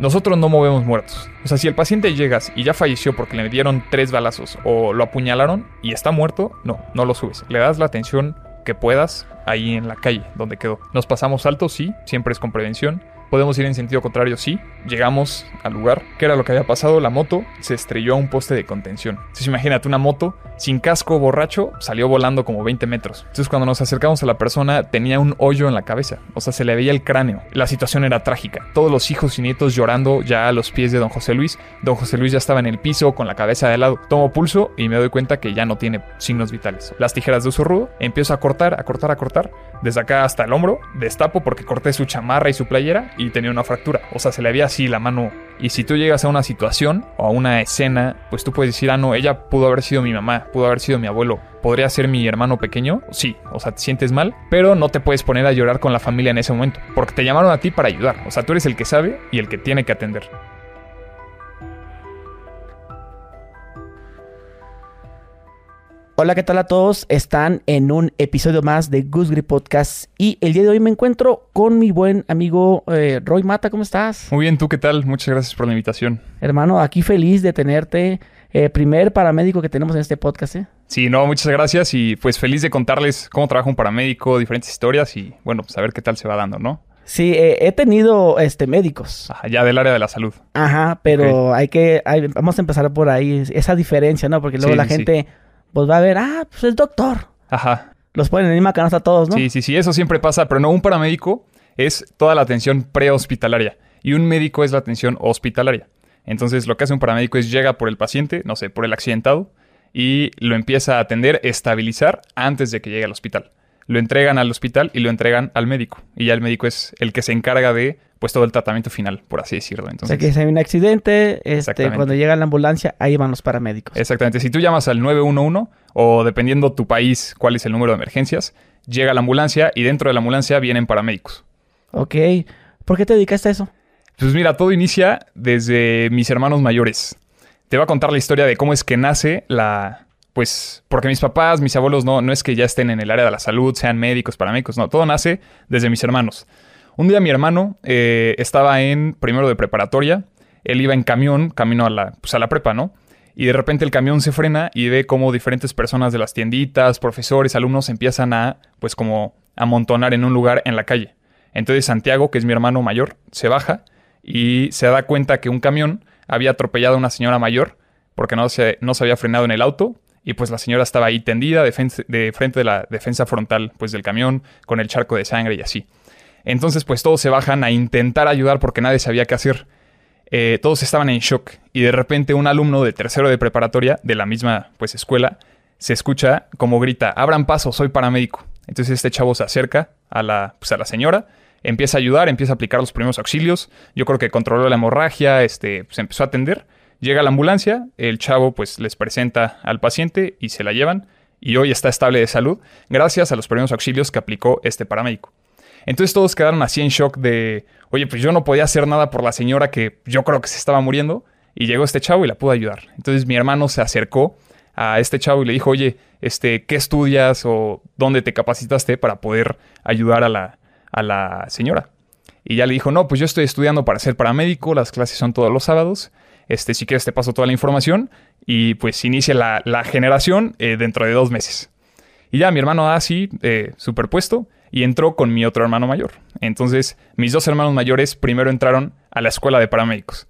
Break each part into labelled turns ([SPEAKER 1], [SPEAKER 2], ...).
[SPEAKER 1] Nosotros no movemos muertos. O sea, si el paciente llegas y ya falleció porque le dieron tres balazos o lo apuñalaron y está muerto, no, no lo subes. Le das la atención que puedas ahí en la calle donde quedó. Nos pasamos alto, sí, siempre es con prevención. Podemos ir en sentido contrario, sí. Llegamos al lugar. ¿Qué era lo que había pasado? La moto se estrelló a un poste de contención. Entonces imagínate una moto sin casco borracho salió volando como 20 metros. Entonces cuando nos acercamos a la persona tenía un hoyo en la cabeza. O sea, se le veía el cráneo. La situación era trágica. Todos los hijos y nietos llorando ya a los pies de don José Luis. Don José Luis ya estaba en el piso con la cabeza de lado. Tomo pulso y me doy cuenta que ya no tiene signos vitales. Las tijeras de uso rudo. Empiezo a cortar, a cortar, a cortar. Desde acá hasta el hombro. Destapo porque corté su chamarra y su playera y tenía una fractura. O sea, se le veía así la mano. Y si tú llegas a una situación o a una escena, pues tú puedes decir, ah, no, ella pudo haber sido mi mamá, pudo haber sido mi abuelo, podría ser mi hermano pequeño. Sí, o sea, te sientes mal, pero no te puedes poner a llorar con la familia en ese momento, porque te llamaron a ti para ayudar. O sea, tú eres el que sabe y el que tiene que atender.
[SPEAKER 2] Hola, ¿qué tal a todos? Están en un episodio más de Goose Grip Podcast y el día de hoy me encuentro con mi buen amigo eh, Roy Mata. ¿Cómo estás?
[SPEAKER 1] Muy bien, ¿tú qué tal? Muchas gracias por la invitación.
[SPEAKER 2] Hermano, aquí feliz de tenerte. Eh, primer paramédico que tenemos en este podcast, ¿eh?
[SPEAKER 1] Sí, no, muchas gracias y pues feliz de contarles cómo trabaja un paramédico, diferentes historias y bueno, pues a ver qué tal se va dando, ¿no?
[SPEAKER 2] Sí, eh, he tenido este médicos.
[SPEAKER 1] Ajá, ya del área de la salud.
[SPEAKER 2] Ajá, pero hay que, hay- vamos a empezar por ahí, esa diferencia, ¿no? Porque luego
[SPEAKER 1] Sí,
[SPEAKER 2] la
[SPEAKER 1] sí,
[SPEAKER 2] gente pues va a ver, ah, pues es doctor.
[SPEAKER 1] Ajá.
[SPEAKER 2] Los ponen en la misma canasta todos, ¿no?
[SPEAKER 1] Sí, sí, sí, eso siempre pasa, pero no, un paramédico es toda la atención prehospitalaria y un médico es la atención hospitalaria. Entonces, lo que hace un paramédico es llega por el paciente, no sé, por el accidentado y lo empieza a atender, estabilizar antes de que llegue al hospital. Lo entregan al hospital y lo entregan al médico. Y ya el médico es el que se encarga de, pues, todo el tratamiento final, por así decirlo.
[SPEAKER 2] O sea
[SPEAKER 1] Entonces,
[SPEAKER 2] que si hay un accidente, este, cuando llega la ambulancia, ahí van los paramédicos.
[SPEAKER 1] Exactamente. Si tú llamas al 911 o dependiendo tu país cuál es el número de emergencias, llega la ambulancia y dentro de la ambulancia vienen paramédicos.
[SPEAKER 2] Ok. ¿Por qué te dedicaste a eso?
[SPEAKER 1] Pues mira, todo inicia desde mis hermanos mayores. Te voy a contar la historia de cómo es que nace la... Pues porque mis papás, mis abuelos no, no es que ya estén en el área de la salud, sean médicos, paramédicos, no, todo nace desde mis hermanos. Un día mi hermano eh, estaba en primero de preparatoria, él iba en camión, camino a la, pues a la prepa, ¿no? Y de repente el camión se frena y ve cómo diferentes personas de las tienditas, profesores, alumnos empiezan a, pues como, amontonar en un lugar en la calle. Entonces Santiago, que es mi hermano mayor, se baja y se da cuenta que un camión había atropellado a una señora mayor porque no se, no se había frenado en el auto y pues la señora estaba ahí tendida de, frente de la defensa frontal pues del camión con el charco de sangre y así. Entonces pues todos se bajan a intentar ayudar porque nadie sabía qué hacer. Eh, todos estaban en shock y de repente un alumno de tercero de preparatoria de la misma pues escuela se escucha como grita, abran paso, soy paramédico. Entonces este chavo se acerca a la, pues, a la señora, empieza a ayudar, empieza a aplicar los primeros auxilios. Yo creo que controló la hemorragia, este, se empezó a atender. Llega la ambulancia, el chavo pues les presenta al paciente y se la llevan. Y hoy está estable de salud gracias a los primeros auxilios que aplicó este paramédico. Entonces todos quedaron así en shock de, oye, pues yo no podía hacer nada por la señora que yo creo que se estaba muriendo. Y llegó este chavo y la pudo ayudar. Entonces mi hermano se acercó a este chavo y le dijo, oye, este, ¿qué estudias o dónde te capacitaste para poder ayudar a la, a la señora? Y ya le dijo, no, pues yo estoy estudiando para ser paramédico, las clases son todos los sábados. Este, si quieres te paso toda la información y pues inicia la, la generación eh, dentro de dos meses. Y ya mi hermano así, eh, superpuesto, y entró con mi otro hermano mayor. Entonces, mis dos hermanos mayores primero entraron a la escuela de paramédicos.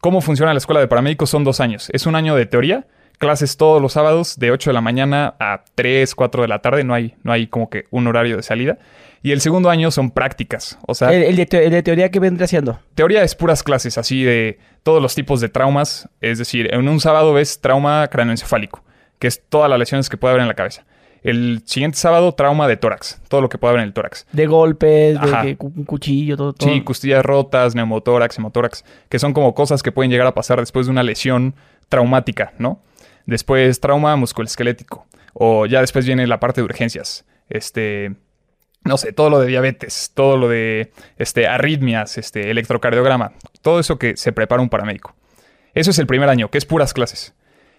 [SPEAKER 1] ¿Cómo funciona la escuela de paramédicos? Son dos años. Es un año de teoría, clases todos los sábados de 8 de la mañana a 3, 4 de la tarde. No hay, no hay como que un horario de salida. Y el segundo año son prácticas. O sea,
[SPEAKER 2] El, el de, te- el de teoría que vendría haciendo.
[SPEAKER 1] teoría es puras clases, así de todos los tipos de traumas. Es decir, en un sábado ves trauma cráneoencefálico, que es todas las lesiones que puede haber en la cabeza. El siguiente sábado, trauma de tórax, todo lo que puede haber en el tórax.
[SPEAKER 2] De golpes, de que un cuchillo, todo. todo.
[SPEAKER 1] Sí, costillas rotas, neumotórax, hemotórax, que son como cosas que pueden llegar a pasar después de una lesión traumática, ¿no? Después, trauma musculoesquelético. O ya después viene la parte de urgencias. Este. No sé, todo lo de diabetes, todo lo de este, arritmias, este, electrocardiograma, todo eso que se prepara un paramédico. Eso es el primer año, que es puras clases.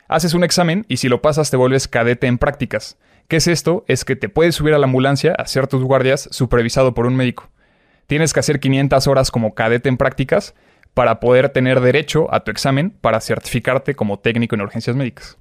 [SPEAKER 1] Haces un examen y si lo pasas te vuelves cadete en prácticas. ¿Qué es esto? Es que te puedes subir a la ambulancia a hacer tus guardias supervisado por un médico. Tienes que hacer 500 horas como cadete en prácticas para poder tener derecho a tu examen para certificarte como técnico en urgencias médicas.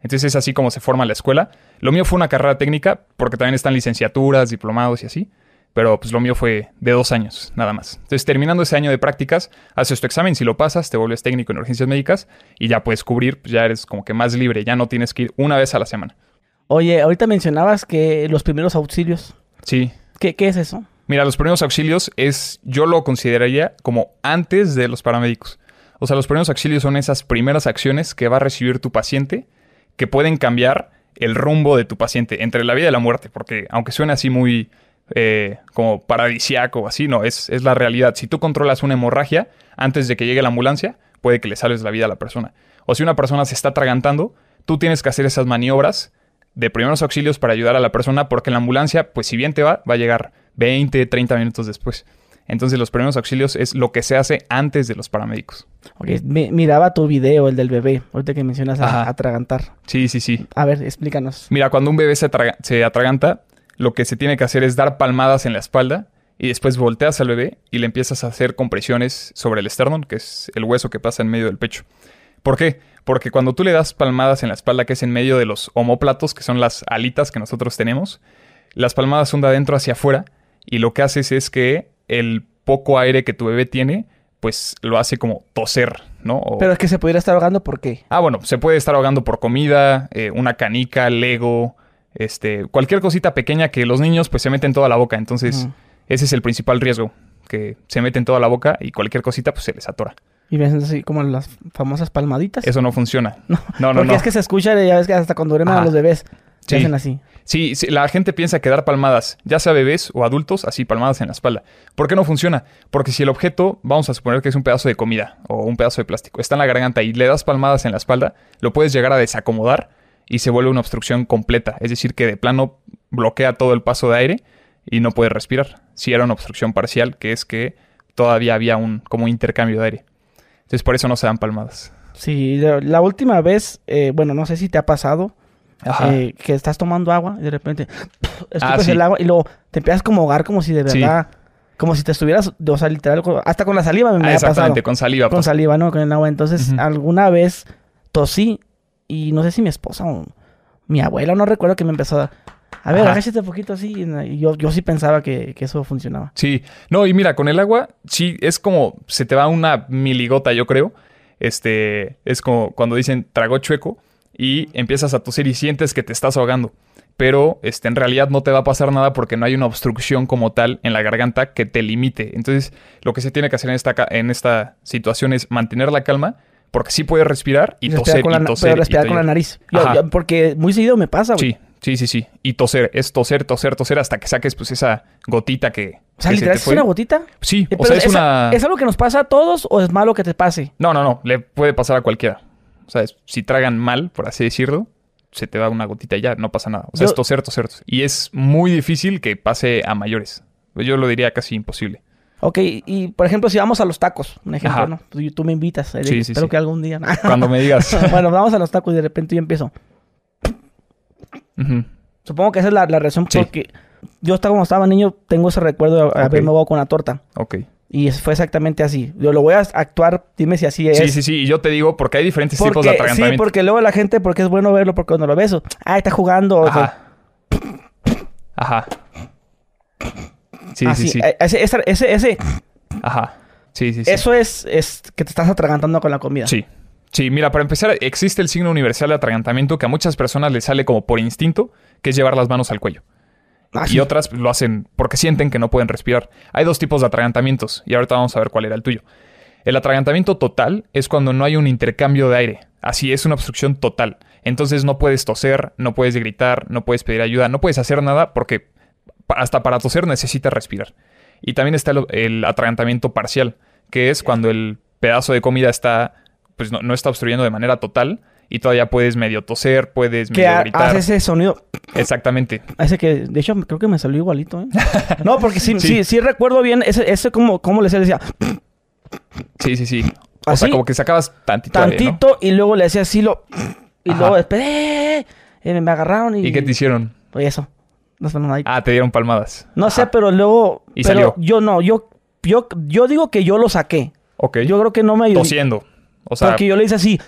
[SPEAKER 1] Entonces es así como se forma la escuela. Lo mío fue una carrera técnica, porque también están licenciaturas, diplomados y así. Pero pues lo mío fue de dos años, nada más. Entonces, terminando ese año de prácticas, haces tu examen, si lo pasas, te vuelves técnico en urgencias médicas y ya puedes cubrir, pues ya eres como que más libre, ya no tienes que ir una vez a la semana.
[SPEAKER 2] Oye, ahorita mencionabas que los primeros auxilios.
[SPEAKER 1] Sí.
[SPEAKER 2] ¿Qué, qué es eso?
[SPEAKER 1] Mira, los primeros auxilios es, yo lo consideraría como antes de los paramédicos. O sea, los primeros auxilios son esas primeras acciones que va a recibir tu paciente que pueden cambiar el rumbo de tu paciente entre la vida y la muerte, porque aunque suene así muy eh, como paradisiaco o así, no, es, es la realidad. Si tú controlas una hemorragia antes de que llegue la ambulancia, puede que le salves la vida a la persona. O si una persona se está atragantando, tú tienes que hacer esas maniobras de primeros auxilios para ayudar a la persona, porque la ambulancia, pues si bien te va, va a llegar 20, 30 minutos después. Entonces los primeros auxilios es lo que se hace antes de los paramédicos.
[SPEAKER 2] Ok, mi- miraba tu video, el del bebé, ahorita que mencionas a, atragantar.
[SPEAKER 1] Sí, sí, sí.
[SPEAKER 2] A ver, explícanos.
[SPEAKER 1] Mira, cuando un bebé se, atraga- se atraganta, lo que se tiene que hacer es dar palmadas en la espalda y después volteas al bebé y le empiezas a hacer compresiones sobre el esternón, que es el hueso que pasa en medio del pecho. ¿Por qué? Porque cuando tú le das palmadas en la espalda, que es en medio de los homóplatos, que son las alitas que nosotros tenemos, las palmadas son de adentro hacia afuera y lo que haces es que el poco aire que tu bebé tiene, pues lo hace como toser, ¿no? O-
[SPEAKER 2] Pero es que se pudiera estar ahogando, ¿por qué?
[SPEAKER 1] Ah, bueno, se puede estar ahogando por comida, eh, una canica, Lego, este, cualquier cosita pequeña que los niños pues se meten toda la boca. Entonces, ese es el principal riesgo, que se meten toda la boca y cualquier cosita pues se les atora.
[SPEAKER 2] Y ves así como las famosas palmaditas.
[SPEAKER 1] Eso no funciona.
[SPEAKER 2] No,
[SPEAKER 1] no, no.
[SPEAKER 2] Porque
[SPEAKER 1] no.
[SPEAKER 2] es que se escucha, ya ves que hasta cuando duermen a los bebés, se
[SPEAKER 1] Sí.
[SPEAKER 2] hacen así.
[SPEAKER 1] Sí, la gente piensa que dar palmadas, ya sea bebés o adultos, así palmadas en la espalda. ¿Por qué no funciona? Porque si el objeto, vamos a suponer que es un pedazo de comida o un pedazo de plástico, está en la garganta y le das palmadas en la espalda, lo puedes llegar a desacomodar y se vuelve una obstrucción completa. Es decir, que de plano bloquea todo el paso de aire y no puedes respirar. Si era una obstrucción parcial, que es que todavía había un como intercambio de aire. Entonces por eso no se dan palmadas.
[SPEAKER 2] Sí, la, última vez, eh, bueno, no sé si te ha pasado. Eh, que estás tomando agua y de repente escupes
[SPEAKER 1] Ah, sí.
[SPEAKER 2] el agua y luego te empiezas como a ahogar como si de
[SPEAKER 1] Sí.
[SPEAKER 2] verdad, como si te estuvieras, o sea, literal, hasta con la saliva me,
[SPEAKER 1] Ah,
[SPEAKER 2] me ha pasado.
[SPEAKER 1] exactamente, con saliva.
[SPEAKER 2] Con
[SPEAKER 1] pues.
[SPEAKER 2] saliva, ¿no? Con el agua. Entonces, alguna vez tosí y no sé si mi esposa o mi abuela, no recuerdo que me empezó a... A ver, agáchate un poquito así. Y yo, yo sí pensaba que, que eso funcionaba.
[SPEAKER 1] Sí, no, y mira, con el agua, sí, es como se te va una miligota, yo creo. Este, es como cuando dicen trago chueco y empiezas a toser y sientes que te estás ahogando. Pero este, en realidad no te va a pasar nada porque no hay una obstrucción como tal en la garganta que te limite. Entonces, lo que se tiene que hacer en esta, en esta situación es mantener la calma, porque sí puedes respirar y
[SPEAKER 2] Respirar
[SPEAKER 1] toser
[SPEAKER 2] con la,
[SPEAKER 1] y toser.
[SPEAKER 2] pero
[SPEAKER 1] y
[SPEAKER 2] respirar con la nariz. Yo-
[SPEAKER 1] Ajá.
[SPEAKER 2] yo- porque muy seguido me pasa, güey.
[SPEAKER 1] Sí, sí, sí, sí. Y toser, es toser, toser, toser hasta que saques pues esa gotita que,
[SPEAKER 2] O sea,
[SPEAKER 1] que se
[SPEAKER 2] literal,
[SPEAKER 1] te
[SPEAKER 2] ¿es
[SPEAKER 1] fue.
[SPEAKER 2] una gotita?
[SPEAKER 1] Sí,
[SPEAKER 2] Eh,
[SPEAKER 1] o sea, es
[SPEAKER 2] ¿esa-
[SPEAKER 1] una...
[SPEAKER 2] ¿Es algo que nos pasa a todos o es malo que te pase?
[SPEAKER 1] No, no, no. Le puede pasar a cualquiera. O sea, es- si tragan mal, por así decirlo, se te va una gotita y ya, no pasa nada. O sea,
[SPEAKER 2] Yo-
[SPEAKER 1] es toser, toser, toser. Y es muy difícil que pase a mayores. Yo lo diría casi imposible.
[SPEAKER 2] Ok, y por ejemplo, si vamos a los tacos, un ejemplo,
[SPEAKER 1] Ajá.
[SPEAKER 2] ¿no? Tú, tú me invitas. eh,
[SPEAKER 1] Sí, sí,
[SPEAKER 2] espero
[SPEAKER 1] sí.
[SPEAKER 2] que algún día.
[SPEAKER 1] Cuando me digas.
[SPEAKER 2] bueno, vamos a los tacos y de repente yo empiezo. Supongo que esa es la, la razón porque yo estaba, cuando estaba niño tengo ese recuerdo de haberme ahogado con una torta.
[SPEAKER 1] Ok.
[SPEAKER 2] Y fue exactamente así. Yo lo voy a actuar, dime si así es.
[SPEAKER 1] Sí, sí, sí. Y yo te digo, porque hay diferentes tipos de
[SPEAKER 2] Porque, sí,
[SPEAKER 1] atragantamiento.
[SPEAKER 2] porque luego la gente, porque es bueno verlo, porque cuando lo beso, ah, está jugando. o sea,
[SPEAKER 1] Ajá. Ajá. Sí,
[SPEAKER 2] así,
[SPEAKER 1] sí, sí.
[SPEAKER 2] Ese, ese, ese, ese-
[SPEAKER 1] Ajá. Sí, sí, sí.
[SPEAKER 2] eso es, es que te estás atragantando con la comida.
[SPEAKER 1] Sí. Sí, mira, para empezar, existe el signo universal de atragantamiento que a muchas personas les sale como por instinto, que es llevar las manos al cuello.
[SPEAKER 2] Ah,
[SPEAKER 1] y
[SPEAKER 2] sí.
[SPEAKER 1] otras lo hacen porque sienten que no pueden respirar. Hay dos tipos de atragantamientos y ahorita vamos a ver cuál era el tuyo. El atragantamiento total es cuando no hay un intercambio de aire. Así es una obstrucción total. Entonces no puedes toser, no puedes gritar, no puedes pedir ayuda, no puedes hacer nada porque hasta para toser necesitas respirar. Y también está el, el atragantamiento parcial, que es cuando el pedazo de comida está, pues no, no está obstruyendo de manera total y todavía puedes medio toser, puedes medio gritar.
[SPEAKER 2] hace ese sonido.
[SPEAKER 1] Exactamente.
[SPEAKER 2] Ese que, de hecho, creo que me salió igualito, ¿eh? No, porque sí, sí.
[SPEAKER 1] Sí.
[SPEAKER 2] sí, recuerdo bien ese, ese como, como le decía,
[SPEAKER 1] Sí, sí, sí. O
[SPEAKER 2] ¿Así?
[SPEAKER 1] sea, como que sacabas tantito
[SPEAKER 2] tantito y luego le decía así lo. Y
[SPEAKER 1] Ajá.
[SPEAKER 2] luego después, ¡eh! me agarraron y.
[SPEAKER 1] ¿Y qué te hicieron?
[SPEAKER 2] Oye, eso. No, sé, no, hay-
[SPEAKER 1] Ah, te dieron palmadas.
[SPEAKER 2] no sé, pero luego.
[SPEAKER 1] Y
[SPEAKER 2] pero
[SPEAKER 1] salió.
[SPEAKER 2] Yo no, yo, yo, yo digo que yo lo saqué.
[SPEAKER 1] Ok.
[SPEAKER 2] Yo creo que no me ayudó.
[SPEAKER 1] Tosiendo. O sea,
[SPEAKER 2] Porque yo le hice así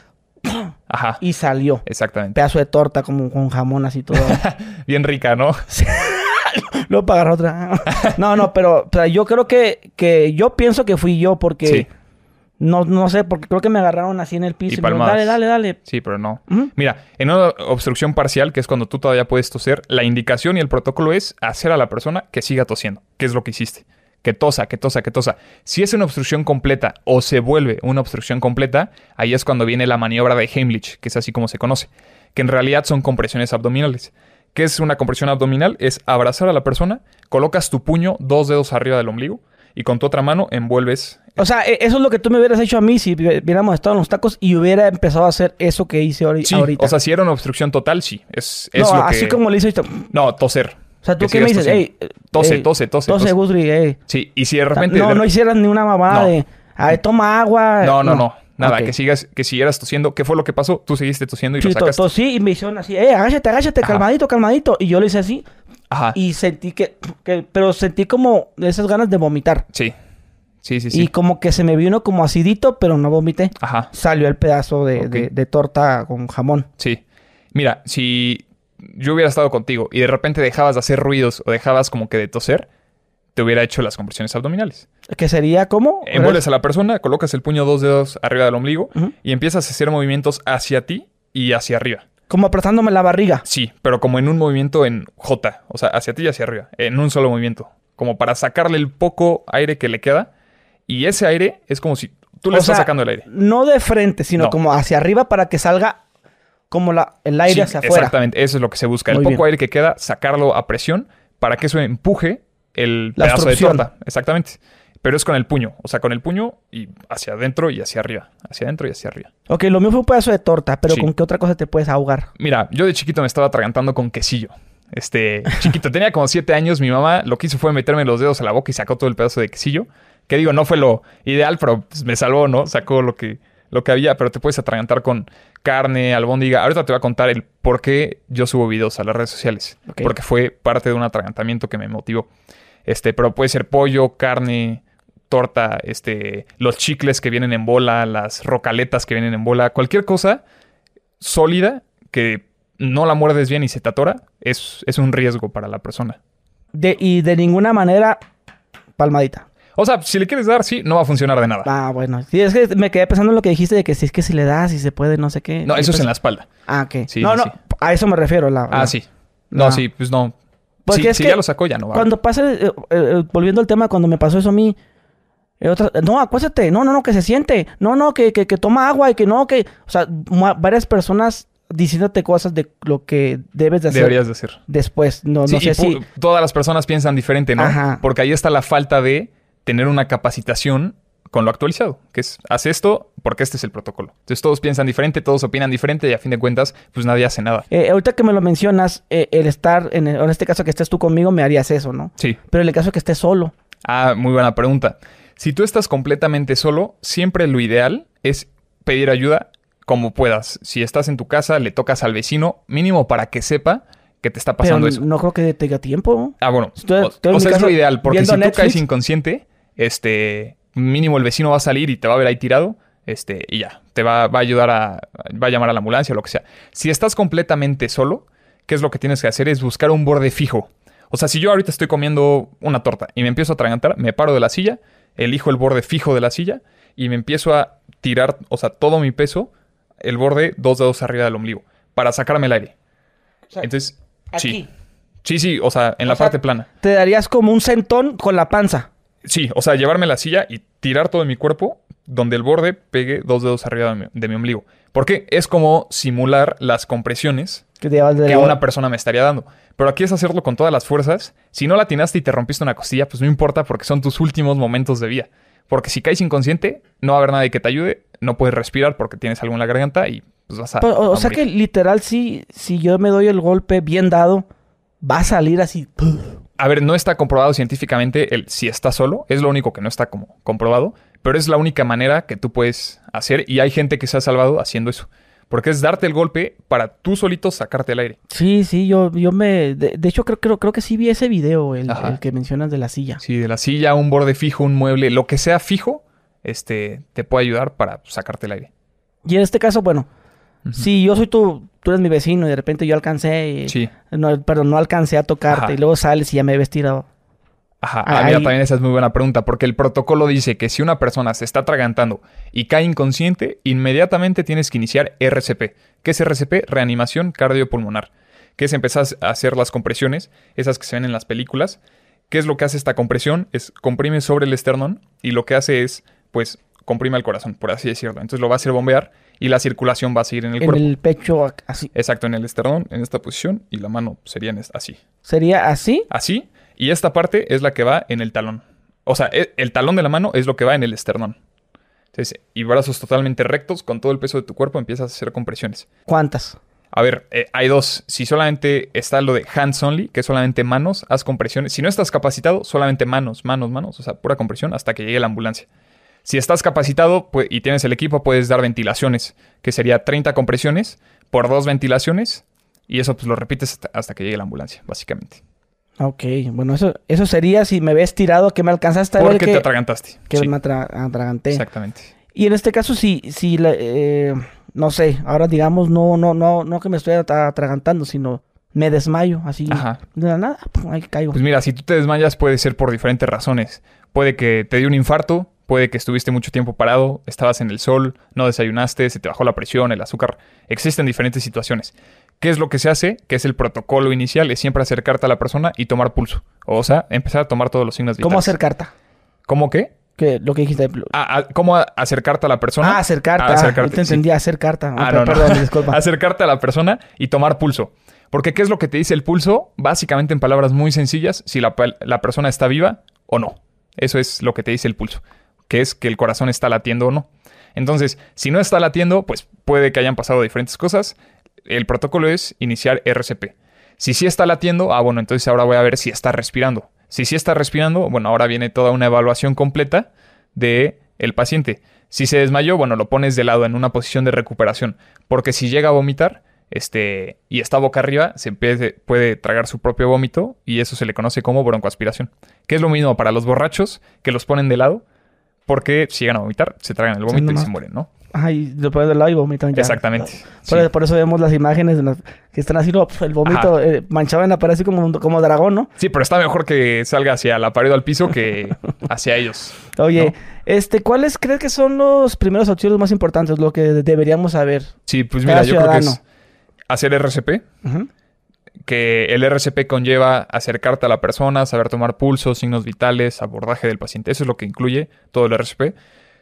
[SPEAKER 1] ajá.
[SPEAKER 2] y salió.
[SPEAKER 1] Exactamente.
[SPEAKER 2] Pedazo de torta como con jamón así todo.
[SPEAKER 1] Bien rica, ¿no?
[SPEAKER 2] Luego para agarrar otra. No, no, pero yo creo que, que yo pienso que fui yo porque
[SPEAKER 1] Sí.
[SPEAKER 2] no, no sé, porque creo que me agarraron así en el piso
[SPEAKER 1] Y
[SPEAKER 2] y, me dale, dale, dale.
[SPEAKER 1] Sí, pero no. Mira, en una obstrucción parcial, que es cuando tú todavía puedes toser, la indicación y el protocolo es hacer a la persona que siga tosiendo, que es lo que hiciste. Que tosa, que tosa, que tosa. Si es una obstrucción completa o se vuelve una obstrucción completa, ahí es cuando viene la maniobra de Heimlich, que es así como se conoce, que en realidad son compresiones abdominales. ¿Qué es una compresión abdominal? Es abrazar a la persona, colocas tu puño dos dedos arriba del ombligo y con tu otra mano envuelves.
[SPEAKER 2] O sea, e- eso es lo que tú me hubieras hecho a mí si hubiéramos estado en los tacos y hubiera empezado a hacer eso que hice ahori-
[SPEAKER 1] Sí,
[SPEAKER 2] ahorita.
[SPEAKER 1] o sea, si era una obstrucción total, sí. Es, es
[SPEAKER 2] no,
[SPEAKER 1] lo
[SPEAKER 2] así
[SPEAKER 1] que...
[SPEAKER 2] como le hice ahorita.
[SPEAKER 1] No, toser.
[SPEAKER 2] O sea, tú qué me dices, ey,
[SPEAKER 1] Tose, tose, tose,
[SPEAKER 2] Tose. Gusri, ey.
[SPEAKER 1] Sí, y si de repente...
[SPEAKER 2] no, no hicieras ni una mamada de, ay, toma agua.
[SPEAKER 1] No, no, no. Nada, que sigas, que siguieras tosiendo. ¿Qué fue lo que pasó? Tú seguiste tosiendo y lo sacaste.
[SPEAKER 2] tosí y me hicieron así, eh, agáchate, agáchate, calmadito, calmadito. Y yo le hice así
[SPEAKER 1] Ajá.
[SPEAKER 2] y sentí que, que- pero sentí como esas ganas de vomitar.
[SPEAKER 1] Sí. Sí, sí, sí.
[SPEAKER 2] Y como que se me vino como acidito, pero no vomité.
[SPEAKER 1] Ajá.
[SPEAKER 2] Salió el pedazo de- de torta con jamón.
[SPEAKER 1] Sí. Mira, si yo hubiera estado contigo y de repente dejabas de hacer ruidos o dejabas como que de toser, te hubiera hecho las compresiones abdominales.
[SPEAKER 2] Que sería como...
[SPEAKER 1] Envuelves a la persona, colocas el puño dos dedos arriba del ombligo y empiezas a hacer movimientos hacia ti y hacia arriba.
[SPEAKER 2] Como apretándome la barriga.
[SPEAKER 1] Sí, pero como en un movimiento en J, o sea, hacia ti y hacia arriba, en un solo movimiento, como para sacarle el poco aire que le queda. Y ese aire es como si tú le
[SPEAKER 2] O
[SPEAKER 1] estás
[SPEAKER 2] sea,
[SPEAKER 1] sacando el aire.
[SPEAKER 2] No de frente, sino
[SPEAKER 1] No.
[SPEAKER 2] como hacia arriba para que salga como la, el aire
[SPEAKER 1] Sí,
[SPEAKER 2] hacia afuera.
[SPEAKER 1] Exactamente, eso es lo que se busca. El poco
[SPEAKER 2] bien.
[SPEAKER 1] aire que queda, sacarlo a presión para que eso empuje el
[SPEAKER 2] La
[SPEAKER 1] pedazo de torta. Exactamente. Pero es con el puño, o sea, con el puño y hacia adentro y hacia arriba. Hacia adentro y hacia arriba.
[SPEAKER 2] Ok, lo mío fue un pedazo de torta, pero
[SPEAKER 1] Sí.
[SPEAKER 2] ¿con qué otra cosa te puedes ahogar?
[SPEAKER 1] Mira, yo de chiquito me estaba atragantando con quesillo. Este, chiquito, tenía como siete años. Mi mamá lo que hizo fue meterme los dedos a la boca y sacó todo el pedazo de quesillo. Que digo, no fue lo ideal, pero pues, me salvó, ¿no? Sacó lo que, lo que había, pero te puedes atragantar con carne, albóndiga. Ahorita te voy a contar el por qué yo subo videos a las redes sociales. Porque fue parte de un atragantamiento que me motivó. Este, pero puede ser pollo, carne, torta, este, los chicles que vienen en bola, las rocaletas que vienen en bola, cualquier cosa sólida que no la muerdes bien y se te atora, es, es un riesgo para la persona.
[SPEAKER 2] De, y de ninguna manera, palmadita.
[SPEAKER 1] O sea, si le quieres dar, sí, no va a funcionar de nada.
[SPEAKER 2] Ah, bueno. Sí, es que me quedé pensando en lo que dijiste de que si es que si le das, si se puede, no sé qué.
[SPEAKER 1] No, eso es
[SPEAKER 2] pues-
[SPEAKER 1] en la espalda.
[SPEAKER 2] Ah, ok.
[SPEAKER 1] Sí,
[SPEAKER 2] no,
[SPEAKER 1] sí,
[SPEAKER 2] no,
[SPEAKER 1] sí.
[SPEAKER 2] a eso me refiero. La,
[SPEAKER 1] Ah, sí. No, sí, pues no.
[SPEAKER 2] Porque
[SPEAKER 1] Sí,
[SPEAKER 2] es
[SPEAKER 1] si
[SPEAKER 2] que
[SPEAKER 1] ya lo sacó, ya no va.
[SPEAKER 2] Cuando pasa, eh, eh, volviendo al tema, cuando me pasó eso a mí, eh, otra- no, acuéstate, no, no, no, que se siente, no, no, que, que, que toma agua y que no, que, o sea, varias personas diciéndote cosas de lo que debes de hacer
[SPEAKER 1] Deberías de hacer.
[SPEAKER 2] después, no,
[SPEAKER 1] Sí,
[SPEAKER 2] no sé
[SPEAKER 1] y
[SPEAKER 2] si,
[SPEAKER 1] todas las personas piensan diferente, ¿no?
[SPEAKER 2] Ajá.
[SPEAKER 1] Porque ahí está la falta de tener una capacitación con lo actualizado, que es, haz esto porque este es el protocolo. Entonces todos piensan diferente, todos opinan diferente y a fin de cuentas, pues nadie hace nada.
[SPEAKER 2] Eh, ahorita que me lo mencionas, eh, el estar, en, el- en este caso que estés tú conmigo, me harías eso, ¿no?
[SPEAKER 1] Sí.
[SPEAKER 2] Pero en el caso que estés solo,
[SPEAKER 1] Ah, muy buena pregunta. Si tú estás completamente solo, siempre lo ideal es pedir ayuda como puedas. Si estás en tu casa, le tocas al vecino, mínimo para que sepa que te está
[SPEAKER 2] pero
[SPEAKER 1] pasando eso.
[SPEAKER 2] no creo que tenga tiempo.
[SPEAKER 1] Ah, bueno. O sea, es lo ideal, porque si tú
[SPEAKER 2] Netflix.
[SPEAKER 1] caes inconsciente, este, mínimo el vecino va a salir y te va a ver ahí tirado, este, y ya, te va, va a ayudar a, va a llamar a la ambulancia o lo que sea. Si estás completamente solo, ¿qué es lo que tienes que hacer? Es buscar un borde fijo. O sea, si yo ahorita estoy comiendo una torta y me empiezo a atragantar, me paro de la silla, elijo el borde fijo de la silla y me empiezo a tirar, o sea, todo mi peso, el borde dos dedos arriba del ombligo, para sacarme el aire.
[SPEAKER 2] O sea,
[SPEAKER 1] Entonces,
[SPEAKER 2] aquí.
[SPEAKER 1] sí. Sí, sí, o sea, en
[SPEAKER 2] O
[SPEAKER 1] la
[SPEAKER 2] sea,
[SPEAKER 1] parte plana.
[SPEAKER 2] Te darías como un centón con la panza.
[SPEAKER 1] Sí, o sea, llevarme la silla y tirar todo mi cuerpo donde el borde pegue dos dedos arriba de mi, de mi ombligo. Porque es como simular las compresiones
[SPEAKER 2] Que te llevas de
[SPEAKER 1] que
[SPEAKER 2] la-
[SPEAKER 1] una persona me estaría dando. Pero aquí es hacerlo con todas las fuerzas. Si no la atinaste y te rompiste una costilla, pues no importa porque son tus últimos momentos de vida. Porque si caes inconsciente, no va a haber nadie que te ayude, no puedes respirar porque tienes algo en la garganta y pues vas a...
[SPEAKER 2] Pero, o, sea que literal, si, si yo me doy el golpe bien dado, va a salir así.
[SPEAKER 1] A ver, no está comprobado científicamente el si está solo, es lo único que no está como comprobado, pero es la única manera que tú puedes hacer y hay gente que se ha salvado haciendo eso. Porque es darte el golpe para tú solito sacarte el aire.
[SPEAKER 2] Sí, sí, yo, yo me. De, de hecho, creo, creo, creo que sí vi ese video, el, el que mencionas de la silla.
[SPEAKER 1] Si de la silla, un borde fijo, un mueble, lo que sea fijo, este, te puede ayudar para sacarte el aire.
[SPEAKER 2] Y en este caso, bueno,
[SPEAKER 1] Ujú.
[SPEAKER 2] si yo soy tu, tú eres mi vecino y de repente yo alcancé, y-
[SPEAKER 1] Sí.
[SPEAKER 2] no, perdón, no alcancé a tocarte
[SPEAKER 1] Ajá.
[SPEAKER 2] y luego sales y ya me he vestido.
[SPEAKER 1] Ajá,
[SPEAKER 2] Ah,
[SPEAKER 1] mira, también esa es muy buena pregunta, porque el protocolo dice que si una persona se está atragantando y cae inconsciente, inmediatamente tienes que iniciar RCP. ¿Qué es RCP? Reanimación cardiopulmonar. Que es empezar a hacer las compresiones, esas que se ven en las películas. ¿Qué es lo que hace esta compresión? Es comprime sobre el esternón y lo que hace es, pues, comprime el corazón, por así decirlo. Entonces lo va a hacer bombear y la circulación va a seguir en el
[SPEAKER 2] en
[SPEAKER 1] cuerpo.
[SPEAKER 2] el pecho así.
[SPEAKER 1] Exacto, en el esternón, en esta posición, y la mano sería en esta- así.
[SPEAKER 2] Sería así.
[SPEAKER 1] Así, y esta parte es la que va en el talón. O sea, e- el talón de la mano es lo que va en el esternón. Entonces, y brazos totalmente rectos, con todo el peso de tu cuerpo empiezas a hacer compresiones.
[SPEAKER 2] ¿Cuántas?
[SPEAKER 1] A ver, eh, hay dos. Si solamente está lo de hands only, que es solamente manos, haz compresiones. Si no estás capacitado, solamente manos, manos, manos. O sea, pura compresión hasta que llegue la ambulancia. Si estás capacitado pues, y tienes el equipo, puedes dar ventilaciones, que sería 30 compresiones por dos ventilaciones. Y eso pues lo repites hasta, hasta que llegue la ambulancia, básicamente.
[SPEAKER 2] Ok, bueno, eso, eso sería si me ves tirado, que me alcanzaste a ver
[SPEAKER 1] Porque
[SPEAKER 2] que,
[SPEAKER 1] te atragantaste.
[SPEAKER 2] que
[SPEAKER 1] Sí,
[SPEAKER 2] me atra- atraganté.
[SPEAKER 1] exactamente.
[SPEAKER 2] Y en este caso, si, si la- eh, no sé, ahora digamos, no, no, no, no que me estoy atra- atragantando, sino me desmayo, así
[SPEAKER 1] Ajá.
[SPEAKER 2] de la nada, pum, ahí caigo.
[SPEAKER 1] Pues mira, si tú te desmayas puede ser por diferentes razones. Puede que te dio un infarto, puede que estuviste mucho tiempo parado, estabas en el sol, no desayunaste, se te bajó la presión, el azúcar. Existen diferentes situaciones. ¿Qué es lo que se hace? Que es el protocolo inicial, es siempre acercarte a la persona y tomar pulso. O sea, empezar a tomar todos los signos vitales.
[SPEAKER 2] ¿Cómo hacer carta?
[SPEAKER 1] ¿Cómo qué?
[SPEAKER 2] Que lo que dijiste.
[SPEAKER 1] Ah, ah, ¿Cómo acercarte a la persona?
[SPEAKER 2] Ah, hacer carta.
[SPEAKER 1] Ah, acercarte,
[SPEAKER 2] yo te
[SPEAKER 1] sí.
[SPEAKER 2] entendí, hacer carta.
[SPEAKER 1] Ah, no,
[SPEAKER 2] per-
[SPEAKER 1] no.
[SPEAKER 2] Perdón, disculpa.
[SPEAKER 1] Acercarte a la persona y tomar pulso. Porque ¿qué es lo que te dice el pulso? Básicamente en palabras muy sencillas, si la, la persona está viva o no. Eso es lo que te dice el pulso. Que es que el corazón está latiendo o no. Entonces, si no está latiendo, pues puede que hayan pasado diferentes cosas. El protocolo es iniciar RCP. Si sí está latiendo, ah, bueno, entonces ahora voy a ver si está respirando. Si sí está respirando, bueno, ahora viene toda una evaluación completa de el paciente. Si se desmayó, bueno, lo pones de lado en una posición de recuperación, porque si llega a vomitar, este, y está boca arriba, se puede, puede tragar su propio vómito y eso se le conoce como broncoaspiración. Que es lo mismo para los borrachos que los ponen de lado, porque si llegan a vomitar, se tragan el vómito y se mueren, ¿no?
[SPEAKER 2] Ay, lo pones del lado y vomitan ya.
[SPEAKER 1] Exactamente.
[SPEAKER 2] Por,
[SPEAKER 1] Sí.
[SPEAKER 2] por eso vemos las imágenes de las- que están así, no, el vómito eh, manchado en la pared así como, como dragón, ¿no?
[SPEAKER 1] Sí, pero está mejor que salga hacia la pared o al piso que hacia ellos.
[SPEAKER 2] Oye,
[SPEAKER 1] ¿No?
[SPEAKER 2] este, ¿cuáles crees que son los primeros auxilios más importantes? Lo que deberíamos saber.
[SPEAKER 1] Sí, pues mira, yo creo que es hacer RCP,
[SPEAKER 2] Ujú.
[SPEAKER 1] Que el RCP conlleva acercarte a la persona, saber tomar pulso, signos vitales, abordaje del paciente. Eso es lo que incluye todo el RCP.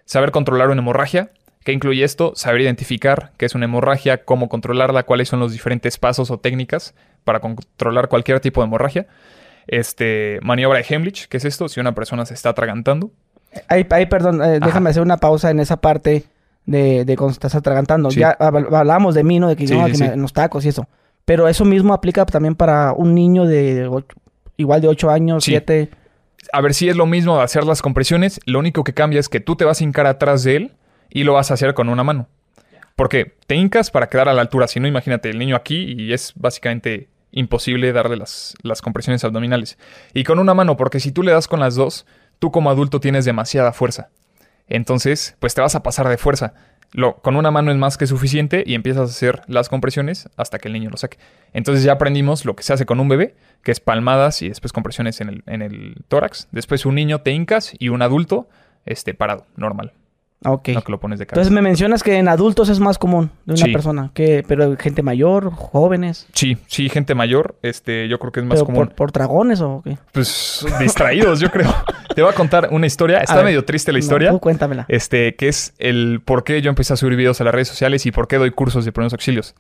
[SPEAKER 1] Saber controlar una hemorragia. ¿Qué incluye esto? Saber identificar qué es una hemorragia, cómo controlarla, cuáles son los diferentes pasos o técnicas para controlar cualquier tipo de hemorragia. Este, maniobra de Heimlich, ¿qué es esto? Si una persona se está atragantando.
[SPEAKER 2] Ahí, ahí, perdón, eh, déjame hacer una pausa en esa parte de, de cuando estás atragantando.
[SPEAKER 1] Sí.
[SPEAKER 2] Ya hab- hablábamos de mí, ¿no? De que,
[SPEAKER 1] Sí,
[SPEAKER 2] no,
[SPEAKER 1] sí,
[SPEAKER 2] que
[SPEAKER 1] sí.
[SPEAKER 2] me- en los tacos y eso. Pero eso mismo aplica también para un niño de ocho- igual de 8 años,
[SPEAKER 1] Sí.
[SPEAKER 2] 7.
[SPEAKER 1] A ver si es lo mismo de hacer las compresiones. Lo único que cambia es que tú te vas a hincar atrás de él y lo vas a hacer con una mano. Porque te hincas para quedar a la altura. Si no, imagínate el niño aquí y es básicamente imposible darle las, las compresiones abdominales. Y con una mano, porque si tú le das con las dos, tú como adulto tienes demasiada fuerza. Entonces, pues te vas a pasar de fuerza. Lo, con una mano es más que suficiente y empiezas a hacer las compresiones hasta que el niño lo saque. Entonces ya aprendimos lo que se hace con un bebé, que es palmadas y después compresiones en el, en el tórax. Después un niño te hincas y un adulto este, parado, normal.
[SPEAKER 2] Ok.
[SPEAKER 1] No que lo pones de cabeza.
[SPEAKER 2] Entonces me mencionas que en adultos es más común de una
[SPEAKER 1] Sí.
[SPEAKER 2] persona. que Pero gente mayor, jóvenes.
[SPEAKER 1] Sí, sí, gente mayor, este, yo creo que es más
[SPEAKER 2] pero
[SPEAKER 1] común.
[SPEAKER 2] por, por dragones o qué?
[SPEAKER 1] Pues distraídos, yo creo. Te voy a contar una historia. Está
[SPEAKER 2] ver.
[SPEAKER 1] medio triste la
[SPEAKER 2] No,
[SPEAKER 1] historia.
[SPEAKER 2] tú cuéntamela.
[SPEAKER 1] este, que es el por qué yo empecé a subir videos a las redes sociales y por qué doy cursos de primeros auxilios.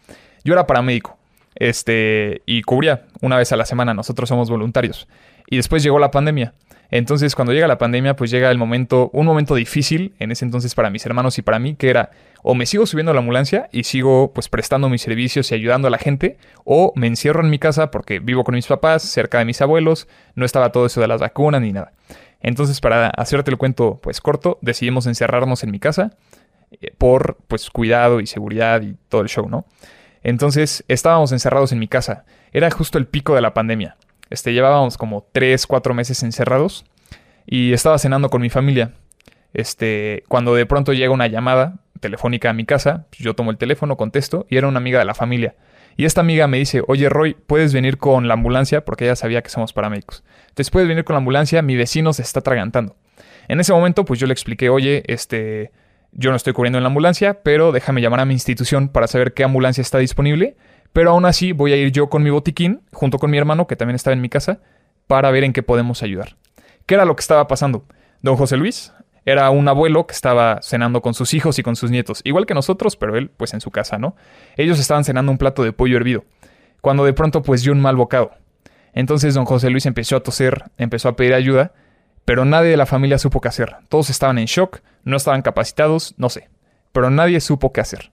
[SPEAKER 1] Yo era paramédico, este, y cubría una vez a la semana, nosotros somos voluntarios. Y después llegó la pandemia. Entonces, cuando llega la pandemia, pues llega el momento, un momento difícil en ese entonces para mis hermanos y para mí, que era o me sigo subiendo a la ambulancia y sigo pues prestando mis servicios y ayudando a la gente, o me encierro en mi casa porque vivo con mis papás, cerca de mis abuelos, no estaba todo eso de las vacunas ni nada. Entonces, para hacerte el cuento pues corto, decidimos encerrarnos en mi casa eh, por pues cuidado y seguridad y todo el show, ¿no? Entonces, estábamos encerrados en mi casa. Era justo el pico de la pandemia. Este, llevábamos como 3, 4 meses encerrados y estaba cenando con mi familia. Este, cuando de pronto llega una llamada telefónica a mi casa, pues, yo tomo el teléfono, contesto y era una amiga de la familia. Y esta amiga me dice, oye Roy, ¿puedes venir con la ambulancia? Porque ella sabía que somos paramédicos. Entonces, ¿puedes venir con la ambulancia? Mi vecino se está atragantando. En ese momento, pues yo le expliqué, oye, este, yo no estoy cubriendo en la ambulancia, pero déjame llamar a mi institución para saber qué ambulancia está disponible. Pero aún así voy a ir yo con mi botiquín, junto con mi hermano, que también estaba en mi casa, para ver en qué podemos ayudar. ¿Qué era lo que estaba pasando? Don José Luis era un abuelo que estaba cenando con sus hijos y con sus nietos, igual que nosotros, pero él pues en su casa, ¿no? Ellos estaban cenando un plato de pollo hervido, cuando de pronto pues dio un mal bocado. Entonces don José Luis empezó a toser, empezó a pedir ayuda, pero nadie de la familia supo qué hacer. Todos estaban en shock, no estaban capacitados, no sé, pero nadie supo qué hacer.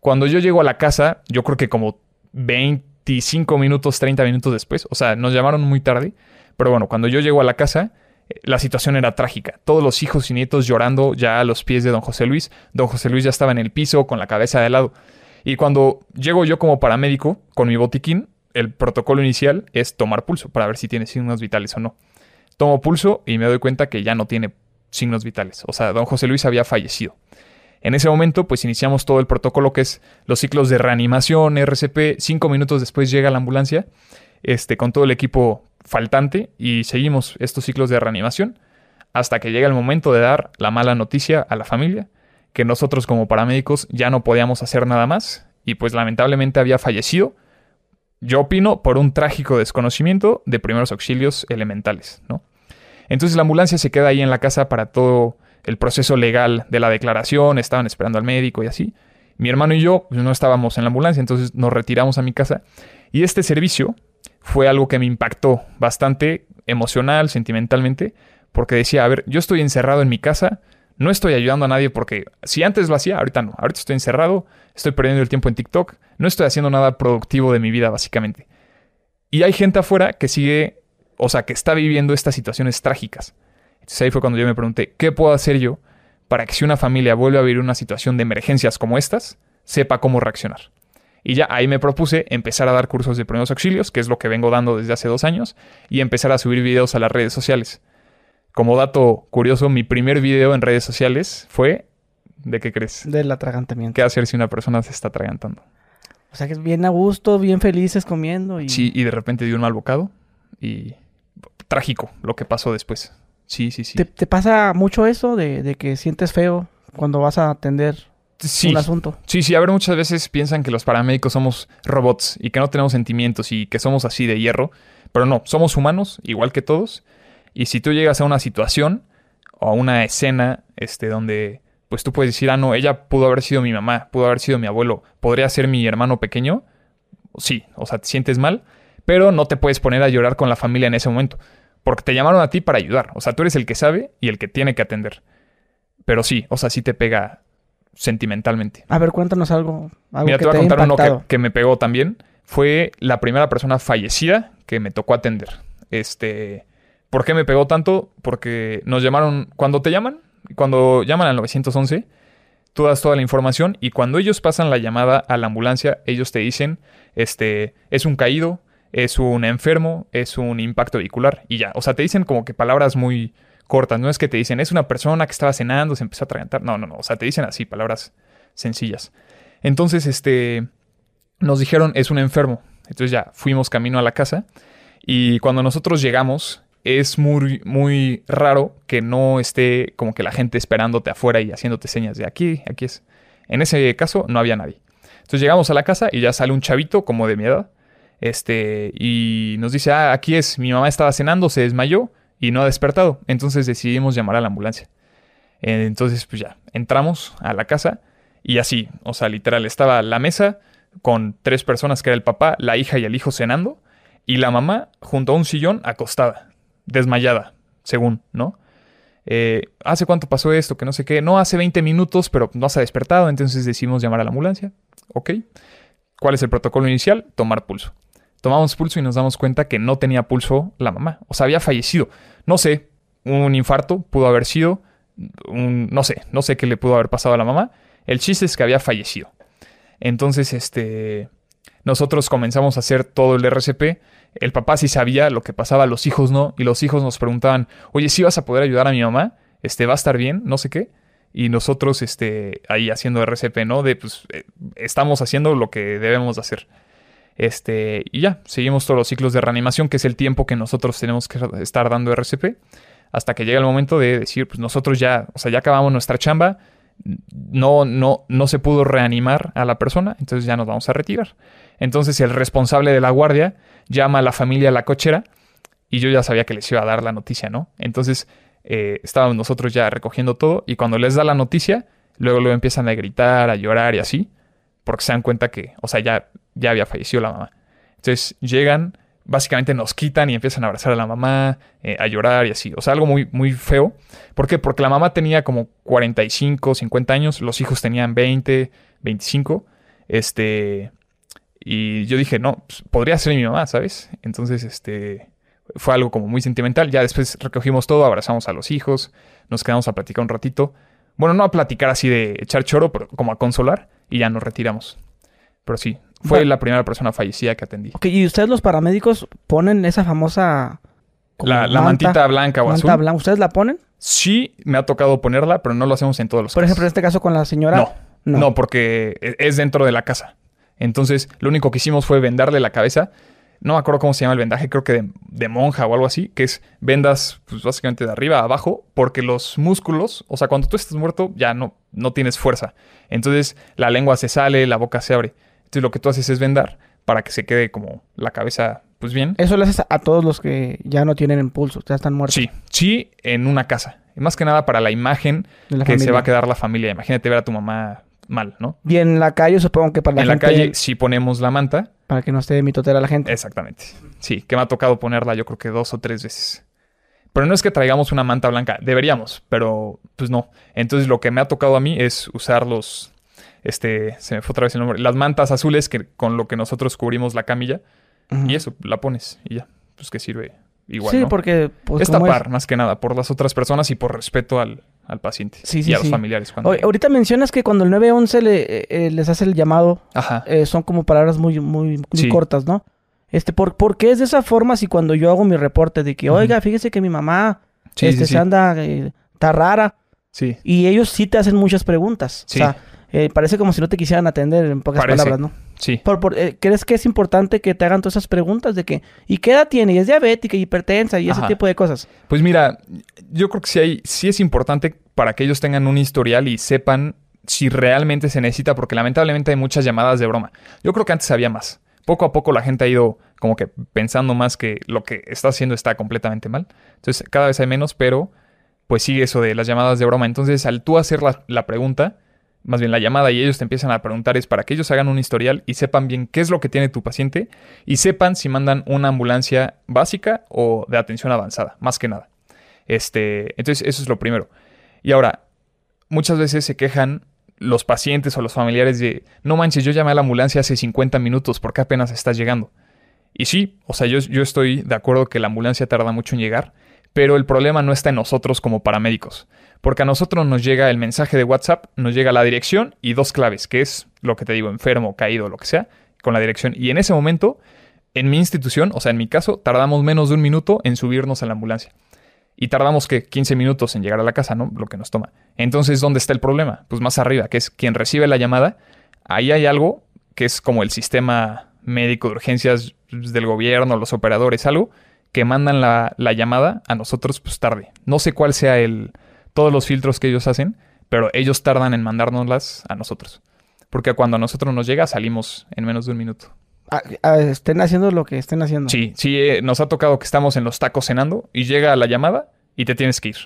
[SPEAKER 1] Cuando yo llego a la casa, yo creo que como 25 minutos, 30 minutos después, o sea, nos llamaron muy tarde, pero bueno, cuando yo llego a la casa, la situación era trágica. Todos los hijos y nietos llorando ya a los pies de don José Luis. Don José Luis ya estaba en el piso con la cabeza de lado. Y cuando llego yo como paramédico con mi botiquín, el protocolo inicial es tomar pulso para ver si tiene signos vitales o no. Tomo pulso y me doy cuenta que ya no tiene signos vitales. O sea, don José Luis había fallecido. En ese momento, pues iniciamos todo el protocolo que es los ciclos de reanimación, RCP. Cinco minutos después llega la ambulancia, este, con todo el equipo faltante y seguimos estos ciclos de reanimación hasta que llega el momento de dar la mala noticia a la familia, que nosotros como paramédicos ya no podíamos hacer nada más y pues lamentablemente había fallecido, yo opino, por un trágico desconocimiento de primeros auxilios elementales, ¿no? Entonces la ambulancia se queda ahí en la casa para todo el proceso legal de la declaración, estaban esperando al médico y así. Mi hermano y yo pues, no estábamos en la ambulancia, entonces nos retiramos a mi casa y este servicio fue algo que me impactó bastante emocional, sentimentalmente, porque decía, a ver, yo estoy encerrado en mi casa, no estoy ayudando a nadie porque si antes lo hacía, ahorita no, ahorita estoy encerrado, estoy perdiendo el tiempo en TikTok, no estoy haciendo nada productivo de mi vida, básicamente. Y hay gente afuera que sigue, o sea, que está viviendo estas situaciones trágicas. Entonces ahí fue cuando yo me pregunté, ¿qué puedo hacer yo para que si una familia vuelve a vivir una situación de emergencias como estas, sepa cómo reaccionar? Y ya ahí me propuse empezar a dar cursos de primeros auxilios, que es lo que vengo dando desde hace dos años, y empezar a subir videos a las redes sociales. Como dato curioso, mi primer video en redes sociales fue... ¿De qué crees?
[SPEAKER 2] Del atragantamiento.
[SPEAKER 1] ¿Qué hacer si una persona se está atragantando?
[SPEAKER 2] O sea, que es bien a gusto, bien felices comiendo y...
[SPEAKER 1] Sí, y de repente dio un mal bocado y... Trágico lo que pasó después. Sí, sí, sí.
[SPEAKER 2] ¿Te, pasa mucho eso de, de que sientes feo cuando vas a atender
[SPEAKER 1] sí,
[SPEAKER 2] un asunto.
[SPEAKER 1] Sí, sí, a ver, muchas veces piensan que los paramédicos somos robots y que no tenemos sentimientos y que somos así de hierro, pero no, somos humanos, igual que todos. Y si tú llegas a una situación o a una escena este, donde pues tú puedes decir, ah, no, ella pudo haber sido mi mamá, pudo haber sido mi abuelo, podría ser mi hermano pequeño, sí, o sea, te sientes mal, pero no te puedes poner a llorar con la familia en ese momento, porque te llamaron a ti para ayudar, o sea, tú eres el que sabe y el que tiene que atender. Pero sí, o sea, sí te pega sentimentalmente.
[SPEAKER 2] A ver, cuéntanos algo.
[SPEAKER 1] Mira, te voy a contar uno que, me pegó también. Fue la primera persona fallecida que me tocó atender. Este. ¿Por qué me pegó tanto? Porque nos llamaron. Cuando te llaman, cuando llaman al 911, tú das toda la información y cuando ellos pasan la llamada a la ambulancia, ellos te dicen: Este. Es un caído, es un enfermo, es un impacto vehicular y ya. O sea, te dicen como que palabras muy cortas. No es que te dicen, es una persona que estaba cenando, se empezó a atragantar. No, no, no. O sea, te dicen así, palabras sencillas. Entonces, este, nos dijeron, es un enfermo. Entonces ya fuimos camino a la casa. Y cuando nosotros llegamos, es muy, muy raro que no esté como que la gente esperándote afuera y haciéndote señas de aquí, aquí es. En ese caso, no había nadie. Entonces llegamos a la casa y ya sale un chavito como de mi edad. Este, y nos dice, ah, aquí es, mi mamá estaba cenando, se desmayó y no ha despertado. Entonces decidimos llamar a la ambulancia. Entonces, pues ya, entramos a la casa y así, o sea, literal, estaba la mesa con tres personas, que era el papá, la hija y el hijo cenando, y la mamá junto a un sillón acostada, desmayada, según, ¿no? Eh, ¿Hace cuánto pasó esto? Que no sé qué. No, hace 20 minutos, pero no se ha despertado, entonces decidimos llamar a la ambulancia. Ok. ¿Cuál es el protocolo inicial? Tomar pulso. Tomamos pulso y nos damos cuenta que no tenía pulso la mamá. O sea, había fallecido. No sé, un infarto pudo haber sido, un, no sé, no sé qué le pudo haber pasado a la mamá. El chiste es que había fallecido. Entonces, este, nosotros comenzamos a hacer todo el RCP. El papá sí sabía lo que pasaba, los hijos no. Y los hijos nos preguntaban, oye, ¿sí vas a poder ayudar a mi mamá? este, va a estar bien, no sé qué. Y nosotros, este, ahí haciendo RCP, ¿no? De, pues, eh, estamos haciendo lo que debemos hacer. Este, y ya, seguimos todos los ciclos de reanimación, que es el tiempo que nosotros tenemos que estar dando RCP, hasta que llega el momento de decir, pues nosotros ya, o sea, ya acabamos nuestra chamba, no, no, no se pudo reanimar a la persona, entonces ya nos vamos a retirar. Entonces el responsable de la guardia llama a la familia a la cochera y yo ya sabía que les iba a dar la noticia, ¿no? Entonces eh, estábamos nosotros ya recogiendo todo y cuando les da la noticia, luego lo empiezan a gritar, a llorar y así, porque se dan cuenta que, o sea, ya ya había fallecido la mamá. Entonces llegan, básicamente nos quitan y empiezan a abrazar a la mamá, eh, a llorar y así. O sea, algo muy, muy feo. ¿Por qué? Porque la mamá tenía como 45, 50 años, los hijos tenían 20, 25. Este. Y yo dije, no, pues, podría ser mi mamá, ¿sabes? Entonces, este. Fue algo como muy sentimental. Ya después recogimos todo, abrazamos a los hijos, nos quedamos a platicar un ratito. Bueno, no a platicar así de echar choro, pero como a consolar y ya nos retiramos. Pero sí, fue la primera persona fallecida que atendí.
[SPEAKER 2] Ok, ¿y ustedes los paramédicos ponen esa famosa...
[SPEAKER 1] La, mantita blanca o
[SPEAKER 2] manta Blanca. ¿Ustedes la ponen?
[SPEAKER 1] Sí, me ha tocado ponerla, pero no lo hacemos en todos los
[SPEAKER 2] Por ejemplo, en este caso con la señora...
[SPEAKER 1] No, no, no, porque e, es dentro de la casa. Entonces, lo único que hicimos fue vendarle la cabeza. No me acuerdo cómo se llama el vendaje, creo que de, monja o algo así, que es vendas pues, básicamente de arriba a abajo, porque los músculos, o sea, cuando tú estás muerto ya no, no tienes fuerza. Entonces, la lengua se sale, la boca se abre. Entonces lo que tú haces es vendar para que se quede como la cabeza pues bien.
[SPEAKER 2] Eso lo haces a todos los que ya no tienen impulso, ya están muertos.
[SPEAKER 1] Sí, sí, en una casa. más que nada para la imagen que se va a quedar la familia. Imagínate ver a tu mamá mal, ¿no?
[SPEAKER 2] Y en la calle supongo que para la
[SPEAKER 1] gente... En la calle sí ponemos la manta.
[SPEAKER 2] Para que no esté mitotera la gente.
[SPEAKER 1] Exactamente. Sí, que me ha tocado ponerla yo creo que dos o tres veces. Pero no es que traigamos una manta blanca, deberíamos, pero pues no. Entonces lo que me ha tocado a mí es usar los, este, se me fue otra vez el nombre, las mantas azules que con lo que nosotros cubrimos la camilla. Y eso, la pones y ya, pues que sirve igual.
[SPEAKER 2] Sí, porque...
[SPEAKER 1] Pues, es tapar, más que nada, por las otras personas y por respeto al, paciente y a los familiares.
[SPEAKER 2] ahorita mencionas que cuando el 911 le, eh, eh, les hace el llamado, eh, son como palabras muy, muy, cortas, ¿no? Este, ¿por, ¿por, qué es de esa forma si cuando yo hago mi reporte de que, oiga, fíjese que mi mamá este, se anda, está rara?
[SPEAKER 1] Sí.
[SPEAKER 2] Y ellos sí te hacen muchas preguntas. O sea, eh, parece como si no te quisieran atender en pocas palabras, ¿no?
[SPEAKER 1] Sí.
[SPEAKER 2] Eh, ¿Crees que es importante que te hagan todas esas preguntas de que, ¿y qué edad tiene? ¿Y es diabética y hipertensa y ese tipo de cosas?
[SPEAKER 1] Pues mira, yo creo que sí, hay, sí es importante para que ellos tengan un historial y sepan si realmente se necesita, porque lamentablemente hay muchas llamadas de broma. Yo creo que antes había más. Poco a poco la gente ha ido como que pensando más que lo que está haciendo está completamente mal. Entonces cada vez hay menos, pero pues sigue eso de las llamadas de broma. Entonces al tú hacer la, la pregunta, más bien la llamada y ellos te empiezan a preguntar es para que ellos hagan un historial y sepan bien qué es lo que tiene tu paciente y sepan si mandan una ambulancia básica o de atención avanzada, más que nada. Este, entonces eso es lo primero. Y ahora, muchas veces se quejan los pacientes o los familiares de, no manches, yo llamé a la ambulancia hace 50 minutos, porque apenas estás llegando? Y sí, o sea, yo, yo estoy de acuerdo que la ambulancia tarda mucho en llegar, pero el problema no está en nosotros como paramédicos. Porque a nosotros nos llega el mensaje de WhatsApp, nos llega la dirección y dos claves, que es lo que te digo, enfermo, caído, lo que sea, con la dirección. Y en ese momento, en mi institución, o sea, en mi caso, tardamos menos de un minuto en subirnos a la ambulancia. Y tardamos que 15 minutos en llegar a la casa, ¿no? Lo que nos toma. Entonces, ¿dónde está el problema? Pues más arriba, que es quien recibe la llamada. Ahí hay algo que es como el sistema médico de urgencias del gobierno, los operadores, algo que mandan la, la llamada a nosotros pues tarde. No sé cuál sea el, todos los filtros que ellos hacen, pero ellos tardan en mandárnoslas a nosotros. Porque cuando a nosotros nos llega, salimos en menos de un minuto.
[SPEAKER 2] Ah, ah, estén haciendo lo que estén haciendo.
[SPEAKER 1] Sí, sí, eh, nos ha tocado que estamos en los tacos cenando y llega la llamada y te tienes que ir.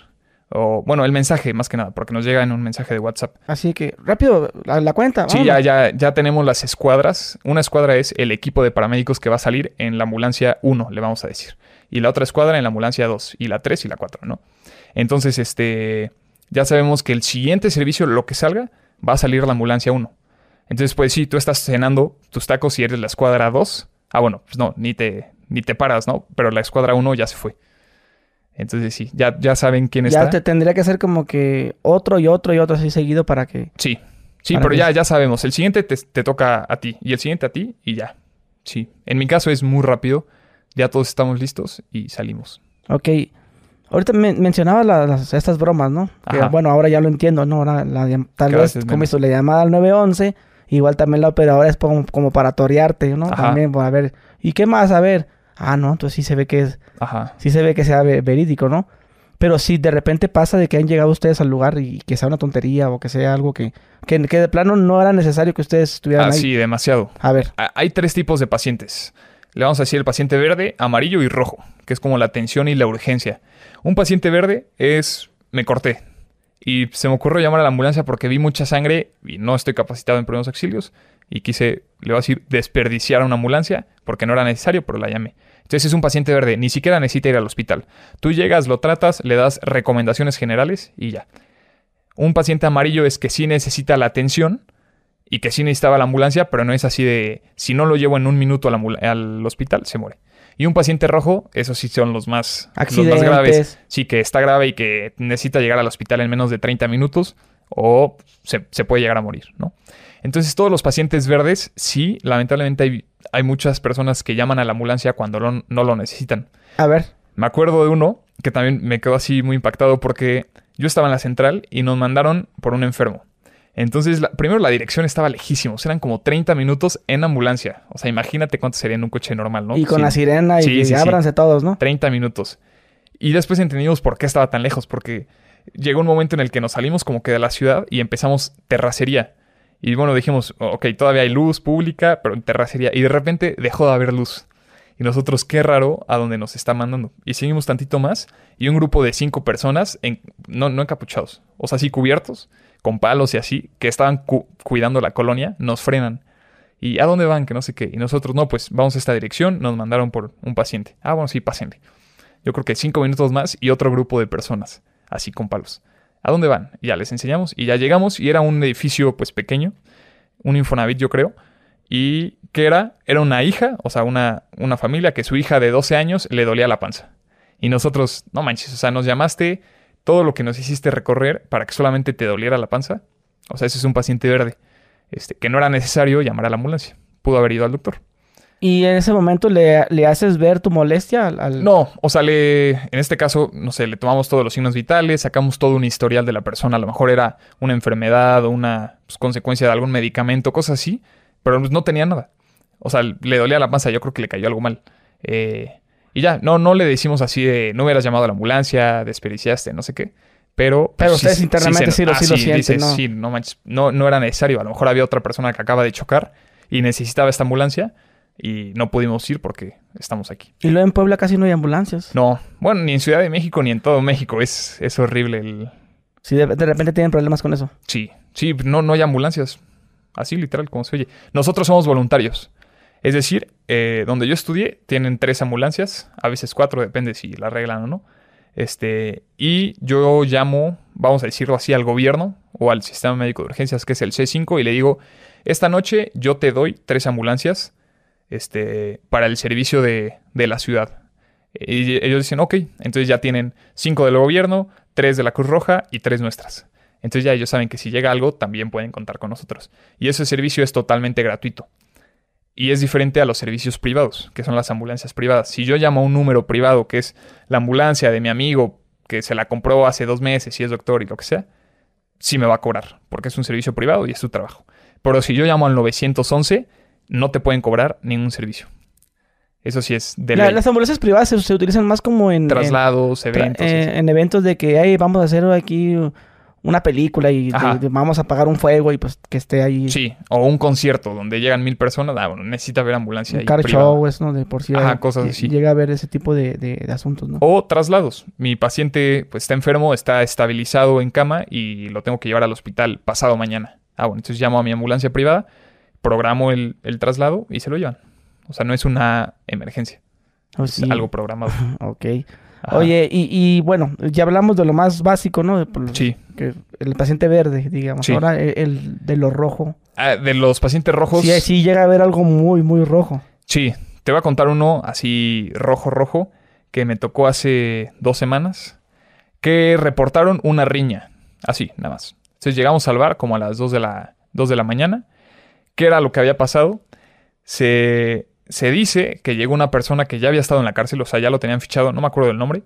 [SPEAKER 1] O, bueno, el mensaje más que nada, porque nos llega en un mensaje de WhatsApp.
[SPEAKER 2] Así que, rápido, la, cuenta.
[SPEAKER 1] Sí, ya, ya, ya tenemos las escuadras. Una escuadra es el equipo de paramédicos que va a salir en la ambulancia 1, le vamos a decir. Y la otra escuadra en la ambulancia 2, y la 3 y la 4, ¿no? Entonces, este, ya sabemos que el siguiente servicio, lo que salga, va a salir la ambulancia 1. Entonces, pues sí, tú estás cenando tus tacos y eres la escuadra 2. Ah, bueno, pues no, ni te, ni te paras, ¿no? Pero la escuadra 1 ya se fue. Entonces sí, ya, ya saben quién está.
[SPEAKER 2] Ya te tendría que hacer como que otro y otro y otro así seguido para que...
[SPEAKER 1] Sí, sí, pero ya, ya sabemos. El siguiente te, te, toca a ti y el siguiente a ti y ya. Sí, en mi caso es muy rápido. Ya todos estamos listos y salimos.
[SPEAKER 2] Ok. Ahorita men- mencionabas la- las, estas bromas, ¿no? Que, bueno, ahora ya lo entiendo, ¿no? Ahora la tal vez, como hizo la llamada al 911, igual también la operadora es como, como para torearte, ¿no?
[SPEAKER 1] Ajá.
[SPEAKER 2] También, pues, a ver, ¿y qué más? A ver, ah, no, entonces sí se ve que es,
[SPEAKER 1] Ajá.
[SPEAKER 2] sí se ve que sea ve- verídico, ¿no? Pero si de repente pasa de que han llegado ustedes al lugar y que sea una tontería o que sea algo que, que, que de plano no era necesario que ustedes estuvieran
[SPEAKER 1] Ah,
[SPEAKER 2] ahí.
[SPEAKER 1] sí, demasiado.
[SPEAKER 2] A ver,
[SPEAKER 1] Hay tres tipos de pacientes. Le vamos a decir el paciente verde, amarillo y rojo, que es como la atención y la urgencia. Un paciente verde es me corté y se me ocurrió llamar a la ambulancia porque vi mucha sangre y no estoy capacitado en primeros auxilios y quise, le voy a decir, desperdiciar a una ambulancia porque no era necesario, pero la llamé. Entonces es un paciente verde, ni siquiera necesita ir al hospital. Tú llegas, lo tratas, le das recomendaciones generales y ya. Un paciente amarillo es que sí necesita la atención y que sí necesitaba la ambulancia, pero no es así de si no lo llevo en un minuto al hospital, se muere. Y un paciente rojo, esos sí son los más, los más graves. Sí, que está grave y que necesita llegar al hospital en menos de 30 minutos o se, se puede llegar a morir, ¿no? Entonces, todos los pacientes verdes, sí, lamentablemente hay, hay muchas personas que llaman a la ambulancia cuando lo- no lo necesitan.
[SPEAKER 2] A ver,
[SPEAKER 1] Me acuerdo de uno que también me quedó así muy impactado porque yo estaba en la central y nos mandaron por un enfermo. Entonces, la- primero la dirección estaba lejísimos, eran como 30 minutos en ambulancia. O sea, imagínate cuánto sería en un coche normal, ¿no?
[SPEAKER 2] y con
[SPEAKER 1] Sí,
[SPEAKER 2] la sirena y
[SPEAKER 1] Sí,
[SPEAKER 2] que
[SPEAKER 1] sí, sí.
[SPEAKER 2] ábranse todos, ¿no?
[SPEAKER 1] 30 minutos. Y después entendimos por qué estaba tan lejos, porque llegó un momento en el que nos salimos como que de la ciudad y empezamos terracería. Y bueno, dijimos, ok, todavía hay luz pública, pero en terracería. Y de repente dejó de haber luz. Y nosotros, qué raro a dónde nos está mandando. Y seguimos tantito más. Y un grupo de cinco personas, en- no, no encapuchados, o sea, sí cubiertos, con palos y así, que estaban cu- cuidando la colonia, nos frenan. ¿Y a dónde van? Que no sé qué. Y nosotros, no, pues vamos a esta dirección, nos mandaron por un paciente. Ah, bueno, sí, paciente. Yo creo que cinco minutos más y otro grupo de personas, así con palos. ¿A dónde van? Ya les enseñamos y ya llegamos y era un edificio pues pequeño, un Infonavit yo creo. ¿Y qué era? Era una hija, o sea, una, una familia que su hija de 12 años le dolía la panza. Y nosotros, no manches, o sea, nos llamaste todo lo que nos hiciste recorrer para que solamente te doliera la panza. O sea, ese es un paciente verde. Este, que no era necesario llamar a la ambulancia. Pudo haber ido al doctor.
[SPEAKER 2] Y en ese momento le, le haces ver tu molestia al... al-
[SPEAKER 1] No, o sea, le, en este caso, no sé, le tomamos todos los signos vitales, sacamos todo un historial de la persona. A lo mejor era una enfermedad o una pues, consecuencia de algún medicamento, cosas así, pero no tenía nada. O sea, le dolía la panza, yo creo que le cayó algo mal. Eh, y ya, no, no le decimos así de no hubieras llamado a la ambulancia, desperdiciaste, no sé qué. Pero,
[SPEAKER 2] Pero
[SPEAKER 1] pues,
[SPEAKER 2] ustedes internamente sí lo- sí lo sienten,
[SPEAKER 1] dices,
[SPEAKER 2] ¿no?
[SPEAKER 1] Sí, no manches, no, no era necesario. A lo mejor había otra persona que acaba de chocar y necesitaba esta ambulancia y no pudimos ir porque estamos aquí.
[SPEAKER 2] Y luego en Puebla casi no hay ambulancias.
[SPEAKER 1] No, bueno, ni en Ciudad de México ni en todo México. Es, es horrible el...
[SPEAKER 2] De, de repente tienen problemas con eso.
[SPEAKER 1] Sí, sí, no, no hay ambulancias. Así literal, como se oye. Nosotros somos voluntarios. Es decir, eh, donde yo estudié tienen tres ambulancias, a veces cuatro, depende si la arreglan o no. Este, y yo llamo, vamos a decirlo así, al gobierno o al sistema médico de urgencias, que es el C5, y le digo, esta noche yo te doy tres ambulancias este, para el servicio de, de la ciudad. Y ellos dicen, ok, entonces ya tienen cinco del gobierno, tres de la Cruz Roja y tres nuestras. Entonces ya ellos saben que si llega algo, también pueden contar con nosotros. Y ese servicio es totalmente gratuito. Y es diferente a los servicios privados, que son las ambulancias privadas. Si yo llamo a un número privado, que es la ambulancia de mi amigo, que se la compró hace dos meses y es doctor y lo que sea, sí me va a cobrar, porque es un servicio privado y es su trabajo. Pero si yo llamo al 911, no te pueden cobrar ningún servicio. Eso sí es de
[SPEAKER 2] La-
[SPEAKER 1] ley.
[SPEAKER 2] las ambulancias privadas se, se utilizan más como en... en-
[SPEAKER 1] Traslados,
[SPEAKER 2] tra-
[SPEAKER 1] eventos.
[SPEAKER 2] eh, en eventos de que "Ay, vamos a hacer aquí una película y de- vamos a apagar un fuego y pues que esté ahí
[SPEAKER 1] Sí, o un concierto donde llegan mil personas, ah, bueno, necesita ver ambulancia.
[SPEAKER 2] un
[SPEAKER 1] ahí
[SPEAKER 2] car
[SPEAKER 1] privada.
[SPEAKER 2] show, es, ¿no? De por sí.
[SPEAKER 1] Ajá,
[SPEAKER 2] hay-
[SPEAKER 1] cosas así.
[SPEAKER 2] Llega a ver ese tipo de, de- de asuntos, ¿no?
[SPEAKER 1] O traslados. Mi paciente pues, está enfermo, está estabilizado en cama y lo tengo que llevar al hospital pasado mañana. Ah, bueno, entonces llamo a mi ambulancia privada, programo el, el traslado y se lo llevan. O sea, no es una emergencia,
[SPEAKER 2] Oh,
[SPEAKER 1] es
[SPEAKER 2] sí.
[SPEAKER 1] algo programado.
[SPEAKER 2] Ok.
[SPEAKER 1] Ajá.
[SPEAKER 2] Oye, y, y bueno, ya hablamos de lo más básico, ¿no? Por-
[SPEAKER 1] Sí.
[SPEAKER 2] que el paciente verde, digamos.
[SPEAKER 1] Sí.
[SPEAKER 2] Ahora el, el de lo rojo.
[SPEAKER 1] Ah, de los pacientes rojos.
[SPEAKER 2] Sí, sí llega a ver algo muy, muy rojo.
[SPEAKER 1] Sí, te voy a contar uno así rojo, rojo, que me tocó hace dos semanas, que reportaron una riña, así, nada más. Entonces llegamos al bar como a las 2 de la, 2 de la mañana. ¿Qué era lo que había pasado? Se, se dice que llegó una persona que ya había estado en la cárcel, o sea, ya lo tenían fichado, no me acuerdo del nombre,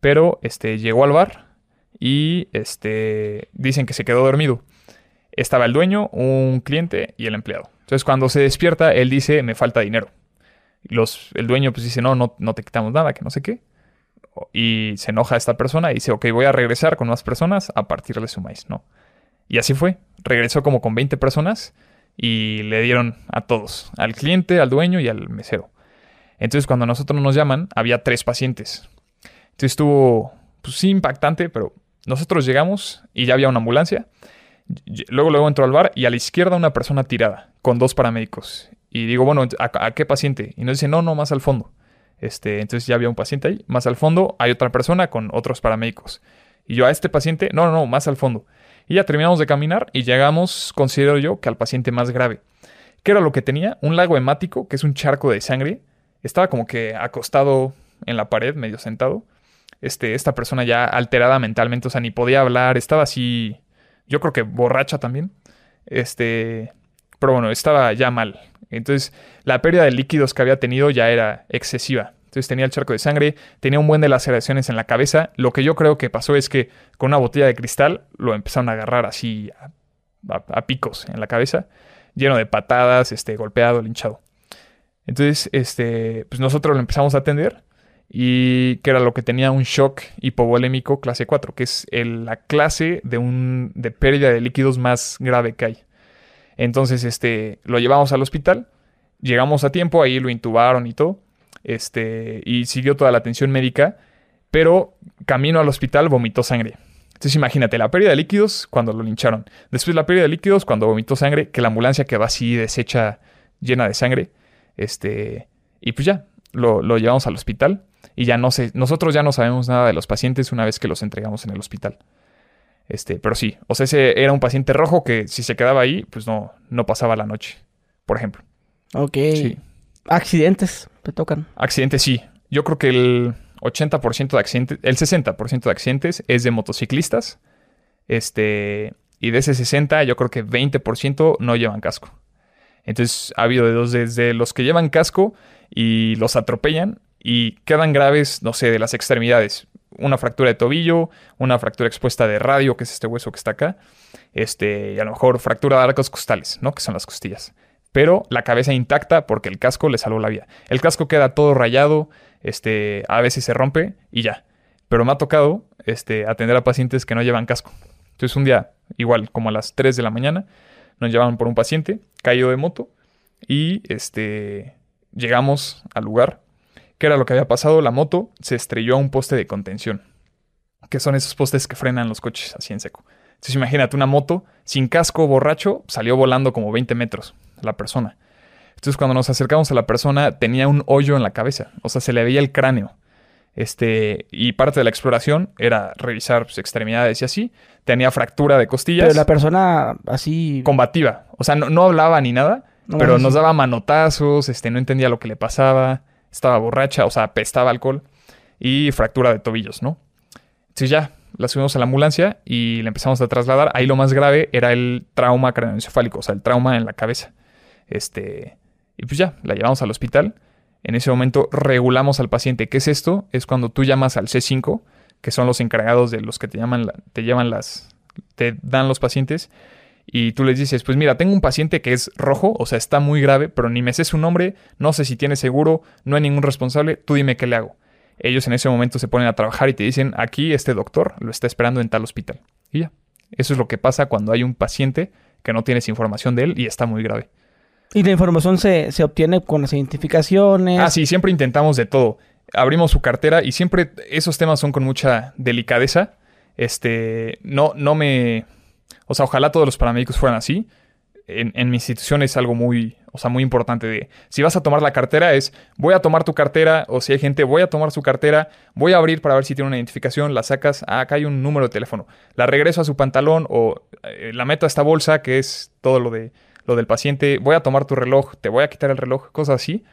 [SPEAKER 1] pero este, llegó al bar y este, dicen que se quedó dormido. Estaba el dueño, un cliente y el empleado. Entonces cuando se despierta, él dice, me falta dinero. Los, el dueño pues dice, no, no, no te quitamos nada, que no sé qué. Y se enoja esta persona y dice, ok, voy a regresar con más personas a partirle su maíz, ¿no? Y así fue. Regresó como con 20 personas y le dieron a todos, al cliente, al dueño y al mesero. Entonces cuando nosotros nos llaman, había tres pacientes. Entonces estuvo, pues sí, impactante, pero nosotros llegamos y ya había una ambulancia. Luego, luego entró al bar y a la izquierda una persona tirada, con dos paramédicos. Y digo, bueno, ¿a, qué paciente? Y nos dice, no, no, más al fondo. Este, entonces ya había un paciente ahí. Más al fondo hay otra persona con otros paramédicos. Y yo a este paciente, no, no, no, más al fondo. Y ya terminamos de caminar y llegamos, considero yo, que al paciente más grave. ¿Qué era lo que tenía? Un lago hemático, que es un charco de sangre. Estaba como que acostado en la pared, medio sentado. Este, esta persona ya alterada mentalmente, o sea, ni podía hablar, estaba así, yo creo que borracha también. Este, pero bueno, estaba ya mal. Entonces, la pérdida de líquidos que había tenido ya era excesiva. Entonces tenía el charco de sangre, tenía un buen de laceraciones en la cabeza. Lo que yo creo que pasó es que con una botella de cristal lo empezaron a agarrar así a, picos en la cabeza, lleno de patadas, este, golpeado, linchado. Entonces, este, pues nosotros lo empezamos a atender y que era lo que tenía un shock hipovolémico clase 4, que es la clase de, un, de pérdida de líquidos más grave que hay. Entonces, este, lo llevamos al hospital, llegamos a tiempo, ahí lo intubaron y todo, este, y siguió toda la atención médica, pero camino al hospital vomitó sangre. Entonces imagínate, la pérdida de líquidos cuando lo lincharon. Después la pérdida de líquidos cuando vomitó sangre, que la ambulancia quedó así deshecha, llena de sangre. Este, y pues ya, lo, lo llevamos al hospital y ya no sé, nosotros ya no sabemos nada de los pacientes una vez que los entregamos en el hospital. Este, pero sí, o sea, ese era un paciente rojo que si se quedaba ahí, pues no, no pasaba la noche, por ejemplo.
[SPEAKER 2] Ok. Sí. Accidentes, te tocan.
[SPEAKER 1] Accidentes, sí. Yo creo que el 80% de accidentes, el 60% de accidentes es de motociclistas. Este, y de ese 60, yo creo que 20% no llevan casco. Entonces, ha habido de dos, desde los que llevan casco y los atropellan y quedan graves, no sé, de las extremidades una fractura de tobillo, una fractura expuesta de radio, que es este hueso que está acá, este, y a lo mejor fractura de arcos costales, ¿no? Que son las costillas. Pero la cabeza intacta porque el casco le salvó la vida. El casco queda todo rayado, este, a veces se rompe y ya. Pero me ha tocado este, atender a pacientes que no llevan casco. Entonces un día, igual como a las 3 de la mañana, nos llevaban por un paciente caído de moto y este, llegamos al lugar ¿Qué era lo que había pasado? La moto se estrelló a un poste de contención, que son esos postes que frenan los coches así en seco. Entonces imagínate una moto sin casco, borracho, salió volando como 20 metros la persona. Entonces cuando nos acercamos a la persona tenía un hoyo en la cabeza, o sea, se le veía el cráneo. Este, y parte de la exploración era revisar sus extremidades y así. Tenía fractura de costillas.
[SPEAKER 2] Pero la persona así...
[SPEAKER 1] Combativa. O sea, no, hablaba ni nada, pero nos daba manotazos, este, no entendía lo que le pasaba estaba borracha, o sea, apestaba alcohol y fractura de tobillos, ¿no? Entonces ya la subimos a la ambulancia y la empezamos a trasladar. Ahí lo más grave era el trauma craneoencefálico, o sea, el trauma en la cabeza. Este, y pues ya, la llevamos al hospital. En ese momento regulamos al paciente. ¿Qué es esto? Es cuando tú llamas al C5, que son los encargados de los que te llaman, te llevan las, te dan los pacientes y tú les dices, pues mira, tengo un paciente que es rojo, o sea, está muy grave, pero ni me sé su nombre, no sé si tiene seguro, no hay ningún responsable, tú dime qué le hago. Ellos en ese momento se ponen a trabajar y te dicen, aquí este doctor lo está esperando en tal hospital. Y ya. Eso es lo que pasa cuando hay un paciente que no tienes información de él y está muy grave.
[SPEAKER 2] Y la información se, se obtiene con las identificaciones.
[SPEAKER 1] Ah, sí, siempre intentamos de todo. Abrimos su cartera y siempre esos temas son con mucha delicadeza. Este, no, no me, o sea, ojalá todos los paramédicos fueran así. En, mi institución es algo muy, o sea, muy importante de, si vas a tomar la cartera es, voy a tomar tu cartera, o si hay gente, voy a tomar su cartera, voy a abrir para ver si tiene una identificación, la sacas, ah, acá hay un número de teléfono, la regreso a su pantalón o eh, la meto a esta bolsa que es todo lo, de, lo del paciente, voy a tomar tu reloj, te voy a quitar el reloj, cosas así,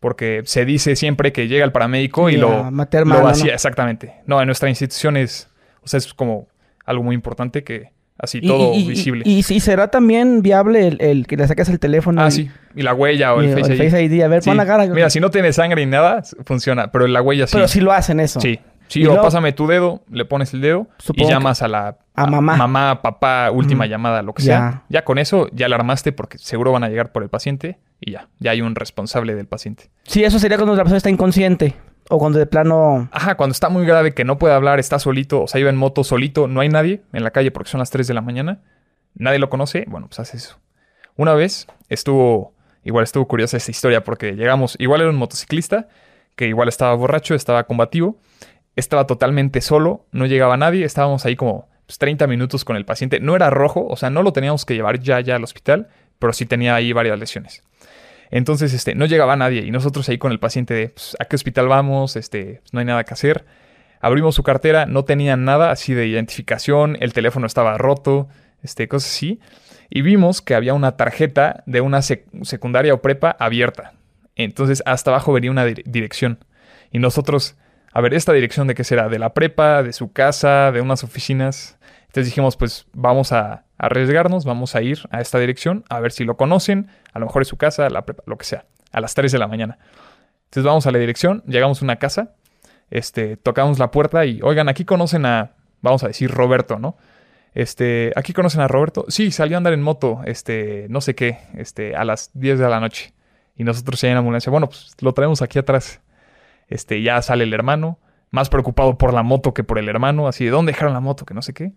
[SPEAKER 1] porque se dice siempre que llega el paramédico y, lo, lo vacía, exactamente. No, en nuestra institución es, o sea, es como algo muy importante que Así todo visible.
[SPEAKER 2] Y, si será también viable el, que le saques el teléfono.
[SPEAKER 1] Ah, sí. Y la huella o el, Face,
[SPEAKER 2] ID. A ver, pon la cara.
[SPEAKER 1] Mira, si no tiene sangre ni nada, funciona. Pero la huella sí.
[SPEAKER 2] Pero sí lo hacen eso.
[SPEAKER 1] Sí. Sí,
[SPEAKER 2] Y
[SPEAKER 1] o pásame tu dedo, le pones el dedo
[SPEAKER 2] Supongo
[SPEAKER 1] y llamas a la...
[SPEAKER 2] a mamá.
[SPEAKER 1] Mamá, papá, última llamada, lo que
[SPEAKER 2] Ya.
[SPEAKER 1] sea. Ya con eso ya la armaste porque seguro van a llegar por el paciente y ya. Ya hay un responsable del paciente.
[SPEAKER 2] Sí, eso sería cuando la persona está inconsciente. O cuando de plano...
[SPEAKER 1] Ajá, cuando está muy grave, que no puede hablar, está solito, o sea, iba en moto solito, no hay nadie en la calle porque son las 3 de la mañana, nadie lo conoce, bueno, pues hace eso. Una vez estuvo, igual estuvo curiosa esta historia porque llegamos, igual era un motociclista, que igual estaba borracho, estaba combativo, estaba totalmente solo, no llegaba nadie, estábamos ahí como pues, 30 minutos con el paciente, no era rojo, o sea, no lo teníamos que llevar ya, ya al hospital, pero sí tenía ahí varias lesiones. Entonces, este, no llegaba nadie y nosotros ahí con el paciente de, pues, ¿a qué hospital vamos? Este, pues, no hay nada que hacer. Abrimos su cartera, no tenía nada así de identificación, el teléfono estaba roto, este, cosas así. Y vimos que había una tarjeta de una sec- secundaria o prepa abierta. Entonces, hasta abajo venía una dir- dirección. Y nosotros, a ver, ¿esta dirección de qué será? ¿De la prepa? ¿De su casa? ¿De unas oficinas? Entonces dijimos, pues vamos a arriesgarnos, vamos a ir a esta dirección, a ver si lo conocen, a lo mejor es su casa, la lo que sea, a las 3 de la mañana. Entonces vamos a la dirección, llegamos a una casa, este, tocamos la puerta y, oigan, aquí conocen a, vamos a decir, Roberto, ¿no? Este, aquí conocen a Roberto. Sí, salió a andar en moto, este, no sé qué, este, a las 10 de la noche. Y nosotros ya en ambulancia, bueno, pues lo traemos aquí atrás. Este, ya sale el hermano, más preocupado por la moto que por el hermano, así de dónde dejaron la moto, que no sé qué.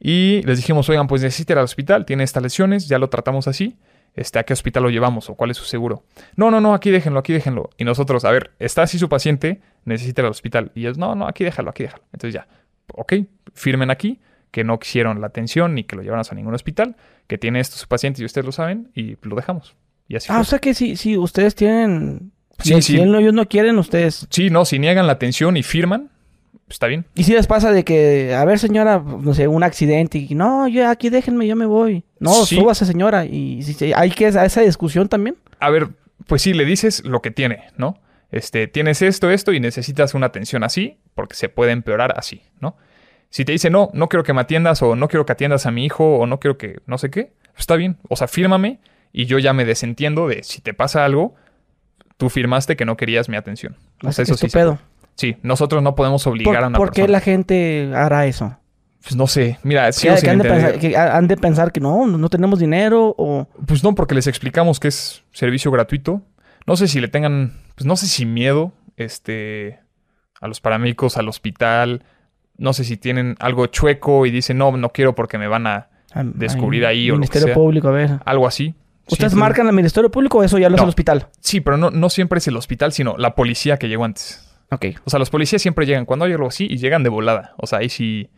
[SPEAKER 1] Y les dijimos, oigan, pues necesita ir al hospital, tiene estas lesiones, ya lo tratamos así. Este, ¿a qué hospital lo llevamos o cuál es su seguro? No, no, no, aquí déjenlo, aquí déjenlo. Y nosotros, a ver, está así su paciente, necesita ir al hospital. Y ellos, no, no, aquí déjalo, aquí déjalo. Entonces ya, ok, firmen aquí que no quisieron la atención ni que lo llevaran a ningún hospital, que tiene esto su paciente y ustedes lo saben y lo dejamos. Y así
[SPEAKER 2] Ah,
[SPEAKER 1] fue.
[SPEAKER 2] o sea que si, si ustedes tienen...
[SPEAKER 1] Sí,
[SPEAKER 2] si,
[SPEAKER 1] sí.
[SPEAKER 2] si él no- ellos no quieren, ustedes...
[SPEAKER 1] Sí, no, si niegan la atención y firman, está bien.
[SPEAKER 2] Y si les pasa de que, a ver señora, no sé, un accidente y no, yo aquí déjenme, yo me voy. No,
[SPEAKER 1] Sí.
[SPEAKER 2] súbase señora. Y si si- hay que a esa discusión también.
[SPEAKER 1] A ver, pues sí, le dices lo que tiene, ¿no? Este, tienes esto, esto y necesitas una atención así, porque se puede empeorar así, ¿no? Si te dice, no, no quiero que me atiendas, o no quiero que atiendas a mi hijo, o no quiero que, no sé qué, pues está bien. O sea, fírmame y yo ya me desentiendo de si te pasa algo, tú firmaste que no querías mi atención. O sea, eso sí. se
[SPEAKER 2] Estupendo.
[SPEAKER 1] puede. Sí, nosotros no podemos obligar a
[SPEAKER 2] ¿Por,
[SPEAKER 1] una
[SPEAKER 2] por qué
[SPEAKER 1] persona.
[SPEAKER 2] la gente hará eso?
[SPEAKER 1] Pues no sé, mira,
[SPEAKER 2] Que,
[SPEAKER 1] sigo
[SPEAKER 2] que han, de pensar, que han de pensar que no, no tenemos dinero o...
[SPEAKER 1] Pues no, porque les explicamos que es servicio gratuito. No sé si le tengan, pues no sé si miedo, este, a los paramédicos, al hospital. No sé si tienen algo chueco y dicen, no, no quiero porque me van a...
[SPEAKER 2] a-
[SPEAKER 1] Descubrir ahí o lo que
[SPEAKER 2] Ministerio
[SPEAKER 1] sea.
[SPEAKER 2] Público, a ver.
[SPEAKER 1] Algo así. Sí,
[SPEAKER 2] ¿Ustedes marcan al Ministerio Público o eso ya lo es
[SPEAKER 1] No.
[SPEAKER 2] el hospital?
[SPEAKER 1] Sí, pero no, no siempre es el hospital, sino la policía que llegó antes.
[SPEAKER 2] Ok.
[SPEAKER 1] O sea, los policías siempre llegan cuando hay algo así y llegan de volada. O sea, ahí sí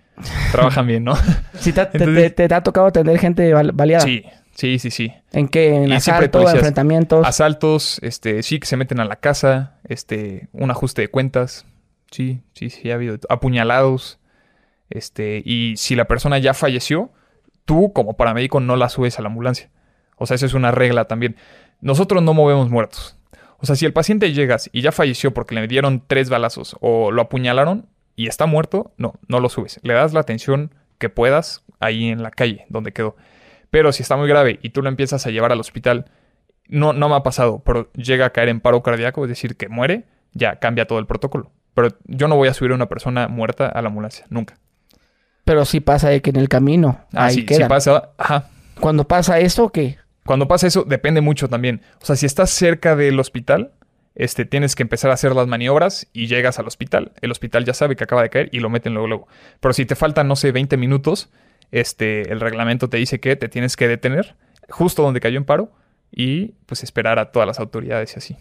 [SPEAKER 1] trabajan bien, ¿no?
[SPEAKER 2] Si te, te-
[SPEAKER 1] Entonces-
[SPEAKER 2] te- te ha tocado atender gente bal- baleada.
[SPEAKER 1] Sí, sí, sí, sí.
[SPEAKER 2] ¿En qué? ¿En
[SPEAKER 1] Y siempre hay
[SPEAKER 2] asalto,
[SPEAKER 1] policías.
[SPEAKER 2] enfrentamientos?
[SPEAKER 1] Asaltos, este, sí, que se meten a la casa, este, un ajuste de cuentas. Sí, sí, sí, ha habido. Apuñalados. Este, y si la persona ya falleció, tú como paramédico no la subes a la ambulancia. O sea, esa es una regla también. Nosotros no movemos muertos. O sea, si el paciente llegas y ya falleció porque le dieron tres balazos o lo apuñalaron y está muerto, no, no lo subes. Le das la atención que puedas ahí en la calle donde quedó. Pero si está muy grave y tú lo empiezas a llevar al hospital, no, no me ha pasado, pero llega a caer en paro cardíaco, es decir, que muere, ya cambia todo el protocolo. Pero yo no voy a subir a una persona muerta a la ambulancia, nunca.
[SPEAKER 2] Pero sí pasa de que en el camino.
[SPEAKER 1] Ah,
[SPEAKER 2] ahí
[SPEAKER 1] sí,
[SPEAKER 2] quedan.
[SPEAKER 1] si pasa, ajá.
[SPEAKER 2] Cuando pasa eso, ¿qué?
[SPEAKER 1] Cuando pasa eso, depende mucho también. O sea, si estás cerca del hospital, este, tienes que empezar a hacer las maniobras y llegas al hospital. El hospital ya sabe que acaba de caer y lo meten luego, luego. Pero si te faltan, no sé, 20 minutos, este, el reglamento te dice que te tienes que detener justo donde cayó en paro y pues esperar a todas las autoridades y así.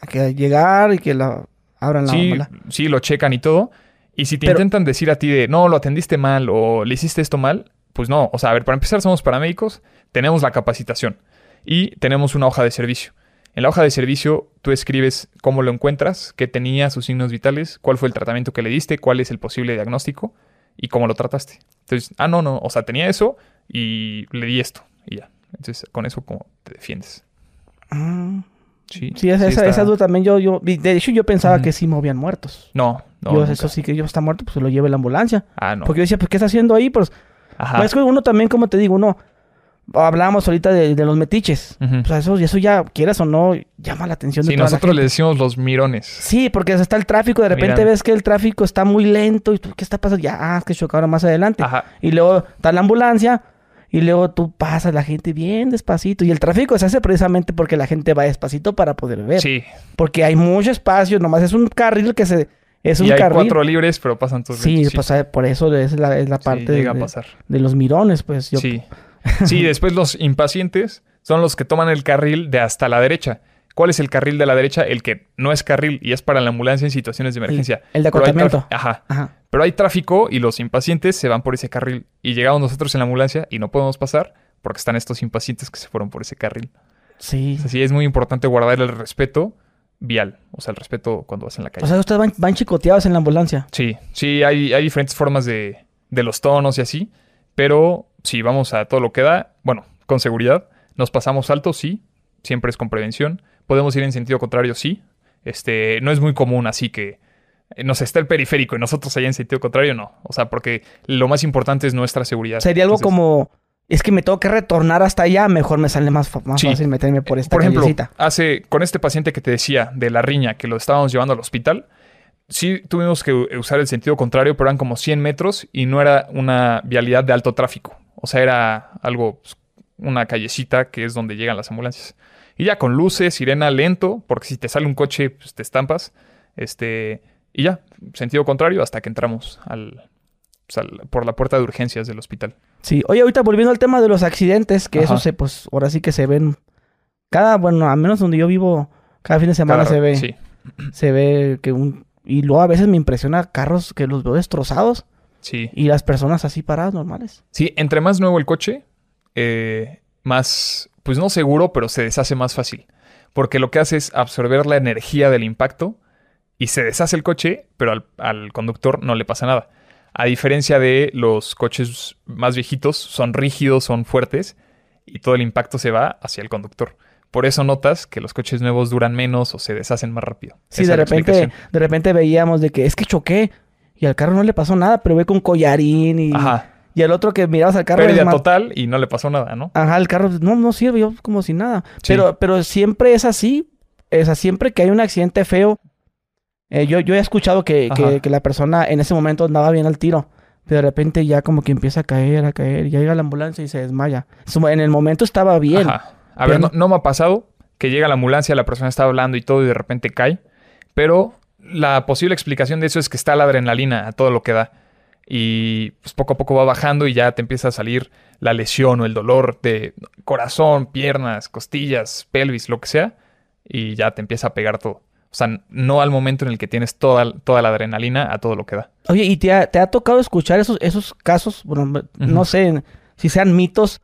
[SPEAKER 2] Hay que llegar y que la abran la
[SPEAKER 1] Sí, sí, lo checan y todo. Y si te
[SPEAKER 2] Pero-
[SPEAKER 1] intentan decir a ti de, no, lo atendiste mal o le hiciste esto mal, pues no. O sea, a ver, para empezar somos paramédicos, tenemos la capacitación y tenemos una hoja de servicio. En la hoja de servicio tú escribes cómo lo encuentras, qué tenía, sus signos vitales, cuál fue el tratamiento que le diste, cuál es el posible diagnóstico y cómo lo trataste. Entonces, ah, no, no, o sea, tenía eso y le di esto y ya. Entonces, con eso como te defiendes.
[SPEAKER 2] Mm,
[SPEAKER 1] Sí,
[SPEAKER 2] Sí, esa,
[SPEAKER 1] sí
[SPEAKER 2] esa,
[SPEAKER 1] está-
[SPEAKER 2] esa duda también yo, yo... De hecho, yo pensaba que sí movían muertos.
[SPEAKER 1] No, no.
[SPEAKER 2] yo,
[SPEAKER 1] nunca.
[SPEAKER 2] eso sí que yo está muerto, pues se lo lleve la ambulancia.
[SPEAKER 1] Ah, no.
[SPEAKER 2] Porque yo decía, pues, ¿qué está haciendo ahí? Pues,
[SPEAKER 1] Ajá.
[SPEAKER 2] pues, uno también, como te digo, uno... Hablábamos ahorita de, de los metiches. O sea, eso, eso ya, quieras o no, llama la atención de
[SPEAKER 1] Sí,
[SPEAKER 2] toda la
[SPEAKER 1] nosotros le decimos los mirones.
[SPEAKER 2] Sí, porque está el tráfico, de repente
[SPEAKER 1] Miran.
[SPEAKER 2] ves que el tráfico está muy lento y tú, ¿qué está pasando? Ya, ah, es que chocaron más adelante.
[SPEAKER 1] Ajá.
[SPEAKER 2] Y luego está la ambulancia y luego tú pasas la gente bien despacito. Y el tráfico se hace precisamente porque la gente va despacito para poder ver.
[SPEAKER 1] Sí.
[SPEAKER 2] Porque hay mucho espacio, nomás es un carril que se... Es un
[SPEAKER 1] y hay
[SPEAKER 2] carril.
[SPEAKER 1] cuatro libres, pero pasan todos
[SPEAKER 2] Sí, pues eh, por eso es la, es la
[SPEAKER 1] Sí,
[SPEAKER 2] parte de,
[SPEAKER 1] llega a
[SPEAKER 2] de-
[SPEAKER 1] pasar.
[SPEAKER 2] de los mirones, pues. Yo,
[SPEAKER 1] Sí. Sí, después los impacientes son los que toman el carril de hasta la derecha. ¿Cuál es el carril de la derecha? El que no es carril y es para la ambulancia en situaciones de emergencia.
[SPEAKER 2] el de
[SPEAKER 1] Pero hay
[SPEAKER 2] acotamiento.
[SPEAKER 1] traf- Ajá.
[SPEAKER 2] Ajá.
[SPEAKER 1] Pero hay tráfico y los impacientes se van por ese carril. Y llegamos nosotros en la ambulancia y no podemos pasar porque están estos impacientes que se fueron por ese carril.
[SPEAKER 2] Sí.
[SPEAKER 1] O sea, sí es muy importante guardar el respeto vial. O sea, el respeto cuando vas en la calle.
[SPEAKER 2] O sea, ustedes van, van chicoteados en la ambulancia.
[SPEAKER 1] Sí, sí, hay, hay diferentes formas de, de los tonos y así, pero si vamos a todo lo que da, bueno, con seguridad, nos pasamos alto, sí, siempre es con prevención, podemos ir en sentido contrario, sí, este, no es muy común así que eh, nos está el periférico y nosotros allá en sentido contrario, no, o sea, porque lo más importante es nuestra seguridad.
[SPEAKER 2] Sería algo
[SPEAKER 1] Entonces,
[SPEAKER 2] como... Es que me tengo que retornar hasta allá, mejor me sale más, fa- más
[SPEAKER 1] Sí.
[SPEAKER 2] fácil meterme por esta
[SPEAKER 1] Por ejemplo,
[SPEAKER 2] callecita.
[SPEAKER 1] hace con este paciente que te decía de la riña que lo estábamos llevando al hospital, sí tuvimos que usar el sentido contrario, pero eran como 100 metros y no era una vialidad de alto tráfico. O sea, era algo, pues, una callecita que es donde llegan las ambulancias. Y ya con luces, sirena lento, porque si te sale un coche, pues te estampas. Este, y ya, sentido contrario hasta que entramos al, pues, al- por la puerta de urgencias del hospital.
[SPEAKER 2] Sí. Oye, ahorita volviendo al tema de los accidentes, que
[SPEAKER 1] Ajá.
[SPEAKER 2] eso se, pues, ahora sí que se ven... Cada, bueno, al menos donde yo vivo, cada fin de semana
[SPEAKER 1] Cada-
[SPEAKER 2] se ve...
[SPEAKER 1] Sí,
[SPEAKER 2] Se ve que un... Y luego a veces me impresiona carros que los veo destrozados
[SPEAKER 1] sí.
[SPEAKER 2] y las personas así paradas normales.
[SPEAKER 1] Sí, entre más nuevo el coche, eh, más, pues no seguro, pero se deshace más fácil. Porque lo que hace es absorber la energía del impacto y se deshace el coche, pero al, al conductor no le pasa nada. A diferencia de los coches más viejitos, son rígidos, son fuertes y todo el impacto se va hacia el conductor. Por eso notas que los coches nuevos duran menos o se deshacen más rápido.
[SPEAKER 2] Sí,
[SPEAKER 1] Esa
[SPEAKER 2] de repente, de repente veíamos de que es que choqué y al carro no le pasó nada, pero ve con collarín y,
[SPEAKER 1] Ajá.
[SPEAKER 2] y el otro que mirabas al carro.
[SPEAKER 1] Pérdida total y no le pasó nada, ¿no?
[SPEAKER 2] Ajá, el carro no, no sirve, yo como si nada.
[SPEAKER 1] Sí.
[SPEAKER 2] Pero, pero siempre es así. O sea, siempre que hay un accidente feo, eh, yo, yo he escuchado que, que, la persona en ese momento andaba bien al tiro. Pero de repente ya como que empieza a caer, a caer. Y ya llega la ambulancia y se desmaya. En el momento estaba bien.
[SPEAKER 1] Ajá. A ver, no, no me ha pasado que llega la ambulancia, la persona está hablando y todo y de repente cae, pero la posible explicación de eso es que está la adrenalina a todo lo que da y pues poco a poco va bajando y ya te empieza a salir la lesión o el dolor de corazón, piernas, costillas, pelvis, lo que sea y ya te empieza a pegar todo. O sea, no al momento en el que tienes toda, toda la adrenalina a todo lo que da.
[SPEAKER 2] Oye, ¿y te ha, te ha tocado escuchar esos, esos casos? Bueno, no sé si sean mitos.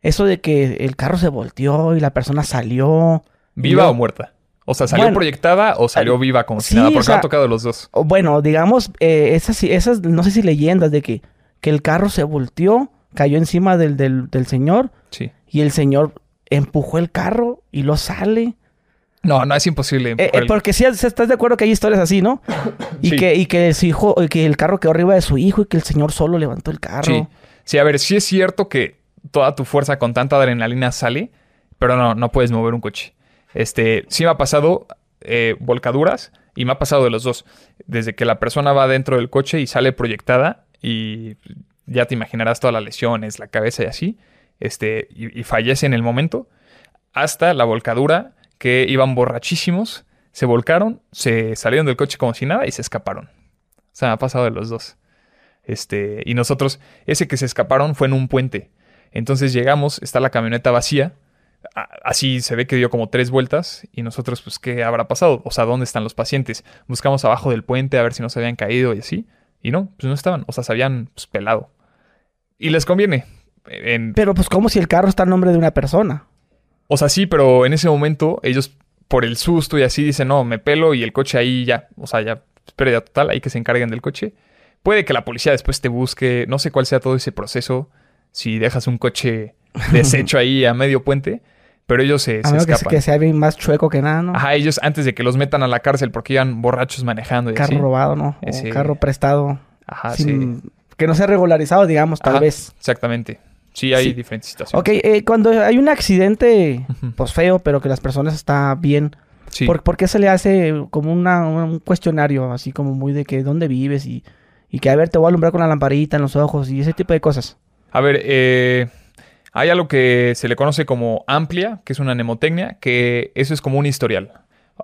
[SPEAKER 2] Eso de que el carro se volteó y la persona salió.
[SPEAKER 1] ¿Viva o muerta? O sea, ¿salió
[SPEAKER 2] Bueno,
[SPEAKER 1] proyectada o salió viva como si
[SPEAKER 2] sí,
[SPEAKER 1] nada?
[SPEAKER 2] o
[SPEAKER 1] Porque
[SPEAKER 2] sea-
[SPEAKER 1] me ha tocado los dos.
[SPEAKER 2] O bueno, digamos, eh, esas, esas, no sé si leyendas de que, que el carro se volteó, cayó encima del, del, del señor
[SPEAKER 1] Sí.
[SPEAKER 2] y el señor empujó el carro y lo sale.
[SPEAKER 1] No, no es imposible.
[SPEAKER 2] Eh, eh, porque sí, estás de acuerdo que hay historias así, ¿no? Y,
[SPEAKER 1] Sí.
[SPEAKER 2] que, y que su hijo, y que el carro quedó arriba de su hijo y que el señor solo levantó el carro.
[SPEAKER 1] Sí. Sí, a ver, sí es cierto que toda tu fuerza con tanta adrenalina sale, pero no, no puedes mover un coche. Este, sí me ha pasado eh, volcaduras y me ha pasado de los dos. Desde que la persona va dentro del coche y sale proyectada y ya te imaginarás todas las lesiones, la cabeza y así, este, y, fallece en el momento, hasta la volcadura que iban borrachísimos, se volcaron, se salieron del coche como si nada y se escaparon. O sea, me ha pasado de los dos. Este, y nosotros, ese que se escaparon fue en un puente. Entonces llegamos, está la camioneta vacía. Así se ve que dio como tres vueltas. Y nosotros, pues, ¿qué habrá pasado? O sea, ¿dónde están los pacientes? Buscamos abajo del puente a ver si no se habían caído y así. Y no, pues no estaban. O sea, se habían pues, pelado. Y les conviene. En-
[SPEAKER 2] Pero pues como si el carro está en nombre de una persona.
[SPEAKER 1] o sea, sí, pero en ese momento ellos, por el susto y así, dicen, no, me pelo y el coche ahí ya. O sea, ya, pérdida total, hay que se encarguen del coche. Puede que la policía después te busque, no sé cuál sea todo ese proceso, si dejas un coche deshecho ahí a medio puente, pero ellos se,
[SPEAKER 2] A
[SPEAKER 1] se
[SPEAKER 2] menos que,
[SPEAKER 1] escapan.
[SPEAKER 2] que sea bien más chueco que nada, ¿no?
[SPEAKER 1] Ajá, ellos antes de que los metan a la cárcel porque iban borrachos manejando y
[SPEAKER 2] carro
[SPEAKER 1] así.
[SPEAKER 2] robado, ¿no? O
[SPEAKER 1] Ese-
[SPEAKER 2] carro prestado.
[SPEAKER 1] Ajá,
[SPEAKER 2] sin-
[SPEAKER 1] sí.
[SPEAKER 2] Que no sea regularizado, digamos, tal
[SPEAKER 1] Ajá.
[SPEAKER 2] vez.
[SPEAKER 1] Exactamente. Sí, hay
[SPEAKER 2] Sí.
[SPEAKER 1] diferentes situaciones.
[SPEAKER 2] Ok, eh, cuando hay un accidente, pues feo, pero que las personas están bien,
[SPEAKER 1] Sí.
[SPEAKER 2] ¿por, por qué se le hace como una, un cuestionario, así como muy de que dónde vives y, y que a ver, te voy a alumbrar con la lamparita en los ojos y ese tipo de cosas?
[SPEAKER 1] A ver, eh, hay algo que se le conoce como amplia, que es una mnemotecnia, que eso es como un historial.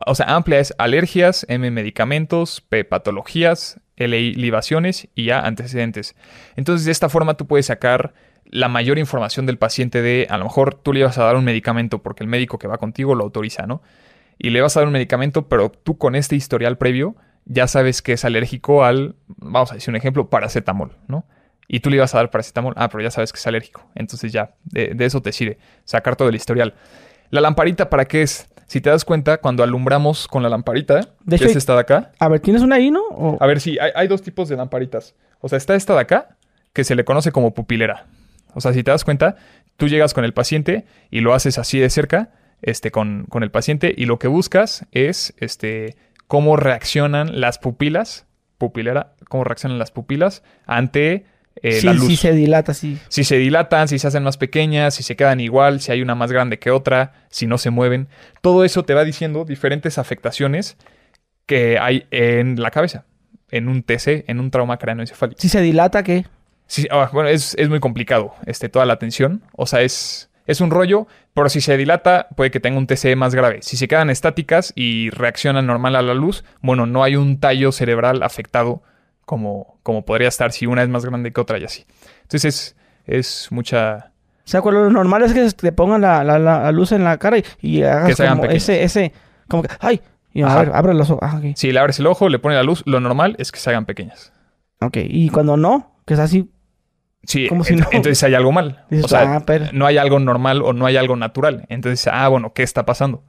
[SPEAKER 1] O sea, amplia es alergias, M medicamentos, P patologías, L libaciones y A antecedentes. Entonces, de esta forma tú puedes sacar la mayor información del paciente de, a lo mejor tú le vas a dar un medicamento porque el médico que va contigo lo autoriza, ¿no? Y le vas a dar un medicamento, pero tú con este historial previo ya sabes que es alérgico al, vamos a decir un ejemplo, paracetamol, ¿no? Y tú le ibas a dar paracetamol, ah, pero ya sabes que es alérgico. Entonces ya, de, de eso te sirve, sacar todo el historial. La lamparita, ¿para qué es? Si te das cuenta, cuando alumbramos con la lamparita,
[SPEAKER 2] De
[SPEAKER 1] que es esta de acá.
[SPEAKER 2] A ver, ¿tienes una ahí, no? O-
[SPEAKER 1] A ver, sí, hay, hay dos tipos de lamparitas. O sea, está esta de acá, que se le conoce como pupilera. O sea, si te das cuenta, tú llegas con el paciente y lo haces así de cerca, este, con, con el paciente, y lo que buscas es, este, cómo reaccionan las pupilas, pupilera, cómo reaccionan las pupilas ante eh,
[SPEAKER 2] sí,
[SPEAKER 1] la luz.
[SPEAKER 2] sí se dilata, sí.
[SPEAKER 1] Si se dilatan, si se hacen más pequeñas, si se quedan igual, si hay una más grande que otra, si no se mueven. Todo eso te va diciendo diferentes afectaciones que hay en la cabeza, en un TC, en un trauma craneoencefálico.
[SPEAKER 2] Si se dilata, ¿qué?
[SPEAKER 1] Sí, ah, bueno, es, es muy complicado este, toda la atención. O sea, es, es un rollo, pero si se dilata, puede que tenga un TCE más grave. Si se quedan estáticas y reaccionan normal a la luz, bueno, no hay un tallo cerebral afectado como, como podría estar si una es más grande que otra y así. Entonces es, es mucha...
[SPEAKER 2] O sea, con lo normal es que te pongan la, la- luz en la cara y, y hagas
[SPEAKER 1] Que se hagan
[SPEAKER 2] como
[SPEAKER 1] pequeñas.
[SPEAKER 2] ese, ese, como que, ¡ay! Y a ver, abre los ojos. Ah, ok.
[SPEAKER 1] Si le abres el ojo, le pones la luz, lo normal es que se hagan pequeñas.
[SPEAKER 2] Ok, y cuando no, que es así,
[SPEAKER 1] Sí,
[SPEAKER 2] Como si
[SPEAKER 1] ent-
[SPEAKER 2] no.
[SPEAKER 1] entonces hay algo mal.
[SPEAKER 2] Dices,
[SPEAKER 1] o sea,
[SPEAKER 2] "Ah, pero-".
[SPEAKER 1] no hay algo normal o no hay algo natural. Entonces, ah, bueno, ¿qué está pasando?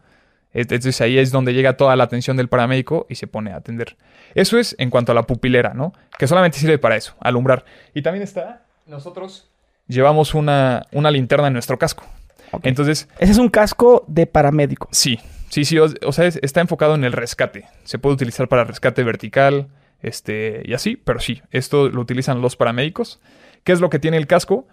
[SPEAKER 1] Entonces ahí es donde llega toda la atención del paramédico y se pone a atender. Eso es en cuanto a la pupilera, ¿no? Que solamente sirve para eso, alumbrar. Y también está, nosotros llevamos una, una linterna en nuestro casco. Entonces,
[SPEAKER 2] ese es un casco de paramédico.
[SPEAKER 1] sí, sí, sí, o, o sea, es- está enfocado en el rescate. Se puede utilizar para rescate vertical, este, y así, pero sí, esto lo utilizan los paramédicos. ¿Qué es lo que tiene el casco?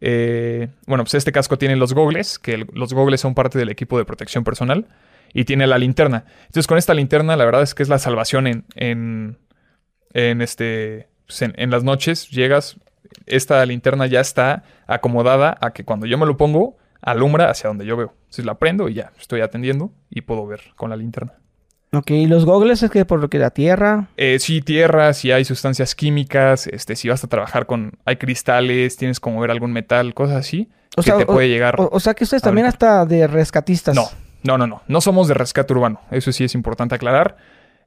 [SPEAKER 1] Eh, bueno, pues este casco tiene los gogles, que el- los gogles son parte del equipo de protección personal, y tiene la linterna. Entonces, con esta linterna, la verdad es que es la salvación en, en, en este, pues, en, en las noches. Llegas, esta linterna ya está acomodada a que cuando yo me lo pongo, alumbra hacia donde yo veo. Entonces la prendo y ya, estoy atendiendo y puedo ver con la linterna.
[SPEAKER 2] Ok, y los gogles es que por lo que la tierra.
[SPEAKER 1] Eh, sí, tierra, si hay sustancias químicas, este, si vas a trabajar con, hay cristales, tienes como ver algún metal, cosas así,
[SPEAKER 2] O
[SPEAKER 1] que
[SPEAKER 2] sea,
[SPEAKER 1] te
[SPEAKER 2] o-
[SPEAKER 1] puede llegar.
[SPEAKER 2] O, o sea que ustedes
[SPEAKER 1] ver,
[SPEAKER 2] también hasta de rescatistas.
[SPEAKER 1] No, no, no, no. No somos de rescate urbano. Eso sí es importante aclarar.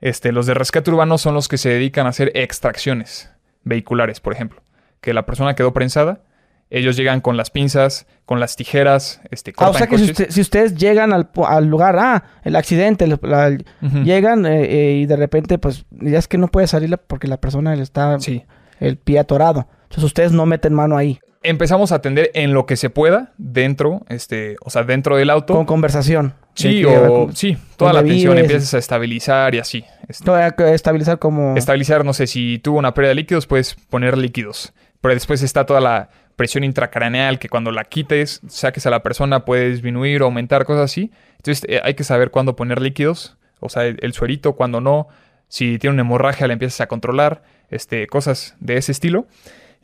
[SPEAKER 1] Este, los de rescate urbano son los que se dedican a hacer extracciones vehiculares, por ejemplo. Que la persona quedó prensada, ellos llegan con las pinzas, con las tijeras, este,
[SPEAKER 2] Ah, o
[SPEAKER 1] cortan
[SPEAKER 2] sea que si,
[SPEAKER 1] coches.
[SPEAKER 2] usted- si ustedes llegan al, lugar, ah, el accidente, el- la- el-
[SPEAKER 1] Ujú.
[SPEAKER 2] llegan eh, eh, y de repente, pues, ya es que no puede salir la- porque la persona le está
[SPEAKER 1] Sí.
[SPEAKER 2] el pie atorado. Entonces ustedes no meten mano ahí.
[SPEAKER 1] Empezamos a atender en lo que se pueda dentro, este, o sea, dentro del auto.
[SPEAKER 2] Con conversación.
[SPEAKER 1] sí, o sí, toda la atención
[SPEAKER 2] vives.
[SPEAKER 1] empiezas a estabilizar y así. Este,
[SPEAKER 2] estabilizar como...
[SPEAKER 1] Estabilizar, no sé, si tuvo una pérdida de líquidos, puedes poner líquidos. Pero después está toda la presión intracraneal que cuando la quites, saques a la persona, puede disminuir o aumentar, cosas así. Entonces eh, hay que saber cuándo poner líquidos, o sea, el, el suerito, cuándo no. Si tiene una hemorragia, la empiezas a controlar, este, cosas de ese estilo.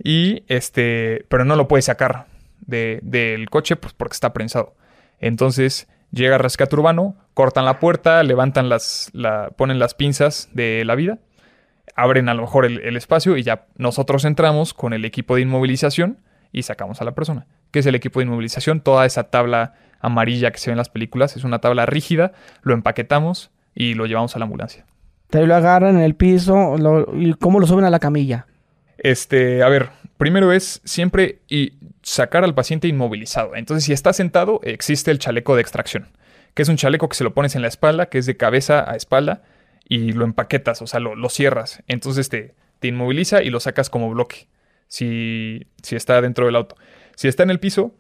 [SPEAKER 1] Y este, pero no lo puedes sacar de- del coche pues, porque está prensado. Entonces llega rescate urbano, cortan la puerta, levantan las, la, ponen las pinzas de la vida abren a lo mejor el, espacio y ya nosotros entramos con el equipo de inmovilización y sacamos a la persona. ¿Qué es el equipo de inmovilización? Toda esa tabla amarilla que se ve en las películas es una tabla rígida, lo empaquetamos y lo llevamos a la ambulancia.
[SPEAKER 2] Te lo agarran en el piso y cómo lo suben a la camilla.
[SPEAKER 1] Este, a ver, primero es siempre y sacar al paciente inmovilizado. Entonces, si está sentado, existe el chaleco de extracción, que es un chaleco que se lo pones en la espalda, que es de cabeza a espalda, y lo empaquetas, o sea, lo, cierras. Entonces te, te inmoviliza y lo sacas como bloque, si, si está dentro del auto. Si está en el piso,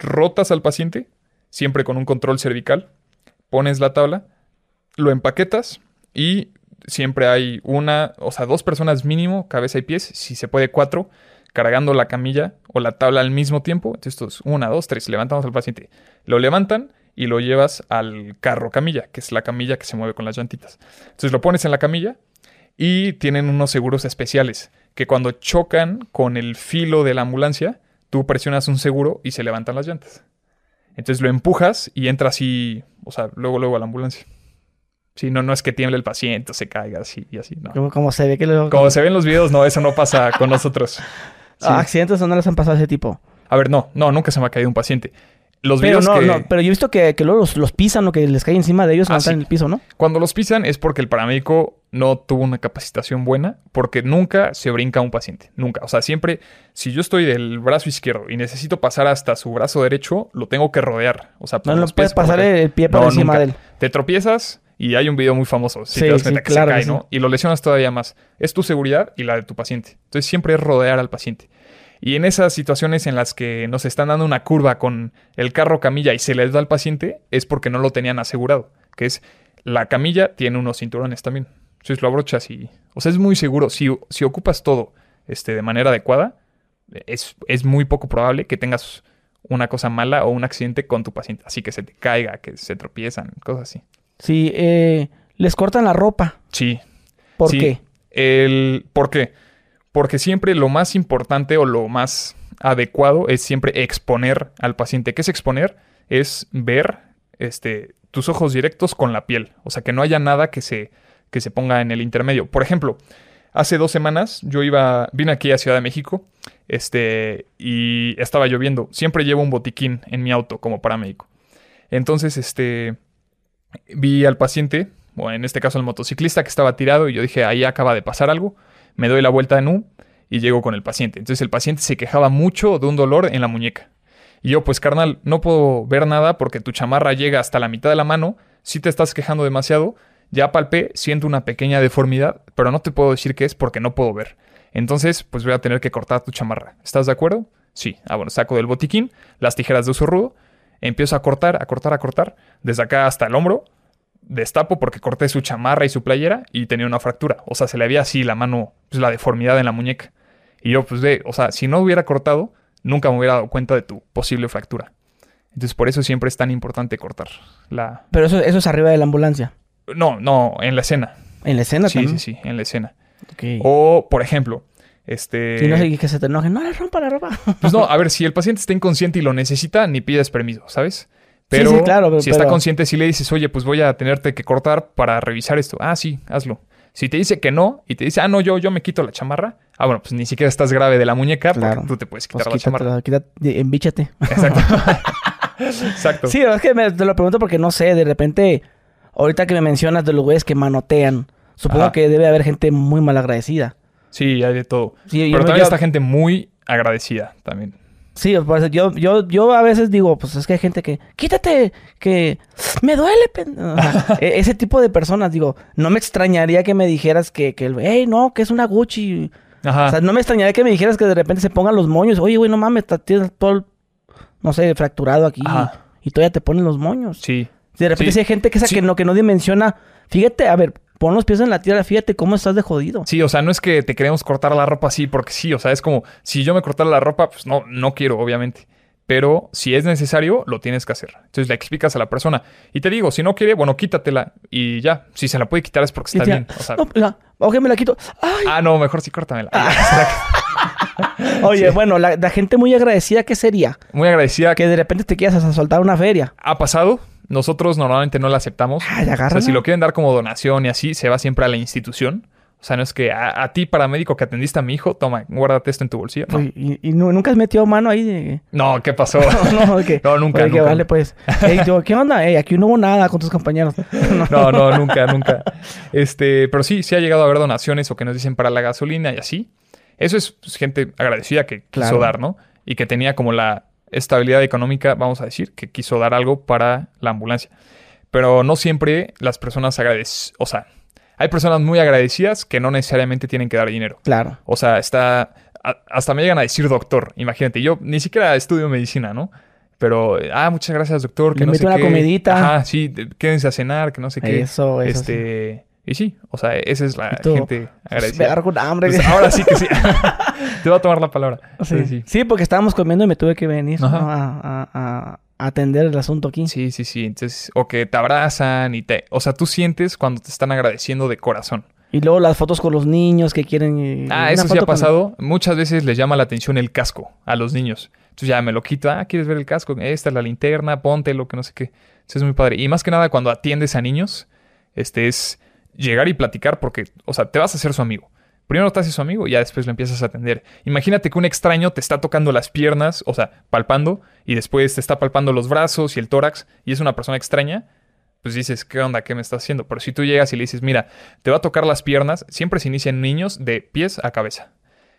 [SPEAKER 1] rotas al paciente, siempre con un control cervical, pones la tabla, lo empaquetas y siempre hay una, o sea, dos personas mínimo, cabeza y pies, si se puede cuatro, cargando la camilla o la tabla al mismo tiempo. Entonces, esto es una, dos, tres. Levantamos al paciente. Lo levantan y lo llevas al carro camilla, que es la camilla que se mueve con las llantitas. Entonces, lo pones en la camilla y tienen unos seguros especiales que cuando chocan con el filo de la ambulancia, tú presionas un seguro y se levantan las llantas. Entonces lo empujas y entra así, o sea, luego, luego a la ambulancia. Sí, no, no es que tiemble el paciente o se caiga así y así, no.
[SPEAKER 2] Como, como se ve que lo...
[SPEAKER 1] Como se ve en los videos, no, eso no pasa con nosotros. Sí.
[SPEAKER 2] Ah, ¿Accidentes o no les han pasado a ese tipo?
[SPEAKER 1] A ver, no, no, nunca se me ha caído un paciente. Los
[SPEAKER 2] Pero
[SPEAKER 1] videos
[SPEAKER 2] no,
[SPEAKER 1] que...
[SPEAKER 2] no, pero yo he visto que, que luego los, los pisan o que les cae encima de ellos
[SPEAKER 1] Ah,
[SPEAKER 2] cuando están
[SPEAKER 1] sí.
[SPEAKER 2] en el piso, ¿no?
[SPEAKER 1] Cuando los pisan es porque el paramédico no tuvo una capacitación buena, porque nunca se brinca a un paciente, nunca. O sea, siempre, si yo estoy del brazo izquierdo y necesito pasar hasta su brazo derecho, lo tengo que rodear. O sea,
[SPEAKER 2] No
[SPEAKER 1] los
[SPEAKER 2] puedes pasar el pie por
[SPEAKER 1] No,
[SPEAKER 2] encima
[SPEAKER 1] nunca.
[SPEAKER 2] de él.
[SPEAKER 1] Te tropiezas y hay un video muy famoso. Si
[SPEAKER 2] Sí,
[SPEAKER 1] te das
[SPEAKER 2] sí,
[SPEAKER 1] que
[SPEAKER 2] claro
[SPEAKER 1] se cae. ¿no? Y lo lesionas todavía más. Es tu seguridad y la de tu paciente. Entonces siempre es rodear al paciente. Y en esas situaciones en las que nos están dando una curva con el carro camilla y se les da al paciente, es porque no lo tenían asegurado. Que es la camilla tiene unos cinturones también. Entonces lo abrochas y. O sea, es muy seguro. Si, si ocupas todo este, de manera adecuada, es, es muy poco probable que tengas una cosa mala o un accidente con tu paciente. Así que se te caiga, que se tropiezan, cosas así.
[SPEAKER 2] Sí, eh, les cortan la ropa.
[SPEAKER 1] Sí.
[SPEAKER 2] ¿Por
[SPEAKER 1] Sí.
[SPEAKER 2] qué?
[SPEAKER 1] El, ¿Por qué? Porque siempre lo más importante o lo más adecuado es siempre exponer al paciente. ¿Qué es exponer? Es ver este, tus ojos directos con la piel. O sea, que no haya nada que se, que se ponga en el intermedio. Por ejemplo, hace dos semanas yo iba, vine aquí a Ciudad de México este, y estaba lloviendo. Siempre llevo un botiquín en mi auto como paramédico. Entonces, este, vi al paciente, o en este caso al motociclista que estaba tirado y yo dije, ahí acaba de pasar algo. Me doy la vuelta en U y llego con el paciente. Entonces el paciente se quejaba mucho de un dolor en la muñeca. Y yo, pues carnal, no puedo ver nada porque tu chamarra llega hasta la mitad de la mano. Si te estás quejando demasiado, ya palpé, siento una pequeña deformidad, pero no te puedo decir qué es porque no puedo ver. Entonces, pues voy a tener que cortar tu chamarra. ¿Estás de acuerdo? Sí. Ah, bueno, saco del botiquín las tijeras de uso rudo, empiezo a cortar, a cortar, a cortar, desde acá hasta el hombro, destapo porque corté su chamarra y su playera y tenía una fractura. O sea, se le había así la mano, pues la deformidad en la muñeca. Y yo, pues de, o sea, si no hubiera cortado, nunca me hubiera dado cuenta de tu posible fractura. Entonces, por eso siempre es tan importante cortar la...
[SPEAKER 2] Pero eso, eso es arriba de la ambulancia.
[SPEAKER 1] No, no, en la escena.
[SPEAKER 2] En la escena
[SPEAKER 1] Sí,
[SPEAKER 2] también.
[SPEAKER 1] sí, sí, en la escena. O, por ejemplo, este...
[SPEAKER 2] Si no sé que se te enojen, no le rompa la ropa.
[SPEAKER 1] Pues no, a ver, si el paciente está inconsciente y lo necesita, ni pides permiso, ¿sabes? Pero
[SPEAKER 2] sí, claro, pero-
[SPEAKER 1] si está
[SPEAKER 2] pero-
[SPEAKER 1] consciente, si le dices, oye, pues voy a tenerte que cortar para revisar esto. Ah, sí, hazlo. Si te dice que no y te dice, ah, no, yo, yo me quito la chamarra. Ah, bueno, pues ni siquiera estás grave de la muñeca
[SPEAKER 2] Claro.
[SPEAKER 1] porque tú te puedes quitar
[SPEAKER 2] Pues
[SPEAKER 1] la chamarra.
[SPEAKER 2] quítate, embíchate.
[SPEAKER 1] Exacto. Exacto.
[SPEAKER 2] Sí, es que me, te lo pregunto porque no sé, de repente, ahorita que me mencionas de los güeyes que manotean, supongo
[SPEAKER 1] Ajá.
[SPEAKER 2] que debe haber gente muy mal agradecida.
[SPEAKER 1] Sí, hay de todo.
[SPEAKER 2] Sí, yo-
[SPEAKER 1] Pero también
[SPEAKER 2] yo-
[SPEAKER 1] está gente muy agradecida también.
[SPEAKER 2] Sí, por eso yo, yo, yo a veces digo, pues es que hay gente que, quítate, que me duele. pen-". O sea, e- ese tipo de personas, digo, no me extrañaría que me dijeras que, que hey, no, que es una Gucci.
[SPEAKER 1] Ajá.
[SPEAKER 2] O sea, no me extrañaría que me dijeras que de repente se pongan los moños. Oye, güey, no mames, tienes todo, el, no sé, fracturado aquí.
[SPEAKER 1] Ajá.
[SPEAKER 2] Y todavía te ponen los moños.
[SPEAKER 1] sí.
[SPEAKER 2] De repente
[SPEAKER 1] Sí.
[SPEAKER 2] hay gente que, esa
[SPEAKER 1] Sí.
[SPEAKER 2] que, no, que no dimensiona. Fíjate, a ver, pon los pies en la tierra, fíjate cómo estás de jodido.
[SPEAKER 1] Sí, o sea, no es que te queremos cortar la ropa así, porque sí, o sea, es como, si yo me cortara la ropa, pues no, no quiero, obviamente. Pero si es necesario, lo tienes que hacer. Entonces le explicas a la persona. Y te digo, si no quiere, bueno, quítatela. Y ya, si se la puede quitar es porque está
[SPEAKER 2] tía,
[SPEAKER 1] bien. O sea,
[SPEAKER 2] no, la- ok, me la quito. Ay,
[SPEAKER 1] ah, no, mejor sí córtamela.
[SPEAKER 2] Oye,
[SPEAKER 1] sí.
[SPEAKER 2] bueno, la, la gente muy agradecida, ¿qué sería?
[SPEAKER 1] Muy agradecida.
[SPEAKER 2] Que de repente te quieras a soltar una feria.
[SPEAKER 1] ha pasado. Nosotros normalmente no la aceptamos.
[SPEAKER 2] Ay,
[SPEAKER 1] O sea, si lo quieren dar como donación y así, se va siempre a la institución. O sea, no es que a, a ti, paramédico que atendiste a mi hijo, toma, guárdate esto en tu bolsillo. No,
[SPEAKER 2] Y, y nu- nunca has metido mano ahí de...
[SPEAKER 1] no ¿qué pasó?
[SPEAKER 2] no, de que,
[SPEAKER 1] No, nunca,
[SPEAKER 2] oye, que vale, pues. Ey, digo, ¿qué onda? Ey, aquí no hubo nada con tus compañeros. No.
[SPEAKER 1] No, no, nunca, nunca. Este, pero sí, sí ha llegado a haber donaciones o que nos dicen para la gasolina y así. Eso es pues, gente agradecida que quiso dar, ¿no? Y que tenía como la estabilidad económica, vamos a decir, que quiso dar algo para la ambulancia. Pero no siempre las personas agradecen, o sea, hay personas muy agradecidas que no necesariamente tienen que dar dinero.
[SPEAKER 2] Claro.
[SPEAKER 1] O sea, está. a- hasta me llegan a decir doctor. Imagínate, yo ni siquiera estudio medicina, ¿no? Pero, ah, muchas gracias, doctor. Que
[SPEAKER 2] Le
[SPEAKER 1] no sé
[SPEAKER 2] una
[SPEAKER 1] qué.
[SPEAKER 2] comidita.
[SPEAKER 1] Ajá, sí, de- quédense a cenar, que no sé qué.
[SPEAKER 2] Eso, eso. sí.
[SPEAKER 1] Y sí, o sea, esa es la
[SPEAKER 2] tú,
[SPEAKER 1] gente
[SPEAKER 2] Pues, me
[SPEAKER 1] agradecida.
[SPEAKER 2] agarro con hambre.
[SPEAKER 1] Pues ahora sí que sí. Te voy a tomar la palabra.
[SPEAKER 2] sí.
[SPEAKER 1] Sí.
[SPEAKER 2] Sí, porque estábamos comiendo y me tuve que venir a, a- atender el asunto aquí.
[SPEAKER 1] Sí, sí, sí. Entonces, o que te abrazan y te... O sea, tú sientes cuando te están agradeciendo de corazón.
[SPEAKER 2] Y luego las fotos con los niños que quieren. eh,
[SPEAKER 1] Ah, eso sí ha
[SPEAKER 2] con-
[SPEAKER 1] pasado. Muchas veces les llama la atención el casco a los niños. Entonces ya me lo quito. Ah, ¿quieres ver el casco? Esta es la linterna, ponte lo que no sé qué. Eso es muy padre. Y más que nada cuando atiendes a niños, este es llegar y platicar porque, o sea, te vas a hacer su amigo. Primero te haces su amigo y ya después lo empiezas a atender. Imagínate que un extraño te está tocando las piernas, o sea, palpando, y después te está palpando los brazos y el tórax, y es una persona extraña, pues dices, ¿qué onda? ¿Qué me estás haciendo? Pero si tú llegas y le dices, mira, te va a tocar las piernas, siempre se inician niños de pies a cabeza.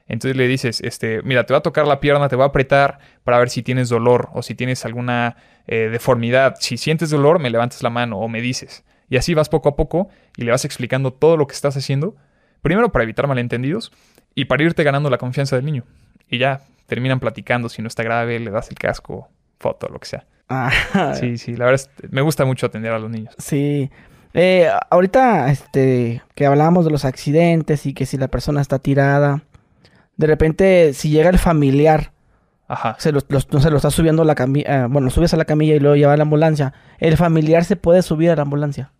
[SPEAKER 1] Entonces le dices, este, mira, te va a tocar la pierna, te va a apretar para ver si tienes dolor o si tienes alguna eh, deformidad. Si sientes dolor, me levantas la mano o me dices. Y así vas poco a poco y le vas explicando todo lo que estás haciendo. Primero para evitar malentendidos y para irte ganando la confianza del niño. Y ya terminan platicando, si no está grave, le das el casco, foto, lo que sea.
[SPEAKER 2] Ah,
[SPEAKER 1] Sí, sí, la verdad es, me gusta mucho atender a los niños.
[SPEAKER 2] Sí. Eh, ahorita, este, que hablábamos de los accidentes y que si la persona está tirada, de repente, si llega el familiar,
[SPEAKER 1] Ajá.
[SPEAKER 2] se lo, los- no se lo está subiendo a la camilla, bueno, lo subes a la camilla y luego lleva a la ambulancia, el familiar se puede subir a la ambulancia.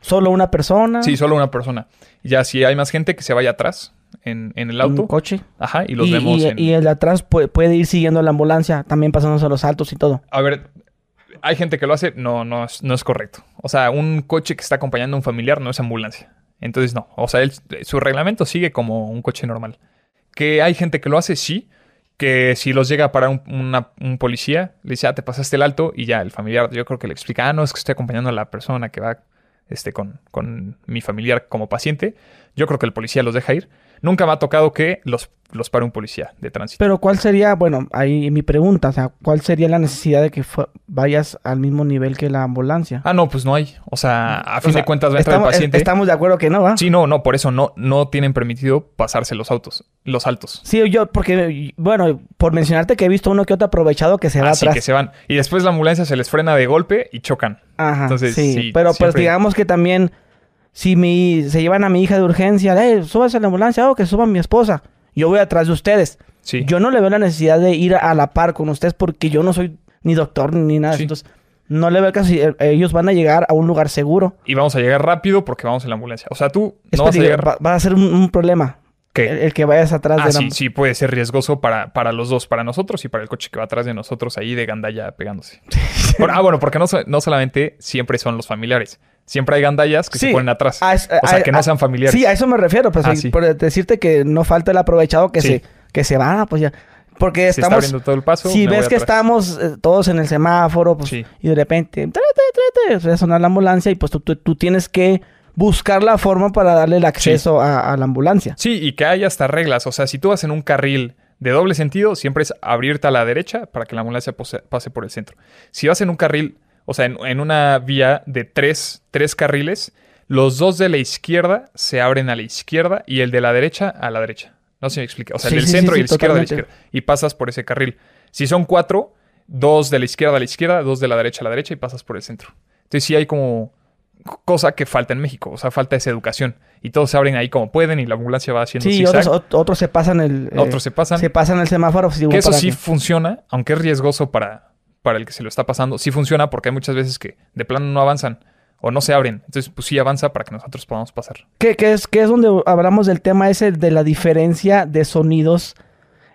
[SPEAKER 2] Solo una persona.
[SPEAKER 1] Sí, solo una persona. Ya si hay más gente que se vaya atrás en, en el
[SPEAKER 2] un
[SPEAKER 1] auto.
[SPEAKER 2] coche.
[SPEAKER 1] Ajá, y los
[SPEAKER 2] y,
[SPEAKER 1] vemos
[SPEAKER 2] y-
[SPEAKER 1] en...
[SPEAKER 2] y el de atrás puede, puede ir siguiendo a la ambulancia, también pasándose los saltos y todo.
[SPEAKER 1] A ver, hay gente que lo hace, no, no es, no es correcto. O sea, un coche que está acompañando a un familiar no es ambulancia. Entonces no. O sea, él- su reglamento sigue como un coche normal. Que hay gente que lo hace, sí. Que si los llega a parar un, una- un policía, le dice, ah, te pasaste el alto, y ya el familiar, yo creo que le explica, ah, no, es que estoy acompañando a la persona que va este, con, con mi familiar como paciente. Yo creo que el policía los deja ir. Nunca me ha tocado que los, los pare un policía de tránsito.
[SPEAKER 2] Pero ¿cuál sería, bueno, ahí mi pregunta, o sea, ¿cuál sería la necesidad de que vayas al mismo nivel que la ambulancia?
[SPEAKER 1] Ah, no, pues no hay. O sea, a
[SPEAKER 2] O
[SPEAKER 1] fin
[SPEAKER 2] sea,
[SPEAKER 1] de cuentas va a entrar el paciente.
[SPEAKER 2] Estamos de acuerdo que no, ¿va?
[SPEAKER 1] Sí, no, no, por eso no, no tienen permitido pasarse los autos, los altos.
[SPEAKER 2] Sí, yo, porque, bueno, por mencionarte que he visto uno que otro aprovechado que se va
[SPEAKER 1] Así
[SPEAKER 2] atrás.
[SPEAKER 1] que se van. Y después la ambulancia se les frena de golpe y chocan.
[SPEAKER 2] Ajá,
[SPEAKER 1] Entonces,
[SPEAKER 2] sí.
[SPEAKER 1] sí,
[SPEAKER 2] pero pues digamos que también, si mi, se llevan a mi hija de urgencia, eh, súbase a la ambulancia o que suba mi esposa. Yo voy atrás de ustedes.
[SPEAKER 1] Sí.
[SPEAKER 2] Yo no le veo la necesidad de ir a la par con ustedes porque yo no soy ni doctor ni nada.
[SPEAKER 1] Sí.
[SPEAKER 2] Entonces, no le veo caso. si, eh, Ellos van a llegar a un lugar seguro.
[SPEAKER 1] Y vamos a llegar rápido porque vamos en la ambulancia. O sea, tú
[SPEAKER 2] Es
[SPEAKER 1] no vas a llegar.
[SPEAKER 2] va, va a ser un, un problema.
[SPEAKER 1] ¿Qué?
[SPEAKER 2] El, el que vayas atrás
[SPEAKER 1] Ah,
[SPEAKER 2] de la
[SPEAKER 1] sí, sí, puede ser riesgoso para, para los dos, para nosotros y para el coche que va atrás de nosotros ahí de gandalla pegándose. Por- ah, bueno, porque no, no solamente siempre son los familiares. Siempre hay gandallas que
[SPEAKER 2] Sí.
[SPEAKER 1] se ponen atrás.
[SPEAKER 2] Ah, es-
[SPEAKER 1] o sea,
[SPEAKER 2] ah,
[SPEAKER 1] que no
[SPEAKER 2] ah,
[SPEAKER 1] sean familiares.
[SPEAKER 2] Sí, a eso me refiero. Pues,
[SPEAKER 1] Ah, sí.
[SPEAKER 2] por decirte que no falta el aprovechado que,
[SPEAKER 1] Sí.
[SPEAKER 2] se, que se va, pues ya. Porque
[SPEAKER 1] está
[SPEAKER 2] estamos.
[SPEAKER 1] abriendo todo el paso.
[SPEAKER 2] Si ves que estamos eh, todos en el semáforo, pues,
[SPEAKER 1] Sí.
[SPEAKER 2] y de repente, trate, trate, a sonar la ambulancia y pues tú, tú- tú tienes que buscar la forma para darle el acceso a, a la ambulancia.
[SPEAKER 1] Sí, y que hay hasta reglas. O sea, si tú vas en un carril de doble sentido, siempre es abrirte a la derecha para que la ambulancia pose- pase por el centro. Si vas en un carril, o sea, en, en una vía de tres, tres carriles, los dos de la izquierda se abren a la izquierda y el de la derecha a la derecha. No sé si me explica. O sea,
[SPEAKER 2] Sí,
[SPEAKER 1] el del
[SPEAKER 2] sí,
[SPEAKER 1] centro
[SPEAKER 2] sí,
[SPEAKER 1] y el izquierda a la
[SPEAKER 2] totalmente.
[SPEAKER 1] izquierda. Y pasas por ese carril. Si son cuatro, dos de la izquierda a la izquierda, dos de la derecha a la derecha y pasas por el centro. Entonces sí hay como cosa que falta en México. O sea, falta esa educación. Y todos se abren ahí como pueden y la ambulancia va haciendo
[SPEAKER 2] Sí, otros, ot- otros se pasan el... eh,
[SPEAKER 1] Otros se pasan.
[SPEAKER 2] se pasan el semáforo. pues,
[SPEAKER 1] que eso sí
[SPEAKER 2] que-
[SPEAKER 1] funciona, aunque es riesgoso para, para el que se lo está pasando. Sí funciona porque hay muchas veces que de plano no avanzan o no se abren. Entonces, pues sí avanza para que nosotros podamos pasar.
[SPEAKER 2] que es, que es donde hablamos del tema ese de la diferencia de sonidos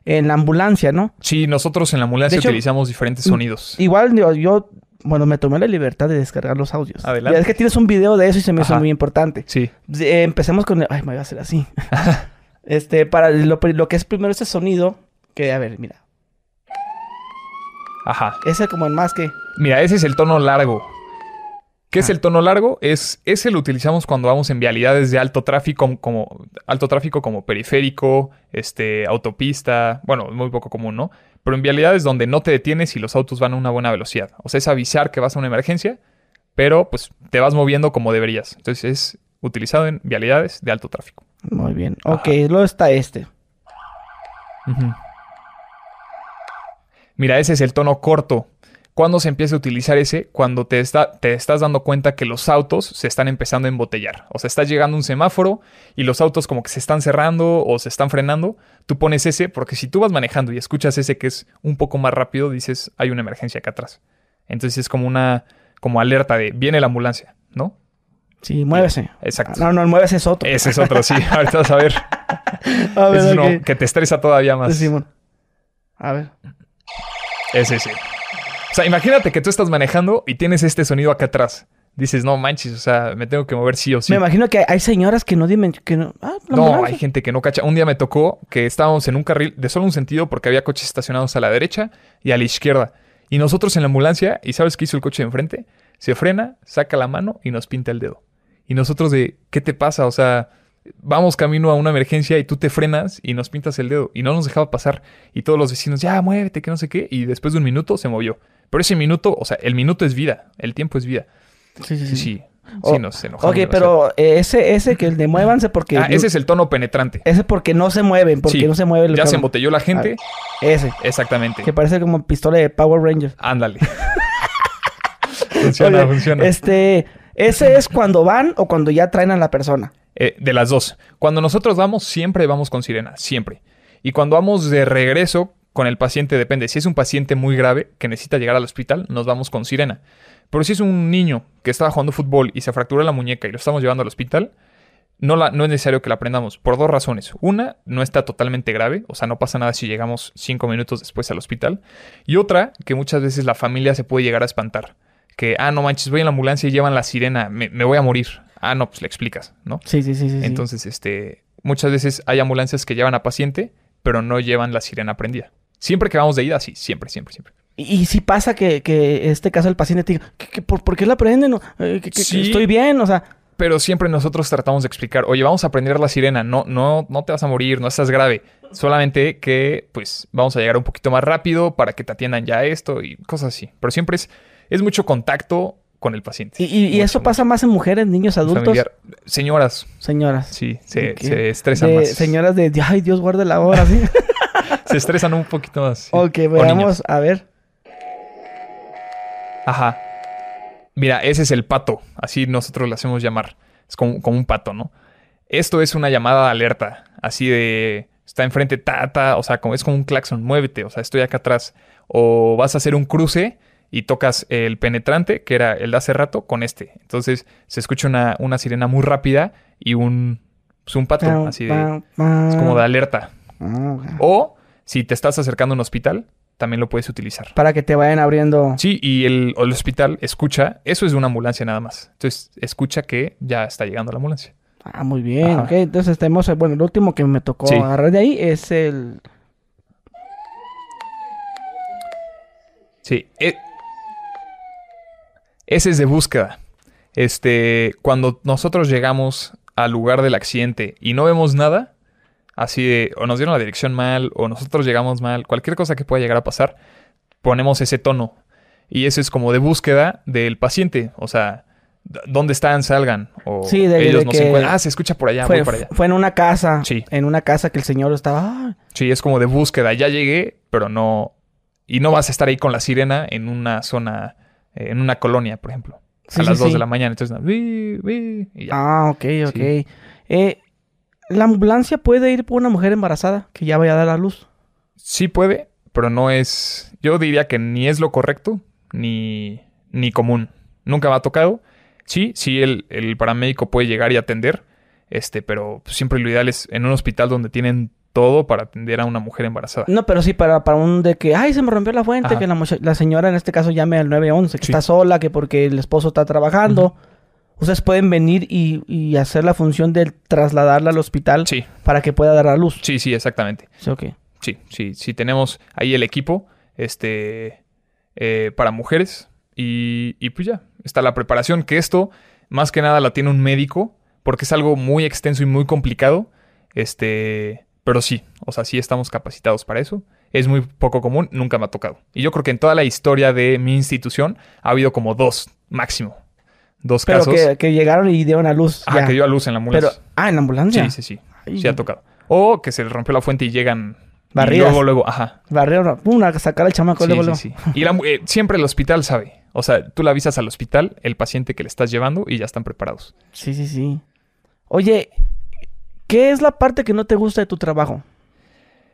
[SPEAKER 2] en la ambulancia, ¿no?
[SPEAKER 1] Sí, nosotros en la ambulancia
[SPEAKER 2] hecho,
[SPEAKER 1] utilizamos diferentes
[SPEAKER 2] mm,
[SPEAKER 1] sonidos.
[SPEAKER 2] Igual yo, yo, bueno, me tomé la libertad de descargar los audios.
[SPEAKER 1] Adelante.
[SPEAKER 2] Ya es que tienes un video de eso y se me hizo muy importante.
[SPEAKER 1] Sí.
[SPEAKER 2] Eh, empecemos con... el- Ay, me voy a hacer así. este, para lo, lo que es primero ese sonido, que a ver, mira.
[SPEAKER 1] Ajá.
[SPEAKER 2] Ese como el más que...
[SPEAKER 1] Mira, ese es el tono largo. ¿Qué es el tono largo? Es, ese lo utilizamos cuando vamos en vialidades de alto tráfico, como alto tráfico como periférico, este, autopista, bueno, muy poco común, ¿no? Pero en vialidades donde no te detienes y los autos van a una buena velocidad. O sea, es avisar que vas a una emergencia, pero pues te vas moviendo como deberías. Entonces es utilizado en vialidades de alto tráfico.
[SPEAKER 2] Muy bien.
[SPEAKER 1] Ajá.
[SPEAKER 2] Ok, luego está este.
[SPEAKER 1] Ujú. Mira, ese es el tono corto. ¿Cuándo se empieza a utilizar ese? Cuando te, está, te estás dando cuenta que los autos se están empezando a embotellar. O sea, está llegando un semáforo y los autos como que se están cerrando o se están frenando. Tú pones ese porque si tú vas manejando y escuchas ese que es un poco más rápido, dices, hay una emergencia acá atrás. Entonces es como una como alerta de, viene la ambulancia, ¿no?
[SPEAKER 2] Sí, muévese.
[SPEAKER 1] Exacto.
[SPEAKER 2] No, no, el muévese es otro.
[SPEAKER 1] Ese es otro, sí. Ahorita vas a ver.
[SPEAKER 2] A ver,
[SPEAKER 1] es uno que te estresa todavía más.
[SPEAKER 2] Sí, Simón. A ver.
[SPEAKER 1] Ese sí. O sea, imagínate que tú estás manejando y tienes este sonido acá atrás. Dices, no manches, o sea, me tengo que mover sí o sí.
[SPEAKER 2] Me imagino que hay señoras que no. Que no... Ah,
[SPEAKER 1] No, hay gente que no cacha. Un día me tocó que estábamos en un carril de solo un sentido porque había coches estacionados a la derecha y a la izquierda. Y nosotros en la ambulancia, ¿y sabes qué hizo el coche de enfrente? Se frena, saca la mano y nos pinta el dedo. Y nosotros de, ¿qué te pasa? O sea, vamos camino a una emergencia y tú te frenas y nos pintas el dedo. Y no nos dejaba pasar. Y todos los vecinos, ya, muévete, que no sé qué. Y después de un minuto se movió. Pero ese minuto, o sea, el minuto es vida. El tiempo es vida.
[SPEAKER 2] Sí, sí,
[SPEAKER 1] Sí,
[SPEAKER 2] sí.
[SPEAKER 1] sí.
[SPEAKER 2] O-
[SPEAKER 1] Sí, nos enojamos.
[SPEAKER 2] Ok, pero eh, ese, ese que el de muévanse porque...
[SPEAKER 1] Ah, ese es el tono penetrante.
[SPEAKER 2] Ese porque no se mueven, porque
[SPEAKER 1] Sí.
[SPEAKER 2] no se mueve el
[SPEAKER 1] Ya se
[SPEAKER 2] carro.
[SPEAKER 1] embotelló la gente.
[SPEAKER 2] Ese,
[SPEAKER 1] Exactamente.
[SPEAKER 2] que parece como pistola de Power Rangers.
[SPEAKER 1] Ándale. funciona,
[SPEAKER 2] Oye,
[SPEAKER 1] funciona.
[SPEAKER 2] Este, ese es cuando van o cuando ya traen a la persona.
[SPEAKER 1] Eh, de las dos. Cuando nosotros vamos, siempre vamos con sirena, siempre. Y cuando vamos de regreso con el paciente, depende. Si es un paciente muy grave que necesita llegar al hospital, nos vamos con sirena. Pero si es un niño que estaba jugando fútbol y se fractura la muñeca y lo estamos llevando al hospital, no, no es necesario que la aprendamos. Por dos razones. Una, no está totalmente grave, o sea, no pasa nada si llegamos cinco minutos después al hospital. Y otra, que muchas veces la familia se puede llegar a espantar. Que, ah, no manches, voy en la ambulancia y llevan la sirena, me, me voy a morir. Ah, no, pues le explicas, ¿no?
[SPEAKER 2] Sí, sí, sí, sí.
[SPEAKER 1] Entonces, este, muchas veces hay ambulancias que llevan a paciente, pero no llevan la sirena prendida. Siempre que vamos de ida, sí, siempre, siempre, siempre.
[SPEAKER 2] Y, y si pasa que, que este caso el paciente te diga, ¿qué, qué- por, por qué la prenden? Eh,
[SPEAKER 1] Sí.
[SPEAKER 2] estoy bien, o sea,
[SPEAKER 1] Pero siempre nosotros tratamos de explicar, oye, vamos a prender la sirena, no, no, no te vas a morir, no estás grave. Solamente que, pues, vamos a llegar un poquito más rápido para que te atiendan ya esto y cosas así. Pero siempre es, es mucho contacto con el paciente.
[SPEAKER 2] y, y- y
[SPEAKER 1] Mucho,
[SPEAKER 2] eso
[SPEAKER 1] mucho.
[SPEAKER 2] pasa más en mujeres, niños, adultos,
[SPEAKER 1] Familiar. Señoras,
[SPEAKER 2] señoras.
[SPEAKER 1] sí, se, estresan
[SPEAKER 2] De
[SPEAKER 1] más.
[SPEAKER 2] Señoras de, ay, Dios guarde la hora, ¿sí?
[SPEAKER 1] Se estresan un poquito más. sí.
[SPEAKER 2] ok, veamos, a ver.
[SPEAKER 1] Ajá. Mira, ese es el pato. Así nosotros le hacemos llamar. Es como, como un pato, ¿no? Esto es una llamada de alerta. Así de. Está enfrente, ta, ta. O sea, como, es como un claxon. Muévete. O sea, estoy acá atrás. O vas a hacer un cruce y tocas el penetrante, que era el de hace rato, con este. Entonces se escucha una, una sirena muy rápida y un. Pues un pato.
[SPEAKER 2] Pam,
[SPEAKER 1] así de. Es como de alerta.
[SPEAKER 2] Ah.
[SPEAKER 1] O si te estás acercando a un hospital, también lo puedes utilizar.
[SPEAKER 2] Para que te vayan abriendo.
[SPEAKER 1] Sí, y el, el hospital escucha, eso es de una ambulancia nada más. Entonces, escucha que ya está llegando la ambulancia.
[SPEAKER 2] Ah, muy bien,
[SPEAKER 1] Ajá.
[SPEAKER 2] ok. Entonces tenemos, eh, bueno, el último que me tocó
[SPEAKER 1] Sí.
[SPEAKER 2] agarrar de ahí es el...
[SPEAKER 1] Sí. e- ese es de búsqueda. Este, cuando nosotros llegamos al lugar del accidente y no vemos nada, así de, o nos dieron la dirección mal, o nosotros llegamos mal, cualquier cosa que pueda llegar a pasar, ponemos ese tono. Y eso es como de búsqueda del paciente. O sea, ¿dónde están? Salgan. O
[SPEAKER 2] Sí, de-
[SPEAKER 1] ellos
[SPEAKER 2] de
[SPEAKER 1] nos
[SPEAKER 2] que
[SPEAKER 1] encuentran. Ah, se escucha por allá,
[SPEAKER 2] fue,
[SPEAKER 1] voy para allá.
[SPEAKER 2] fue en una casa.
[SPEAKER 1] Sí.
[SPEAKER 2] En una casa que el señor estaba... "Ah,
[SPEAKER 1] Sí, es como de búsqueda. Ya llegué, pero no. Y no vas a estar ahí con la sirena en una zona, eh, en una colonia, por ejemplo.
[SPEAKER 2] Sí,
[SPEAKER 1] a las
[SPEAKER 2] sí,
[SPEAKER 1] 2
[SPEAKER 2] sí.
[SPEAKER 1] de la mañana. Entonces, "Vi, vi", y ya.
[SPEAKER 2] Ah, ok, ok. Eh, ¿La ambulancia puede ir por una mujer embarazada que ya vaya a dar a luz?
[SPEAKER 1] Sí puede, pero no es. Yo diría que ni es lo correcto, ni, ni común. Nunca me ha tocado. Sí, sí, el, el paramédico puede llegar y atender. Este, pero siempre lo ideal es en un hospital donde tienen todo para atender a una mujer embarazada.
[SPEAKER 2] No, pero sí para, para un de que, ay, se me rompió la fuente,
[SPEAKER 1] Ajá.
[SPEAKER 2] que la, la señora en este caso llame al 911, que
[SPEAKER 1] Sí.
[SPEAKER 2] está sola, que porque el esposo está trabajando. Ustedes pueden venir y, y hacer la función de trasladarla al hospital
[SPEAKER 1] Sí,
[SPEAKER 2] para que pueda dar a luz.
[SPEAKER 1] sí, sí, exactamente.
[SPEAKER 2] Sí, ok.
[SPEAKER 1] Sí, sí, sí tenemos ahí el equipo este, eh, para mujeres y, y pues ya, está la preparación, que esto más que nada la tiene un médico porque es algo muy extenso y muy complicado, este, pero sí, o sea, sí estamos capacitados para eso. Es muy poco común, nunca me ha tocado. Y yo creo que en toda la historia de mi institución ha habido como dos, máximo, dos
[SPEAKER 2] Pero
[SPEAKER 1] casos.
[SPEAKER 2] que, que llegaron y dieron a luz.
[SPEAKER 1] Ah,
[SPEAKER 2] ya.
[SPEAKER 1] que dio a luz en la ambulancia.
[SPEAKER 2] Pero, ah, en la ambulancia.
[SPEAKER 1] Sí, sí, sí.
[SPEAKER 2] Ay,
[SPEAKER 1] Sí ha tocado. O que se les rompió la fuente y llegan Y
[SPEAKER 2] Barridas.
[SPEAKER 1] luego, luego, ajá.
[SPEAKER 2] Barrieron, pum, a sacar al chamaco.
[SPEAKER 1] Sí,
[SPEAKER 2] luego, luego.
[SPEAKER 1] sí. Y la eh, siempre el hospital sabe. O sea, tú le avisas al hospital el paciente que le estás llevando y ya están preparados.
[SPEAKER 2] Sí, sí, sí. Oye, ¿qué es la parte que no te gusta de tu trabajo?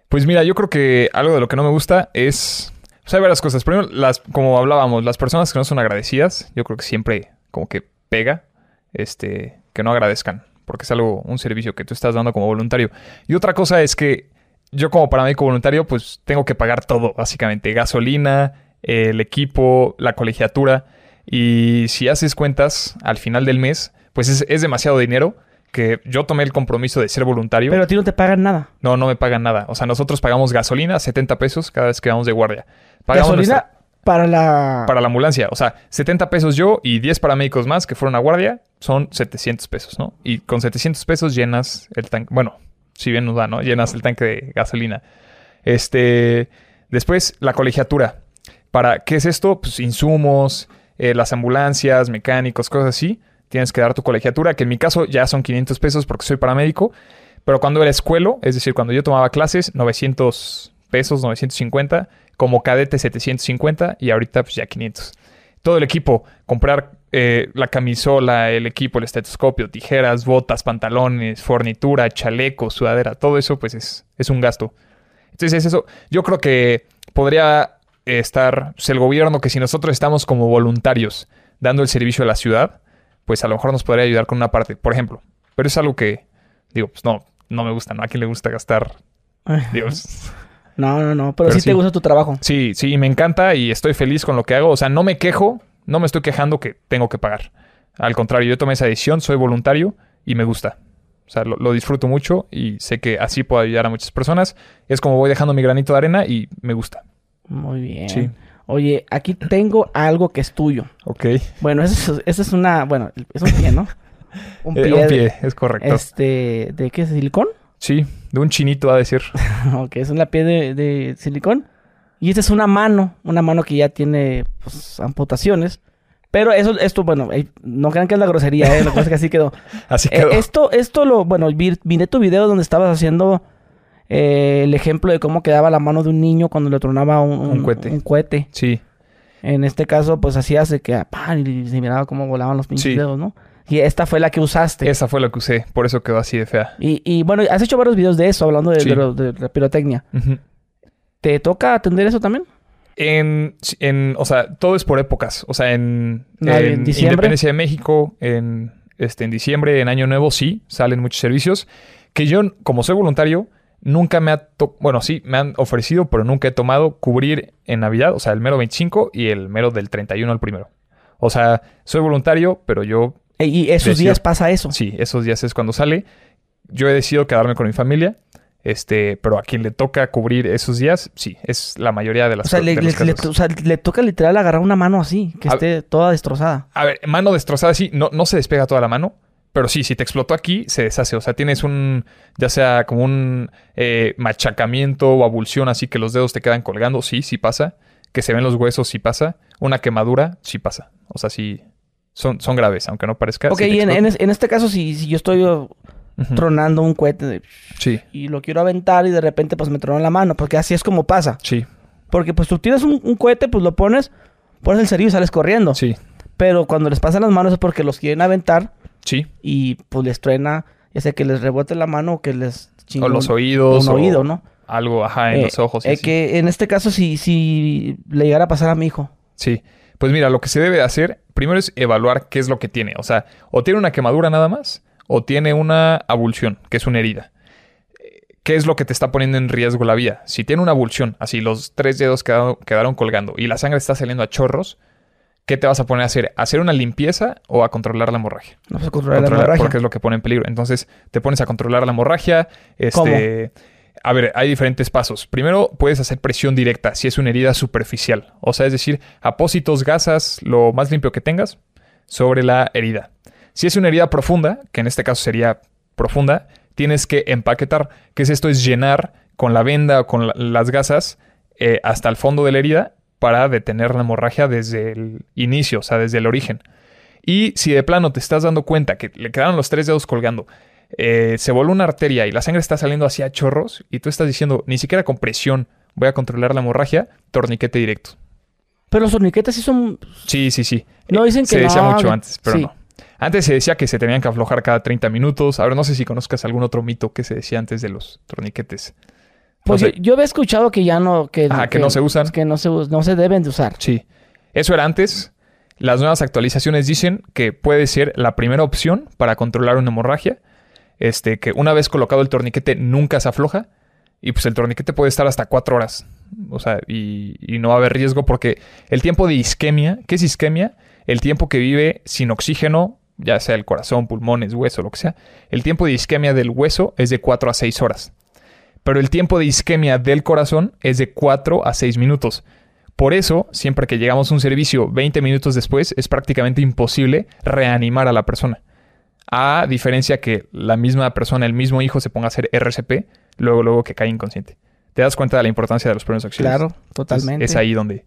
[SPEAKER 1] Pues mira, yo creo que algo de lo que no me gusta es. O sea, hay varias cosas. Primero, las, como hablábamos, las personas que no son agradecidas, yo creo que siempre como que pega este, que no agradezcan. Porque es algo, un servicio que tú estás dando como voluntario. Y otra cosa es que yo como paramédico voluntario, pues tengo que pagar todo, básicamente. Gasolina, el equipo, la colegiatura. Y si haces cuentas al final del mes, pues es, es demasiado dinero que yo tomé el compromiso de ser voluntario.
[SPEAKER 2] Pero a ti no te pagan nada.
[SPEAKER 1] No, no me pagan nada. O sea, nosotros pagamos gasolina, 70 pesos cada vez que vamos de guardia. Pagamos
[SPEAKER 2] Gasolina
[SPEAKER 1] nuestra-
[SPEAKER 2] para la...
[SPEAKER 1] para la ambulancia. O sea, 70 pesos yo y 10 paramédicos más que fueron a guardia son 700 pesos, ¿no? Y con 700 pesos llenas el tanque. Bueno, si bien nos da, ¿no? Llenas el tanque de gasolina. Este. Después, la colegiatura. ¿Para qué es esto? Pues insumos, eh, las ambulancias, mecánicos, cosas así. Tienes que dar tu colegiatura, que en mi caso ya son 500 pesos porque soy paramédico. Pero cuando era escuelo, es decir, cuando yo tomaba clases, 900 pesos, 950. Como cadete, 750. Y ahorita, pues ya 500. Todo el equipo, comprar eh, la camisola, el equipo, el estetoscopio, tijeras, botas, pantalones, fornitura, chaleco, sudadera, todo eso, pues es, es un gasto. Entonces, eso, yo creo que podría eh, estar pues, el gobierno, que si nosotros estamos como voluntarios dando el servicio a la ciudad, pues a lo mejor nos podría ayudar con una parte, por ejemplo. Pero es algo que, digo, pues no, no me gusta, ¿no? ¿A quién le gusta gastar? Dios.
[SPEAKER 2] No, no, no. Pero,
[SPEAKER 1] Pero
[SPEAKER 2] sí,
[SPEAKER 1] sí.
[SPEAKER 2] te gusta tu trabajo.
[SPEAKER 1] Sí, sí, me encanta y estoy feliz con lo que hago. O sea, no me quejo, no me estoy quejando que tengo que pagar. Al contrario, yo tomé esa decisión, soy voluntario y me gusta. O sea, lo, lo disfruto mucho y sé que así puedo ayudar a muchas personas. Es como voy dejando mi granito de arena y me gusta.
[SPEAKER 2] Muy bien.
[SPEAKER 1] Sí.
[SPEAKER 2] Oye, aquí tengo algo que es tuyo.
[SPEAKER 1] Ok.
[SPEAKER 2] Bueno, esa es, una... Bueno, es un pie, ¿no? Un
[SPEAKER 1] Eh,
[SPEAKER 2] pie.
[SPEAKER 1] un
[SPEAKER 2] de-
[SPEAKER 1] pie, es correcto.
[SPEAKER 2] Este... ¿De qué es? ¿Silicón?
[SPEAKER 1] Sí, de un chinito a decir.
[SPEAKER 2] ok, es una pie de, de silicón. Y esta es una mano. Una mano que ya tiene, pues, amputaciones. Pero eso, esto, bueno, eh, no crean que es la grosería, ¿eh? Lo que pasa es que así quedó.
[SPEAKER 1] Así
[SPEAKER 2] Eh,
[SPEAKER 1] quedó.
[SPEAKER 2] esto, esto lo, bueno, vi, miré tu video donde estabas haciendo eh, el ejemplo de cómo quedaba la mano de un niño cuando le tronaba un,
[SPEAKER 1] Un cohete.
[SPEAKER 2] un cohete.
[SPEAKER 1] Sí,
[SPEAKER 2] En este caso, pues hacías de que ah, ¡pam! y se miraba cómo volaban los pinches
[SPEAKER 1] Sí.
[SPEAKER 2] dedos, ¿no? Y esta fue la que usaste.
[SPEAKER 1] esa fue la que usé, por eso quedó así de fea.
[SPEAKER 2] Y, y bueno, has hecho varios videos de eso, hablando de,
[SPEAKER 1] Sí.
[SPEAKER 2] de la pirotecnia. ¿Te toca atender eso también?
[SPEAKER 1] En, en, o sea, todo es por épocas. O sea, en
[SPEAKER 2] en diciembre.
[SPEAKER 1] Independencia de México, en, este, en diciembre, en Año Nuevo, sí, salen muchos servicios. Que yo, como soy voluntario, nunca me ha... bueno, sí, me han ofrecido, pero nunca he tomado cubrir en Navidad. O sea, el mero 25 y el mero del 31 al primero. O sea, soy voluntario, pero yo,
[SPEAKER 2] Y esos
[SPEAKER 1] Decido.
[SPEAKER 2] días pasa eso.
[SPEAKER 1] sí, esos días es cuando sale. Yo he decidido quedarme con mi familia. Este, pero a quien le toca cubrir esos días, sí, es la mayoría de las
[SPEAKER 2] O sea, le, le- le- o sea, le toca literal agarrar una mano así, que
[SPEAKER 1] A-
[SPEAKER 2] esté toda destrozada.
[SPEAKER 1] A ver, mano destrozada, sí, no, no se despega toda la mano, pero sí, si te explotó aquí, se deshace. O sea, tienes un, ya sea como un eh, machacamiento o abulsión, así que los dedos te quedan colgando, sí, sí pasa. Que se ven los huesos, sí pasa. Una quemadura, sí pasa. O sea, sí, son, son graves, aunque no parezca.
[SPEAKER 2] Ok,
[SPEAKER 1] te
[SPEAKER 2] y en, en es- en este caso, si, si yo estoy uh, tronando un cohete de-
[SPEAKER 1] Sí,
[SPEAKER 2] y lo quiero aventar y de repente pues me tronó la mano, porque así es como pasa.
[SPEAKER 1] sí,
[SPEAKER 2] Porque pues tú tienes un, un cohete, pues lo pones, pones el cerillo y sales corriendo.
[SPEAKER 1] sí,
[SPEAKER 2] Pero cuando les pasan las manos es porque los quieren aventar
[SPEAKER 1] sí.
[SPEAKER 2] y pues les truena, ya sea que les rebote la mano o que les chingue
[SPEAKER 1] O los oídos.
[SPEAKER 2] un
[SPEAKER 1] o
[SPEAKER 2] oído, ¿no?
[SPEAKER 1] Algo, ajá, en
[SPEAKER 2] Eh,
[SPEAKER 1] los ojos. y
[SPEAKER 2] eh,
[SPEAKER 1] así.
[SPEAKER 2] que en este caso, si, si le llegara a pasar a mi hijo.
[SPEAKER 1] Sí. Pues mira, lo que se debe hacer primero es evaluar qué es lo que tiene. O sea, o tiene una quemadura nada más, o tiene una abulsión, que es una herida. ¿Qué es lo que te está poniendo en riesgo la vida? Si tiene una abulsión, así los tres dedos quedaron, quedaron colgando y la sangre está saliendo a chorros, ¿qué te vas a poner a hacer? ¿A ¿Hacer una limpieza o a controlar la hemorragia?
[SPEAKER 2] No controla la
[SPEAKER 1] Controlar,
[SPEAKER 2] hemorragia.
[SPEAKER 1] porque es lo que pone en peligro. Entonces, te pones a controlar la hemorragia. Este, A ver, hay diferentes pasos. Primero, puedes hacer presión directa si es una herida superficial. O sea, es decir, apósitos, gasas, lo más limpio que tengas sobre la herida. Si es una herida profunda, que en este caso sería profunda, tienes que empaquetar. ¿Qué es esto? Es llenar con la venda o con la- las gasas eh, hasta el fondo de la herida para detener la hemorragia desde el inicio, o sea, desde el origen. Y si de plano te estás dando cuenta que le quedaron los tres dedos colgando, eh, se voló una arteria y la sangre está saliendo hacia chorros y tú estás diciendo, ni siquiera con presión voy a controlar la hemorragia, torniquete directo.
[SPEAKER 2] Pero los torniquetes sí son...
[SPEAKER 1] Sí, sí, sí.
[SPEAKER 2] No dicen que
[SPEAKER 1] Se decía
[SPEAKER 2] no,
[SPEAKER 1] mucho antes, pero
[SPEAKER 2] sí.
[SPEAKER 1] no. Antes se decía que se tenían que aflojar cada 30 minutos. Ahora no sé si conozcas algún otro mito que se decía antes de los torniquetes.
[SPEAKER 2] Pues
[SPEAKER 1] No
[SPEAKER 2] yo,
[SPEAKER 1] sé.
[SPEAKER 2] yo había escuchado que ya no... Que,
[SPEAKER 1] Ajá, que no se usan.
[SPEAKER 2] Que no se, no se deben de usar.
[SPEAKER 1] Sí. Eso era antes. Las nuevas actualizaciones dicen que puede ser la primera opción para controlar una hemorragia. Este, que una vez colocado el torniquete nunca se afloja. Y pues el torniquete puede estar hasta cuatro horas. O sea, y, y no va a haber riesgo porque el tiempo de isquemia, ¿qué es isquemia? El tiempo que vive sin oxígeno, ya sea el corazón, pulmones, hueso, lo que sea. El tiempo de isquemia del hueso es de 4 a 6 horas. Pero el tiempo de isquemia del corazón es de 4 a 6 minutos. Por eso, siempre que llegamos a un servicio 20 minutos después, es prácticamente imposible reanimar a la persona. A diferencia que la misma persona, el mismo hijo, se ponga a hacer RCP, luego, luego que cae inconsciente. ¿Te das cuenta de la importancia de los primeros auxilios?
[SPEAKER 2] Claro,
[SPEAKER 1] Entonces,
[SPEAKER 2] totalmente.
[SPEAKER 1] Es ahí donde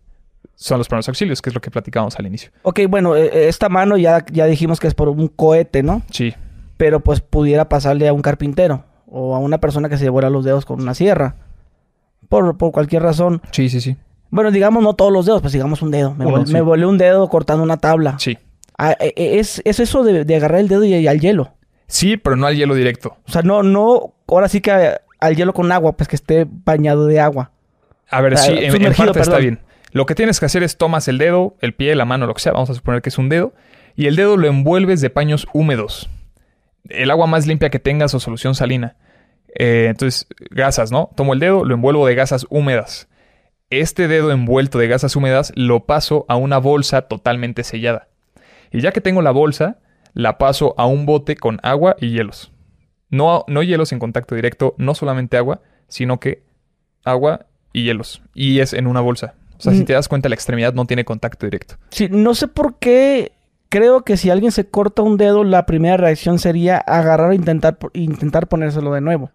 [SPEAKER 1] son los primeros auxilios, que es lo que platicábamos al inicio.
[SPEAKER 2] Ok, bueno, eh, eh, esta mano ya, ya dijimos que es por un cohete, ¿no?
[SPEAKER 1] Sí,
[SPEAKER 2] Pero pues pudiera pasarle a un carpintero o a una persona que se vuela los dedos con una sierra. Por, por cualquier razón.
[SPEAKER 1] sí, sí, sí.
[SPEAKER 2] Bueno, digamos no todos los dedos, pues digamos un dedo. Me,
[SPEAKER 1] Uno,
[SPEAKER 2] vol-
[SPEAKER 1] sí.
[SPEAKER 2] me volé un dedo cortando una tabla.
[SPEAKER 1] Sí.
[SPEAKER 2] Ah, eh, eh, es, es eso de, de agarrar el dedo y, y al hielo.
[SPEAKER 1] Sí, pero no al hielo directo.
[SPEAKER 2] O sea, no, no, ahora sí que al hielo con agua, pues que esté bañado de agua.
[SPEAKER 1] A ver,
[SPEAKER 2] Ah,
[SPEAKER 1] sí, en, en parte está bien. Lo que tienes que hacer es tomas el dedo, el pie, la mano, lo que sea, vamos a suponer que es un dedo, y el dedo lo envuelves de paños húmedos. El agua más limpia que tengas o solución salina. Eh, entonces, gasas, ¿no? Tomo el dedo, lo envuelvo de gasas húmedas. Este dedo envuelto de gasas húmedas lo paso a una bolsa totalmente sellada. Y ya que tengo la bolsa, la paso a un bote con agua y hielos. No, no hielos en contacto directo, no solamente agua, sino que agua y hielos. Y es en una bolsa. O sea, si
[SPEAKER 2] Mm.
[SPEAKER 1] te das cuenta, la extremidad no tiene contacto directo.
[SPEAKER 2] Sí, no sé por qué. Creo que si alguien se corta un dedo, la primera reacción sería agarrar e intentar, intentar ponérselo de nuevo.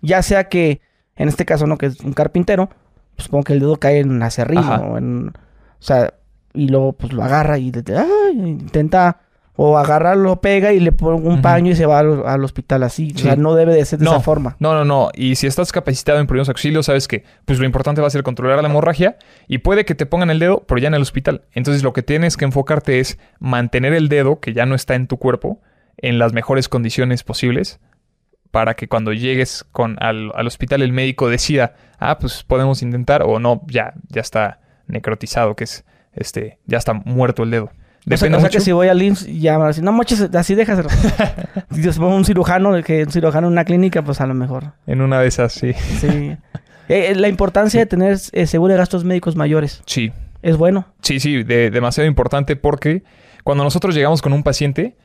[SPEAKER 2] Ya sea que, en este caso, no, que es un carpintero, pues supongo que el dedo cae en serrín
[SPEAKER 1] Ajá.
[SPEAKER 2] o en. O sea, y luego pues lo agarra y ay, intenta. O agarra, lo pega y le pone un paño y se va al, al hospital así. O sea, no debe de ser de
[SPEAKER 1] No.
[SPEAKER 2] esa forma.
[SPEAKER 1] No, no, no. Y si estás capacitado en primeros auxilios, sabes que pues lo importante va a ser controlar la hemorragia y puede que te pongan el dedo, pero ya en el hospital. Entonces lo que tienes que enfocarte es mantener el dedo, que ya no está en tu cuerpo, en las mejores condiciones posibles para que cuando llegues con al, al hospital el médico decida, ah, pues podemos intentar o no, ya, ya está necrotizado, que es, este, ya está muerto el dedo.
[SPEAKER 2] O sea,
[SPEAKER 1] Depende
[SPEAKER 2] o sea que si voy al IMSS y ya, así, no moches, así déjaselo. si pone un cirujano, que un cirujano en una clínica, pues a lo mejor.
[SPEAKER 1] En una de esas, sí.
[SPEAKER 2] Sí. Eh, eh, la importancia de tener eh, seguro de gastos médicos mayores.
[SPEAKER 1] Sí,
[SPEAKER 2] Es bueno.
[SPEAKER 1] Sí, sí, de- demasiado importante porque cuando nosotros llegamos con un paciente,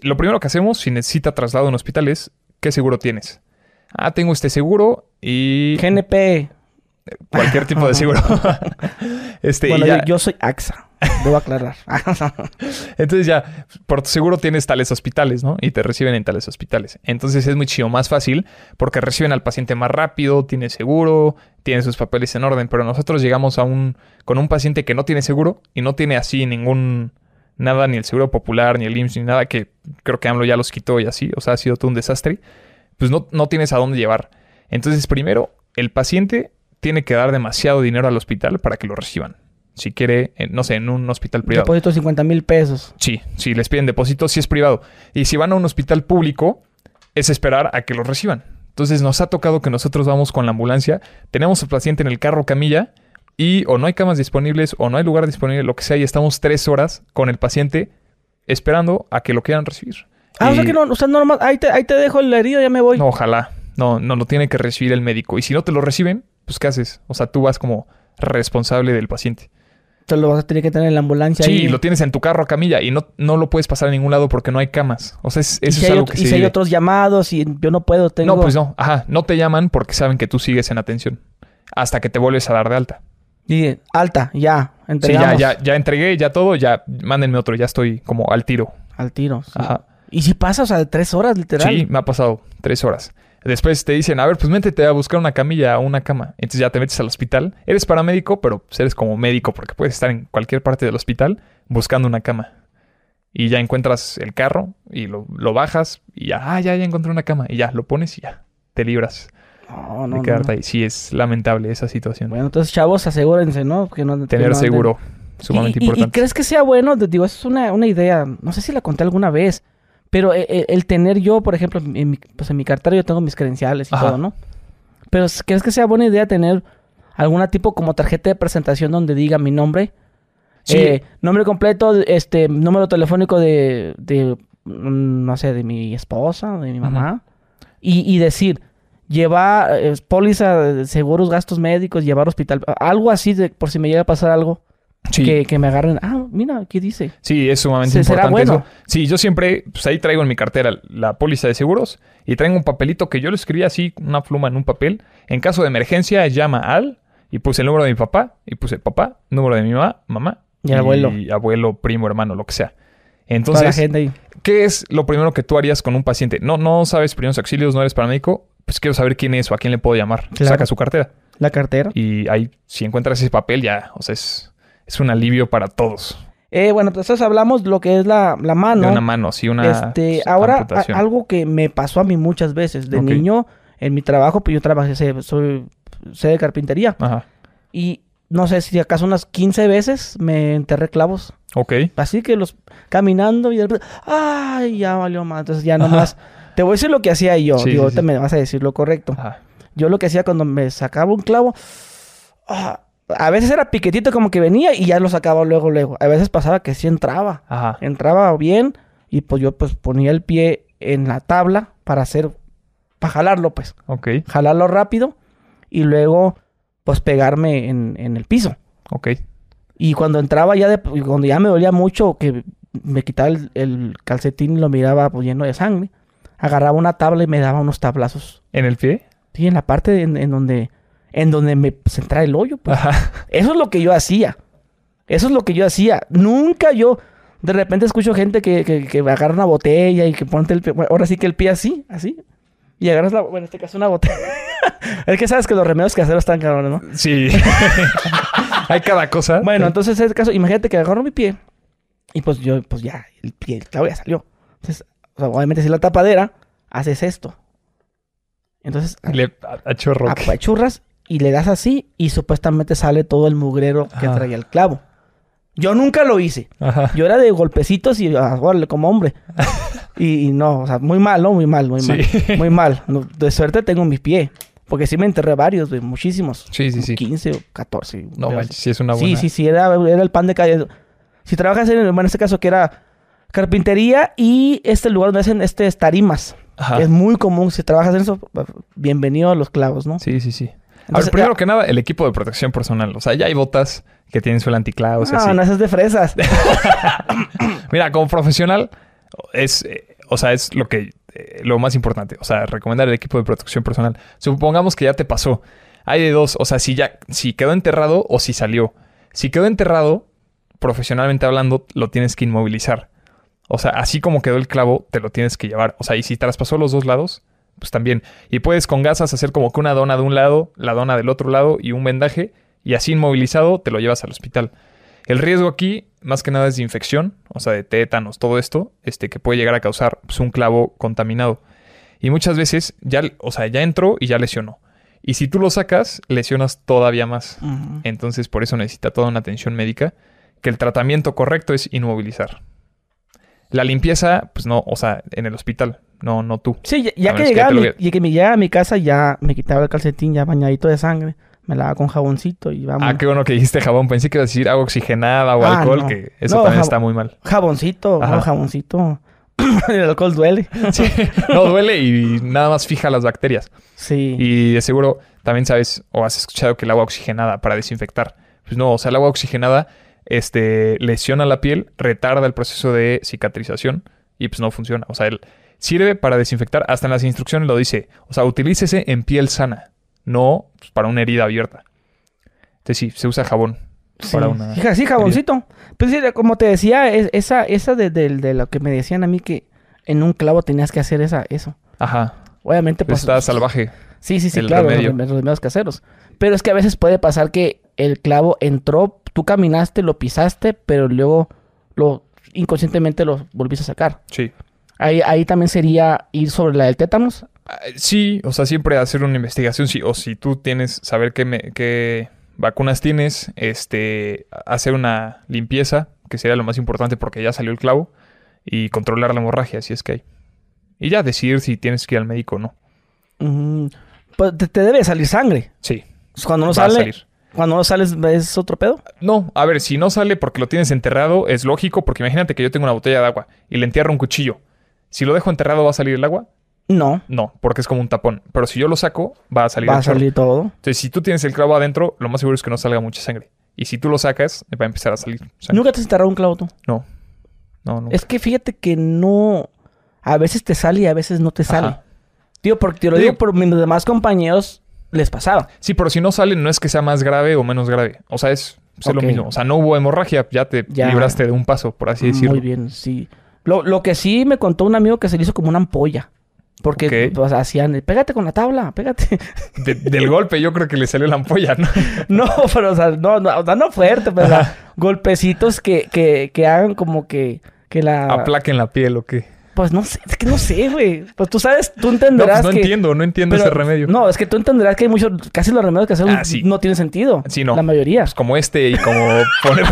[SPEAKER 1] lo primero que hacemos si necesita traslado en hospital es ¿qué seguro tienes? Ah, tengo este seguro y
[SPEAKER 2] GNP.
[SPEAKER 1] cualquier tipo de seguro. este, y
[SPEAKER 2] bueno,
[SPEAKER 1] ya-
[SPEAKER 2] yo, yo soy AXA. Debo aclarar.
[SPEAKER 1] Entonces ya, por seguro tienes tales hospitales, ¿no? Y te reciben en tales hospitales. Entonces es mucho más fácil porque reciben al paciente más rápido, tiene seguro, tiene sus papeles en orden. Pero nosotros llegamos a un, con un paciente que no tiene seguro y no tiene así ningún, nada, ni el seguro popular, ni el IMSS, ni nada, que creo que AMLO ya los quitó y así. O sea, ha sido todo un desastre. Pues no, no tienes a dónde llevar. Entonces, primero, el paciente tiene que dar demasiado dinero al hospital para que lo reciban. Si quiere, en- no sé, en un hospital privado.
[SPEAKER 2] Deposito 50 mil pesos.
[SPEAKER 1] Sí, si les piden depósito, sí es privado. Y si van a un hospital público, es esperar a que los reciban. Entonces nos ha tocado que nosotros vamos con la ambulancia, tenemos al paciente en el carro camilla y o no hay camas disponibles o no hay lugar disponible, lo que sea, y estamos tres horas con el paciente esperando a que lo quieran recibir.
[SPEAKER 2] Ah, o sea que no, o sea, no nomás, ahí te, ahí te dejo la herida, ya me voy.
[SPEAKER 1] No, ojalá. No, no lo tiene que recibir el médico. Y si no te lo reciben, pues ¿qué haces? O sea, tú vas como responsable del paciente.
[SPEAKER 2] Te lo vas a tener que tener en la ambulancia.
[SPEAKER 1] Sí,
[SPEAKER 2] ahí.
[SPEAKER 1] lo tienes en tu carro a camilla y no, no lo puedes pasar a ningún lado porque no hay camas. O sea, es- eso
[SPEAKER 2] si,
[SPEAKER 1] es algo
[SPEAKER 2] ot-
[SPEAKER 1] que
[SPEAKER 2] y
[SPEAKER 1] se
[SPEAKER 2] si hay
[SPEAKER 1] vive.
[SPEAKER 2] otros llamados y yo no puedo, tengo...
[SPEAKER 1] No, pues no. Ajá, no te llaman porque saben que tú sigues en atención. Hasta que te vuelves a dar de alta.
[SPEAKER 2] Y alta, ya,
[SPEAKER 1] Sí,
[SPEAKER 2] entregamos.
[SPEAKER 1] ya, ya, ya entregué, ya todo, ya mándenme otro, ya estoy como al tiro.
[SPEAKER 2] Al tiro. sí.
[SPEAKER 1] Ajá.
[SPEAKER 2] Y si pasa, o sea, tres horas, literal.
[SPEAKER 1] Sí, me ha pasado tres horas. Después te dicen, a ver, pues métete a buscar una camilla o una cama. Entonces ya te metes al hospital. Eres paramédico, pero pues eres como médico porque puedes estar en cualquier parte del hospital buscando una cama. y ya encuentras el carro y lo, lo bajas y ya, ah, ya, ya encontré una cama y ya lo pones y ya te libras
[SPEAKER 2] No, no,
[SPEAKER 1] de quedarte
[SPEAKER 2] no.
[SPEAKER 1] ahí. Sí, es lamentable esa situación.
[SPEAKER 2] Bueno, entonces, chavos, asegúrense, ¿no? Que no que
[SPEAKER 1] Tener
[SPEAKER 2] anden-
[SPEAKER 1] seguro, sumamente
[SPEAKER 2] ¿Y, y- y
[SPEAKER 1] importante.
[SPEAKER 2] crees que sea bueno? Digo, eso es una, una idea. No sé si la conté alguna vez. Pero e- e- el, tener yo, por ejemplo, en mi, pues en mi cartera yo tengo mis credenciales y
[SPEAKER 1] Ajá.
[SPEAKER 2] todo, ¿no? Pero ¿crees que sea buena idea tener alguna tipo como tarjeta de presentación donde diga mi nombre?
[SPEAKER 1] Sí.
[SPEAKER 2] Eh, nombre completo, este, número telefónico de, de, mm, no sé, de mi esposa, de mi mamá. y, y decir, llevar eh, póliza seguros, gastos médicos, llevar hospital, algo así de, por si me llega a pasar algo,
[SPEAKER 1] Sí.
[SPEAKER 2] que, que me agarren. Ah, mira, aquí dice.
[SPEAKER 1] Sí, es sumamente
[SPEAKER 2] Se- será
[SPEAKER 1] importante
[SPEAKER 2] bueno.
[SPEAKER 1] eso. Sí, yo siempre, pues ahí traigo en mi cartera la póliza de seguros y traigo un papelito que yo lo escribí así, una pluma en un papel. En caso de emergencia, llama al y puse el número de mi papá y puse papá, número de mi mamá, mamá
[SPEAKER 2] Y el abuelo.
[SPEAKER 1] abuelo, primo, hermano, lo que sea.
[SPEAKER 2] Toda la
[SPEAKER 1] Entonces,
[SPEAKER 2] gente ahí.
[SPEAKER 1] ¿qué es lo primero que tú harías con un paciente? No, no sabes primeros auxilios, no eres paramédico, pues quiero saber quién es o a quién le puedo llamar.
[SPEAKER 2] Claro.
[SPEAKER 1] Saca su cartera
[SPEAKER 2] La cartera.
[SPEAKER 1] y ahí, si encuentras ese papel, ya, o sea, es, es un alivio para todos.
[SPEAKER 2] Eh, bueno, entonces hablamos lo que es la, la mano.
[SPEAKER 1] De una mano, sí, una
[SPEAKER 2] este, ahora, a- algo que me pasó a mí muchas veces. De niño, en mi trabajo, pues yo trabajé, sé- soy, sé de carpintería.
[SPEAKER 1] Ajá.
[SPEAKER 2] Y no sé si acaso unas 15 veces me enterré clavos.
[SPEAKER 1] Ok.
[SPEAKER 2] Así que los caminando y de repente, ay, ya valió más. Entonces ya nomás, te voy a decir lo que hacía yo.
[SPEAKER 1] Sí,
[SPEAKER 2] Digo,
[SPEAKER 1] sí, sí.
[SPEAKER 2] me vas a decir lo correcto.
[SPEAKER 1] Ajá.
[SPEAKER 2] Yo lo que hacía cuando me sacaba un clavo, ah, a veces era piquetito como que venía y ya lo sacaba luego, luego. A veces pasaba que sí entraba.
[SPEAKER 1] Ajá.
[SPEAKER 2] Entraba bien y pues yo pues ponía el pie en la tabla para hacer, para jalarlo pues.
[SPEAKER 1] Ok.
[SPEAKER 2] Jalarlo rápido y luego pues pegarme en, en el piso.
[SPEAKER 1] Ok.
[SPEAKER 2] Y cuando entraba ya de, cuando ya me dolía mucho, que me quitaba el, el calcetín y lo miraba pues, lleno de sangre, agarraba una tabla y me daba unos tablazos.
[SPEAKER 1] ¿En el pie?
[SPEAKER 2] Sí, en la parte en, en donde, en donde me pues, entraba el hoyo. Pues.
[SPEAKER 1] Ajá.
[SPEAKER 2] Eso es lo que yo hacía. Eso es lo que yo hacía. Nunca yo, de repente escucho gente que, que, que agarra una botella y que ponte el pie, bueno, ahora sí que el pie así, así. Y agarras la, bueno, en este caso una botella. es que sabes que los remedios caseros están cabrones, ¿no?
[SPEAKER 1] Sí. Hay cada cosa.
[SPEAKER 2] Bueno, entonces en este caso, imagínate que agarro mi pie y pues yo, pues ya, el pie, el clavo ya salió. Entonces, o sea, obviamente si la tapadera, haces esto. Entonces,
[SPEAKER 1] Le a, a chorro. ok.
[SPEAKER 2] apachurras y le das así y supuestamente sale todo el mugrero que
[SPEAKER 1] Ajá.
[SPEAKER 2] traía el clavo. Yo nunca lo hice.
[SPEAKER 1] Ajá.
[SPEAKER 2] Yo era de golpecitos y ah, órale, como hombre. y, y no, o sea, muy mal, ¿no? Muy mal, muy
[SPEAKER 1] Sí.
[SPEAKER 2] mal. Muy mal. No, de suerte tengo mi pie. Porque sí me enterré varios, güey, muchísimos.
[SPEAKER 1] Sí, sí, sí.
[SPEAKER 2] 15 o 14.
[SPEAKER 1] No manches, sí es una buena.
[SPEAKER 2] Sí, sí, sí, era, era el pan de calle. Si trabajas en, bueno, en este caso que era carpintería y este lugar donde hacen este tarimas.
[SPEAKER 1] Ajá.
[SPEAKER 2] Es muy común, si trabajas en eso, bienvenido a los clavos, ¿no?
[SPEAKER 1] Sí, sí, sí. A ver, primero
[SPEAKER 2] ya-
[SPEAKER 1] que nada, el equipo de protección personal. O sea, ya hay botas que tienen suela anticlavos y
[SPEAKER 2] No,
[SPEAKER 1] así.
[SPEAKER 2] no, eso es de fresas.
[SPEAKER 1] Mira, como profesional, es, eh, o sea, es lo que, eh, lo más importante. O sea, recomendar el equipo de protección personal. Supongamos que ya te pasó. Hay de dos. O sea, si ya, si quedó enterrado o si salió. Si quedó enterrado, profesionalmente hablando, lo tienes que inmovilizar. O sea, así como quedó el clavo, te lo tienes que llevar. O sea, y si traspasó los dos lados, pues también. Y puedes con gasas hacer como que una dona de un lado, la dona del otro lado y un vendaje. Y así inmovilizado te lo llevas al hospital. El riesgo aquí, más que nada, es de infección, o sea, de tétanos, todo esto, este, que puede llegar a causar pues, un clavo contaminado. Y muchas veces ya, o sea, ya entró y ya lesionó. Y si tú lo sacas, lesionas todavía más. Entonces, por eso necesita toda una atención médica, que el tratamiento correcto es inmovilizar. La limpieza, pues no, o sea, en el hospital, no, no tú.
[SPEAKER 2] Sí, ya, que
[SPEAKER 1] que
[SPEAKER 2] llegaba,
[SPEAKER 1] lo
[SPEAKER 2] mi- y que me llegaba a mi casa, ya me quitaba el calcetín ya bañadito de sangre. Me lavaba con jaboncito y vamos.
[SPEAKER 1] Ah, qué bueno que dijiste jabón. Pensé que ibas a decir agua oxigenada o
[SPEAKER 2] Ah,
[SPEAKER 1] alcohol,
[SPEAKER 2] no.
[SPEAKER 1] que eso
[SPEAKER 2] No,
[SPEAKER 1] también está muy mal.
[SPEAKER 2] Jaboncito, no, jaboncito. el alcohol duele.
[SPEAKER 1] Sí, no duele y nada más fija las bacterias.
[SPEAKER 2] Sí.
[SPEAKER 1] Y de seguro también sabes o has escuchado que el agua oxigenada para desinfectar. Pues no, o sea, el agua oxigenada este, lesiona la piel, retarda el proceso de cicatrización y pues no funciona. O sea, él sirve para desinfectar. Hasta en las instrucciones lo dice. O sea, utilícese en piel sana, no pues, para una herida abierta. Entonces sí, se usa jabón
[SPEAKER 2] Sí,
[SPEAKER 1] para una...
[SPEAKER 2] Sí, ja- sí, jaboncito. Pues sí, como te decía, es- esa, esa de, de- de lo que me decían a mí que en un clavo tenías que hacer esa, eso.
[SPEAKER 1] Ajá.
[SPEAKER 2] Obviamente,
[SPEAKER 1] Pues está salvaje.
[SPEAKER 2] Sí, sí, sí,
[SPEAKER 1] el
[SPEAKER 2] claro,
[SPEAKER 1] remedio.
[SPEAKER 2] los rem- los remedios caseros. Pero es que a veces puede pasar que el clavo entró, tú caminaste, lo pisaste, pero luego lo inconscientemente lo volviste a sacar.
[SPEAKER 1] Sí.
[SPEAKER 2] Ahí, ahí también sería ir sobre la del tétanos.
[SPEAKER 1] Ah, Sí, o sea, siempre hacer una investigación. Sí, o si tú tienes, saber qué, me- qué vacunas tienes, este, hacer una limpieza, que sería lo más importante porque ya salió el clavo, y controlar la hemorragia, si es que hay. Y ya decidir si tienes que ir al médico o no.
[SPEAKER 2] Mm, pues te, te debe salir sangre.
[SPEAKER 1] Sí,
[SPEAKER 2] Cuando no sale, cuando no sales, ¿es otro pedo?
[SPEAKER 1] No, a ver, si no sale porque lo tienes enterrado, es lógico, porque imagínate que yo tengo una botella de agua y le entierro un cuchillo. Si lo dejo enterrado, ¿va a salir el agua?
[SPEAKER 2] No,
[SPEAKER 1] No, porque es como un tapón. Pero si yo lo saco, va a salir
[SPEAKER 2] va
[SPEAKER 1] el
[SPEAKER 2] a salir todo.
[SPEAKER 1] Entonces, si tú tienes el clavo adentro, lo más seguro es que no salga mucha sangre. Y si tú lo sacas, va a empezar a salir sangre.
[SPEAKER 2] ¿Nunca te has enterrado un clavo tú?
[SPEAKER 1] No. No, no.
[SPEAKER 2] Es que fíjate que no... A veces te sale y a veces no te sale.
[SPEAKER 1] Ajá.
[SPEAKER 2] Tío, porque te lo digo
[SPEAKER 1] digo-
[SPEAKER 2] por mis demás compañeros les pasaba.
[SPEAKER 1] Sí, pero si no sale, no es que sea más grave o menos grave. O sea, es, lo mismo. O sea, no hubo hemorragia, ya te
[SPEAKER 2] Ya.
[SPEAKER 1] libraste de un paso, por así decirlo.
[SPEAKER 2] Muy bien, sí. Lo, lo que sí me contó un amigo que se le hizo como una ampolla. Porque pues, hacían, pégate con la tabla, pégate.
[SPEAKER 1] De- del golpe yo creo que le salió la ampolla, ¿no?
[SPEAKER 2] no, pero o sea, no, no, no fuerte, pero o sea, golpecitos que, que, que hagan como que, que la...
[SPEAKER 1] Aplaquen la piel o qué.
[SPEAKER 2] Pues no sé, es que no sé, güey. Pues tú sabes, tú
[SPEAKER 1] No,
[SPEAKER 2] entenderás
[SPEAKER 1] pues no
[SPEAKER 2] que...
[SPEAKER 1] entiendo, no entiendo
[SPEAKER 2] pero-
[SPEAKER 1] ese remedio.
[SPEAKER 2] No, es que tú entenderás que hay muchos, casi los remedios que hacemos
[SPEAKER 1] Ah, sí.
[SPEAKER 2] no tienen sentido.
[SPEAKER 1] Sí, no.
[SPEAKER 2] La mayoría.
[SPEAKER 1] Pues como este y como poner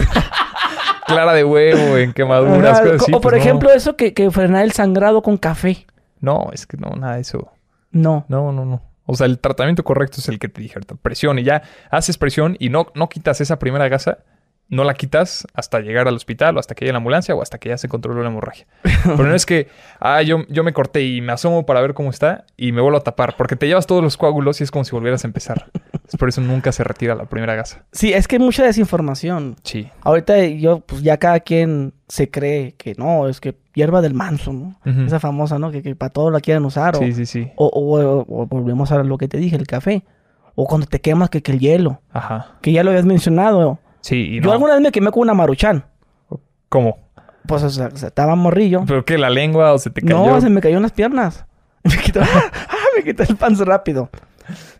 [SPEAKER 1] clara de huevo en quemaduras, cosas así.
[SPEAKER 2] o por
[SPEAKER 1] pues no.
[SPEAKER 2] ejemplo eso que, que frenar el sangrado con café.
[SPEAKER 1] No, es que no, nada de eso.
[SPEAKER 2] No.
[SPEAKER 1] No, no, no. O sea, el tratamiento correcto es el que te dije ahorita. Presión y ya haces presión y no, no quitas esa primera gasa. No la quitas hasta llegar al hospital o hasta que llegue la ambulancia o hasta que ya se controló la hemorragia. Pero no es que, ah, yo, yo me corté y me asomo para ver cómo está y me vuelvo a tapar. Porque te llevas todos los coágulos y es como si volvieras a empezar. Es por eso nunca se retira la primera gasa.
[SPEAKER 2] Sí, es que hay mucha desinformación.
[SPEAKER 1] Sí.
[SPEAKER 2] Ahorita yo, pues ya cada quien se cree que no, es que hierba del manso, ¿no? Esa famosa, ¿no? Que, que para todo la quieren usar. o-
[SPEAKER 1] Sí, sí, sí.
[SPEAKER 2] O, o- o- o volvemos a lo que te dije, el café. O cuando te quemas, que, que el hielo.
[SPEAKER 1] Ajá.
[SPEAKER 2] Que ya lo habías mencionado.
[SPEAKER 1] Sí, y
[SPEAKER 2] Yo
[SPEAKER 1] no.
[SPEAKER 2] alguna vez me quemé con una maruchan.
[SPEAKER 1] ¿Cómo?
[SPEAKER 2] Pues, o sea, estaba morrillo.
[SPEAKER 1] ¿Pero qué? ¿La lengua o se te cayó?
[SPEAKER 2] No, se me cayó en las piernas. Me quitó, ¡Ah! me quitó el panzo rápido.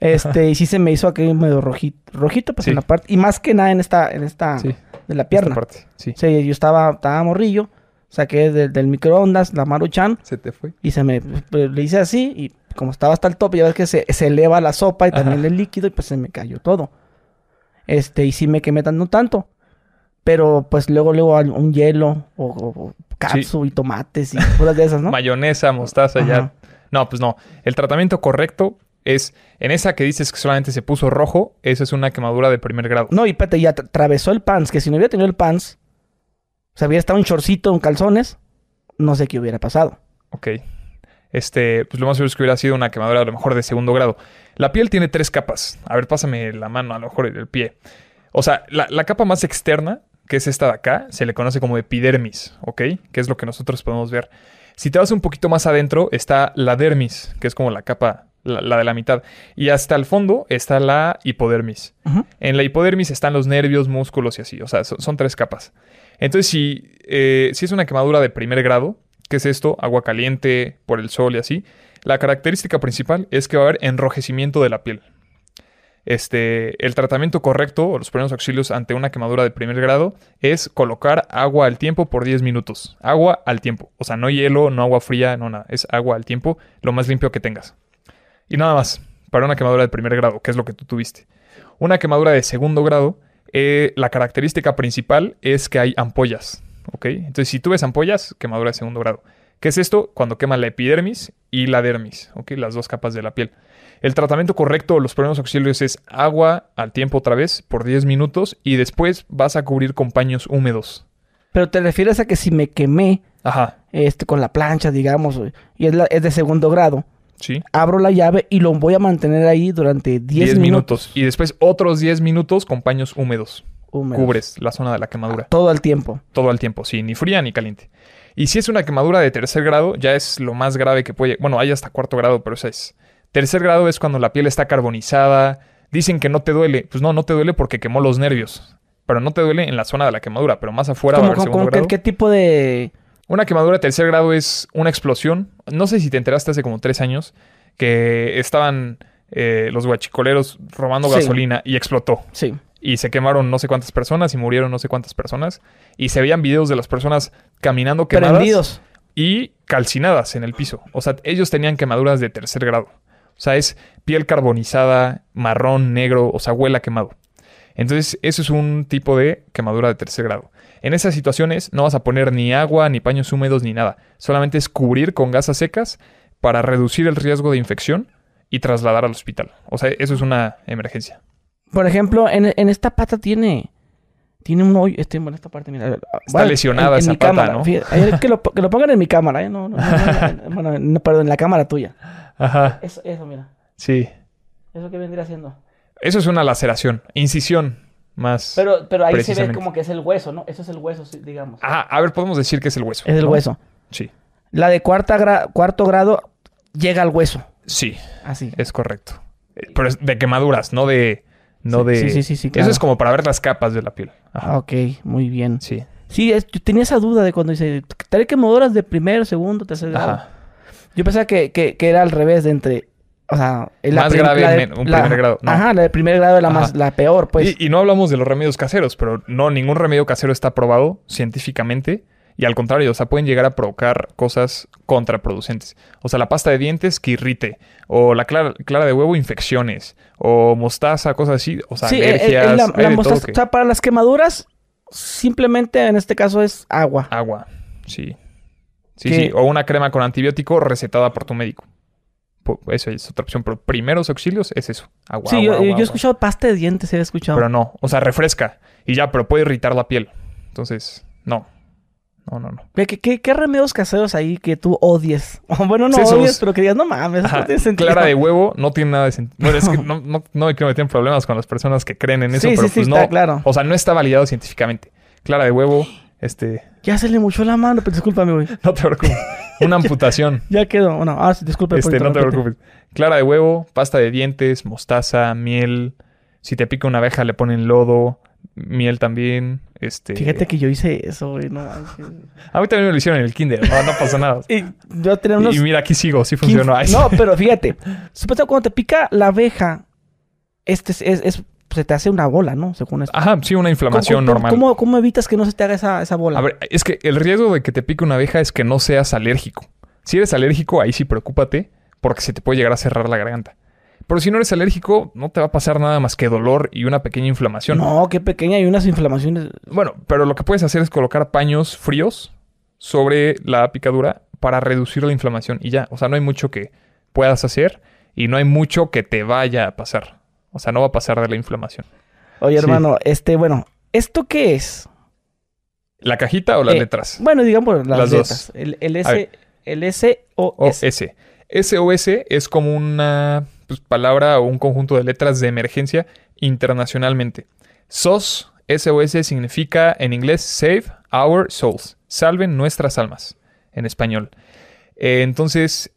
[SPEAKER 2] Este, y sí se me hizo aquí medio rojito, rojito pues
[SPEAKER 1] Sí.
[SPEAKER 2] en la parte, y más que nada en esta, en esta,
[SPEAKER 1] Sí,
[SPEAKER 2] de la
[SPEAKER 1] esta
[SPEAKER 2] pierna.
[SPEAKER 1] parte. Sí.
[SPEAKER 2] Sí, yo estaba, estaba morrillo, saqué del- del microondas la maruchan
[SPEAKER 1] Se te fue.
[SPEAKER 2] y se me, pues, le hice así y como estaba hasta el tope, ya ves que se, se eleva la sopa y también el líquido y pues se me cayó todo. Este, y sí me quemé tan- no tanto. Pero pues luego, luego un hielo o, o, o katsu y tomates y cosas de esas, ¿no?
[SPEAKER 1] Mayonesa, mostaza, ya. No, pues no. El tratamiento correcto es en esa que dices que solamente se puso rojo, esa es una quemadura de primer grado.
[SPEAKER 2] No, y espérate, ya tra- atravesó el pants, que si no hubiera tenido el pants, o sea, hubiera estado un shortcito, un calzones, no sé qué hubiera pasado.
[SPEAKER 1] Ok. Este, pues lo más seguro es que hubiera sido una quemadura a lo mejor de segundo grado. La piel tiene tres capas. A ver, pásame la mano, a lo mejor el pie. O sea, la, la capa más externa, que es esta de acá, se le conoce como epidermis, ¿ok? Que es lo que nosotros podemos ver. Si te vas un poquito más adentro, está la dermis, que es como la capa, la, la de la mitad. Y hasta el fondo está la hipodermis. En la hipodermis están los nervios, músculos y así. O sea, son, son tres capas. Entonces, si, eh, si es una quemadura de primer grado, ¿qué es esto? Agua caliente, por el sol y así. La característica principal es que va a haber enrojecimiento de la piel. Este, el tratamiento correcto o los primeros auxilios ante una quemadura de primer grado es colocar agua al tiempo por 10 minutos. Agua al tiempo. O sea, no hielo, no agua fría, no nada. Es agua al tiempo, lo más limpio que tengas. Y nada más, para una quemadura de primer grado, que es lo que tú tuviste. Una quemadura de segundo grado, eh, la característica principal es que hay ampollas. Entonces, si tú ves ampollas, quemadura de segundo grado. ¿Qué es esto? Cuando quema la epidermis y la dermis, ¿ok? Las dos capas de la piel. El tratamiento correcto, los primeros auxilios es agua al tiempo otra vez por 10 minutos y después vas a cubrir con paños húmedos.
[SPEAKER 2] Pero te refieres a que si me quemé
[SPEAKER 1] Ajá,
[SPEAKER 2] este, con la plancha, digamos, y es, la- es de segundo grado,
[SPEAKER 1] sí.
[SPEAKER 2] abro la llave y lo voy a mantener ahí durante 10
[SPEAKER 1] 10
[SPEAKER 2] minutos.
[SPEAKER 1] minutos. Y después otros 10 minutos con paños húmedos.
[SPEAKER 2] húmedos.
[SPEAKER 1] Cubres la zona de la quemadura.
[SPEAKER 2] Todo el tiempo.
[SPEAKER 1] todo el tiempo, sí, ni fría ni caliente. Y si es una quemadura de tercer grado, ya es lo más grave que puede. Bueno, hay hasta cuarto grado, pero esa es. Tercer grado es cuando la piel está carbonizada. Dicen que no te duele. Pues no, no te duele porque quemó los nervios. Pero no te duele en la zona de la quemadura, pero más afuera va a haber
[SPEAKER 2] como-
[SPEAKER 1] segundo
[SPEAKER 2] como que-
[SPEAKER 1] grado.
[SPEAKER 2] ¿Qué tipo de...?
[SPEAKER 1] Una quemadura de tercer grado es una explosión. No sé si te enteraste hace como tres años que estaban eh, los guachicoleros robando
[SPEAKER 2] Sí.
[SPEAKER 1] gasolina y explotó.
[SPEAKER 2] Sí.
[SPEAKER 1] Y se quemaron no sé cuántas personas y murieron no sé cuántas personas. Y se veían videos de las personas caminando quemadas
[SPEAKER 2] Prendidos.
[SPEAKER 1] y calcinadas en el piso. O sea, ellos tenían quemaduras de tercer grado. O sea, es piel carbonizada, marrón, negro, o sea, huela quemado. Entonces, eso es un tipo de quemadura de tercer grado. En esas situaciones no vas a poner ni agua, ni paños húmedos, ni nada. Solamente es cubrir con gasas secas para reducir el riesgo de infección y trasladar al hospital. O sea, eso es una emergencia.
[SPEAKER 2] Por ejemplo, en, en esta pata tiene. Tiene un hoyo. Este, bueno, esta parte, mira.
[SPEAKER 1] Está lesionada esa
[SPEAKER 2] mi
[SPEAKER 1] pata,
[SPEAKER 2] cámara,
[SPEAKER 1] ¿no?
[SPEAKER 2] fíjate, que, lo, que lo pongan en mi cámara, ¿eh? No, no, no, no, no, bueno, no, perdón, en la cámara tuya.
[SPEAKER 1] Ajá,
[SPEAKER 2] Eso, eso, mira.
[SPEAKER 1] sí.
[SPEAKER 2] Eso que vendría haciendo.
[SPEAKER 1] Eso es una laceración, incisión más.
[SPEAKER 2] Pero, pero ahí se ve como que es el hueso, ¿no? Eso es el hueso, digamos.
[SPEAKER 1] Ah, a ver, podemos decir que es el hueso.
[SPEAKER 2] es el
[SPEAKER 1] ¿no?
[SPEAKER 2] hueso.
[SPEAKER 1] Sí.
[SPEAKER 2] La de cuarta gra- cuarto grado llega al hueso.
[SPEAKER 1] Sí,
[SPEAKER 2] Así.
[SPEAKER 1] es correcto. Pero es de quemaduras, no de. No
[SPEAKER 2] Sí,
[SPEAKER 1] de.
[SPEAKER 2] sí, sí, sí, sí,
[SPEAKER 1] Eso es como para ver las capas de la piel. Ajá.
[SPEAKER 2] Ah, ok, muy bien.
[SPEAKER 1] Sí.
[SPEAKER 2] Sí, es- yo tenía esa duda de cuando dice, trae quemaduras de primero, segundo, tercer grado.
[SPEAKER 1] Ajá.
[SPEAKER 2] Yo pensaba que, que, que era al revés de entre, o sea, la
[SPEAKER 1] Más grave
[SPEAKER 2] la de-
[SPEAKER 1] un
[SPEAKER 2] la-
[SPEAKER 1] primer grado, no.
[SPEAKER 2] Ajá, la primer grado es la más, la peor, pues.
[SPEAKER 1] y, y no hablamos de los remedios caseros, pero no, ningún remedio casero está probado científicamente. Y al contrario, o sea, pueden llegar a provocar cosas contraproducentes. O sea, la pasta de dientes que irrite. O la clara, clara de huevo, infecciones. O mostaza, cosas así. O sea,
[SPEAKER 2] sí, eh, eh,
[SPEAKER 1] alergias.
[SPEAKER 2] eh, la,
[SPEAKER 1] todo
[SPEAKER 2] mostaza-
[SPEAKER 1] que-
[SPEAKER 2] o sea, para las quemaduras, simplemente en este caso es agua.
[SPEAKER 1] Agua, sí. Sí,
[SPEAKER 2] Que-
[SPEAKER 1] sí. O una crema con antibiótico recetada por tu médico. Eso es otra opción. Pero primeros auxilios es eso. Agua.
[SPEAKER 2] sí,
[SPEAKER 1] agua,
[SPEAKER 2] yo,
[SPEAKER 1] agua,
[SPEAKER 2] yo he escuchado pasta de dientes, he escuchado.
[SPEAKER 1] Pero no. O sea, refresca. Y ya, pero puede irritar la piel. Entonces, no. No, no, no.
[SPEAKER 2] ¿Qué, qué, remedios caseros ahí que tú odies? bueno, no
[SPEAKER 1] Sí,
[SPEAKER 2] odies, pero que digas, no mames,
[SPEAKER 1] Ajá,
[SPEAKER 2] no tiene sentido.
[SPEAKER 1] Clara de huevo no tiene nada de sentido. Bueno, es que no, no, no me quiero meter en problemas con las personas que creen en eso,
[SPEAKER 2] Sí,
[SPEAKER 1] pero
[SPEAKER 2] sí,
[SPEAKER 1] pues
[SPEAKER 2] está
[SPEAKER 1] no.
[SPEAKER 2] claro.
[SPEAKER 1] O sea, no está validado científicamente. Clara de huevo, este.
[SPEAKER 2] Ya se le muchó la mano, pero discúlpame, güey.
[SPEAKER 1] No te preocupes. Una amputación.
[SPEAKER 2] Ya quedó. Bueno, ah, por
[SPEAKER 1] Este, no te preocupes. Clara de huevo, pasta de dientes, mostaza, miel. Si te pica una abeja, le ponen lodo, miel también. Este.
[SPEAKER 2] Fíjate que yo hice eso, güey. No.
[SPEAKER 1] A mí también me lo hicieron en el kinder. No, no pasa nada.
[SPEAKER 2] y yo tenía unos...
[SPEAKER 1] Y mira, aquí sigo, sí
[SPEAKER 2] 15
[SPEAKER 1] funcionó.
[SPEAKER 2] No, pero fíjate. Supuestamente cuando te pica la abeja, este es, es- es- se te hace una bola, ¿no? Según esto.
[SPEAKER 1] Ajá, sí, una inflamación
[SPEAKER 2] ¿Cómo, cómo-
[SPEAKER 1] normal.
[SPEAKER 2] ¿cómo, cómo evitas que no se te haga esa, esa bola?
[SPEAKER 1] A ver, es que el riesgo de que te pique una abeja es que no seas alérgico. Si eres alérgico, ahí sí preocúpate, porque se te puede llegar a cerrar la garganta. Pero si no eres alérgico, no te va a pasar nada más que dolor y una pequeña inflamación.
[SPEAKER 2] No, qué pequeña. Hay unas inflamaciones.
[SPEAKER 1] Bueno, pero lo que puedes hacer es colocar paños fríos sobre la picadura para reducir la inflamación y ya. O sea, no hay mucho que puedas hacer y no hay mucho que te vaya a pasar. O sea, no va a pasar de la inflamación.
[SPEAKER 2] Oye,
[SPEAKER 1] Sí.
[SPEAKER 2] hermano, este, bueno, ¿esto qué es?
[SPEAKER 1] ¿La cajita o las
[SPEAKER 2] Eh,
[SPEAKER 1] letras?
[SPEAKER 2] Bueno, digamos las,
[SPEAKER 1] Las dos.
[SPEAKER 2] letras. El, el S, el S o
[SPEAKER 1] O
[SPEAKER 2] S.
[SPEAKER 1] S. SOS es como una pues, palabra o un conjunto de letras de emergencia internacionalmente. SOS, SOS significa en inglés Save Our Souls. Salven nuestras almas en español. Eh, entonces,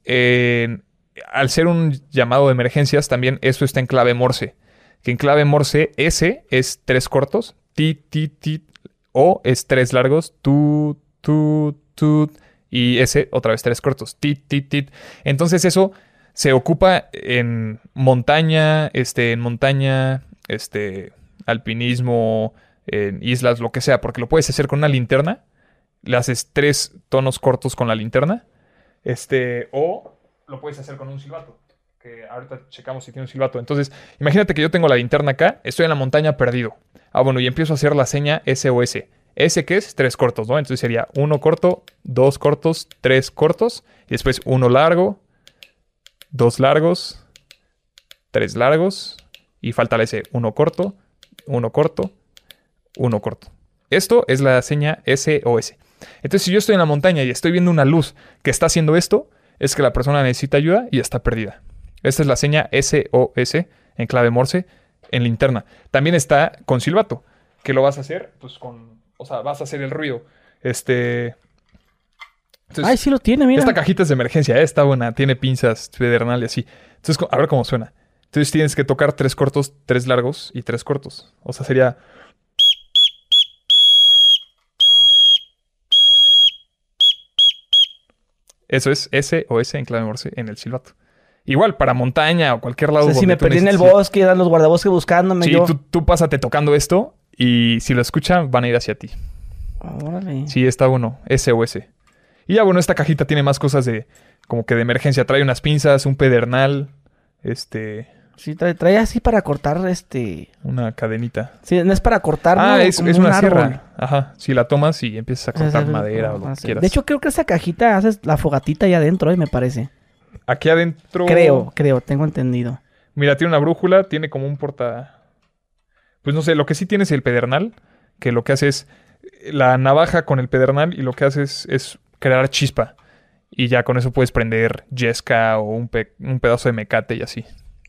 [SPEAKER 1] al ser un llamado de emergencias, también eso está en clave Morse. Que en clave Morse S es tres cortos, ti, ti, ti, O es tres largos, tu, tu, tu, y S otra vez tres cortos, tit, tit, tit. Entonces eso se ocupa en montaña, este, en montaña, este, alpinismo, en islas, lo que sea, porque lo puedes hacer con una linterna. Le haces tres tonos cortos con la linterna. Este, o lo puedes hacer con un silbato. Que ahorita checamos si tiene un silbato. Entonces, imagínate que yo tengo la linterna acá, estoy en la montaña perdido. Ah, bueno, y empiezo a hacer la seña SOS. S que es tres cortos, ¿no? Entonces sería uno corto, dos cortos, tres cortos, y después uno largo, dos largos, tres largos, y falta el S, uno corto, uno corto, uno corto. Esto es la seña SOS. Entonces, si yo estoy en la montaña y estoy viendo una luz que está haciendo esto, es que la persona necesita ayuda y está perdida. Esta es la seña SOS en clave Morse en linterna. También está con silbato, que lo vas a hacer pues con, o sea, vas a hacer el ruido. Este entonces,
[SPEAKER 2] Ay, sí lo tiene, mira.
[SPEAKER 1] esta cajita es de emergencia, está buena, tiene pinzas pedernal y así. Entonces, a ver cómo suena. Entonces tienes que tocar tres cortos, tres largos y tres cortos. O sea, sería Eso es S o S en clave Morse en el silbato. igual para montaña o cualquier
[SPEAKER 2] O
[SPEAKER 1] lado.
[SPEAKER 2] si me perdí en el bosque, eran los guardabosques buscándome.
[SPEAKER 1] Sí,
[SPEAKER 2] yo...
[SPEAKER 1] tú, tú pásate tocando esto y si lo escuchan van a ir hacia ti.
[SPEAKER 2] Órale.
[SPEAKER 1] Sí, está bueno. SOS. Y ya bueno, esta cajita tiene más cosas de como que de emergencia. Trae unas pinzas, un pedernal, este,
[SPEAKER 2] Sí, trae, trae así para cortar este.
[SPEAKER 1] una cadenita.
[SPEAKER 2] Sí, no es para cortar.
[SPEAKER 1] Ah, es,
[SPEAKER 2] Como
[SPEAKER 1] es
[SPEAKER 2] un
[SPEAKER 1] una
[SPEAKER 2] árbol.
[SPEAKER 1] sierra. Ajá. Si la tomas y empiezas a cortar
[SPEAKER 2] es-
[SPEAKER 1] madera o lo que quieras.
[SPEAKER 2] De hecho, creo que esa cajita haces la fogatita ahí adentro, eh, me parece.
[SPEAKER 1] aquí adentro.
[SPEAKER 2] Creo, creo, tengo entendido.
[SPEAKER 1] Mira, tiene una brújula, tiene como un porta. Pues no sé, lo que sí tiene es el pedernal, que lo que hace es la navaja con el pedernal y lo que hace es, es crear chispa. Y ya con eso puedes prender yesca o un, pe- un pedazo de mecate y así.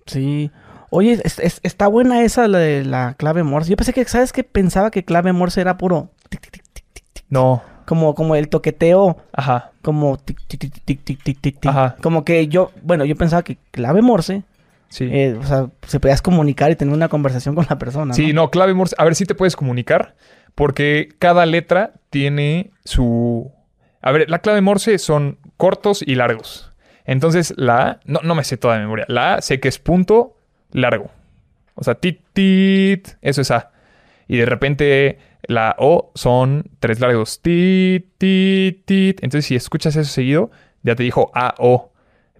[SPEAKER 2] Sí. Oye, es- es- está buena esa la de la clave Morse. Yo pensé que, ¿sabes qué? Pensaba que clave Morse era puro. tic, tic, tic.
[SPEAKER 1] No,
[SPEAKER 2] Como, como el toqueteo,
[SPEAKER 1] ajá,
[SPEAKER 2] como tic, tic, tic, tic, tic, tic, tic, tic.
[SPEAKER 1] Ajá.
[SPEAKER 2] Como que yo, bueno, yo pensaba que clave Morse,
[SPEAKER 1] sí.
[SPEAKER 2] eh, o sea, se podías comunicar y tener una conversación con la persona.
[SPEAKER 1] Sí,
[SPEAKER 2] ¿no?
[SPEAKER 1] no, clave Morse. A ver si te puedes comunicar, porque cada letra tiene su... A ver, la clave Morse son cortos y largos. Entonces, la A, no, no me sé toda de memoria. La A sé que es punto largo. O sea, tit, tit, eso es A. Y de repente la O son tres largos. Tit, tit, tit. Entonces, si escuchas eso seguido, ya te dijo A, O.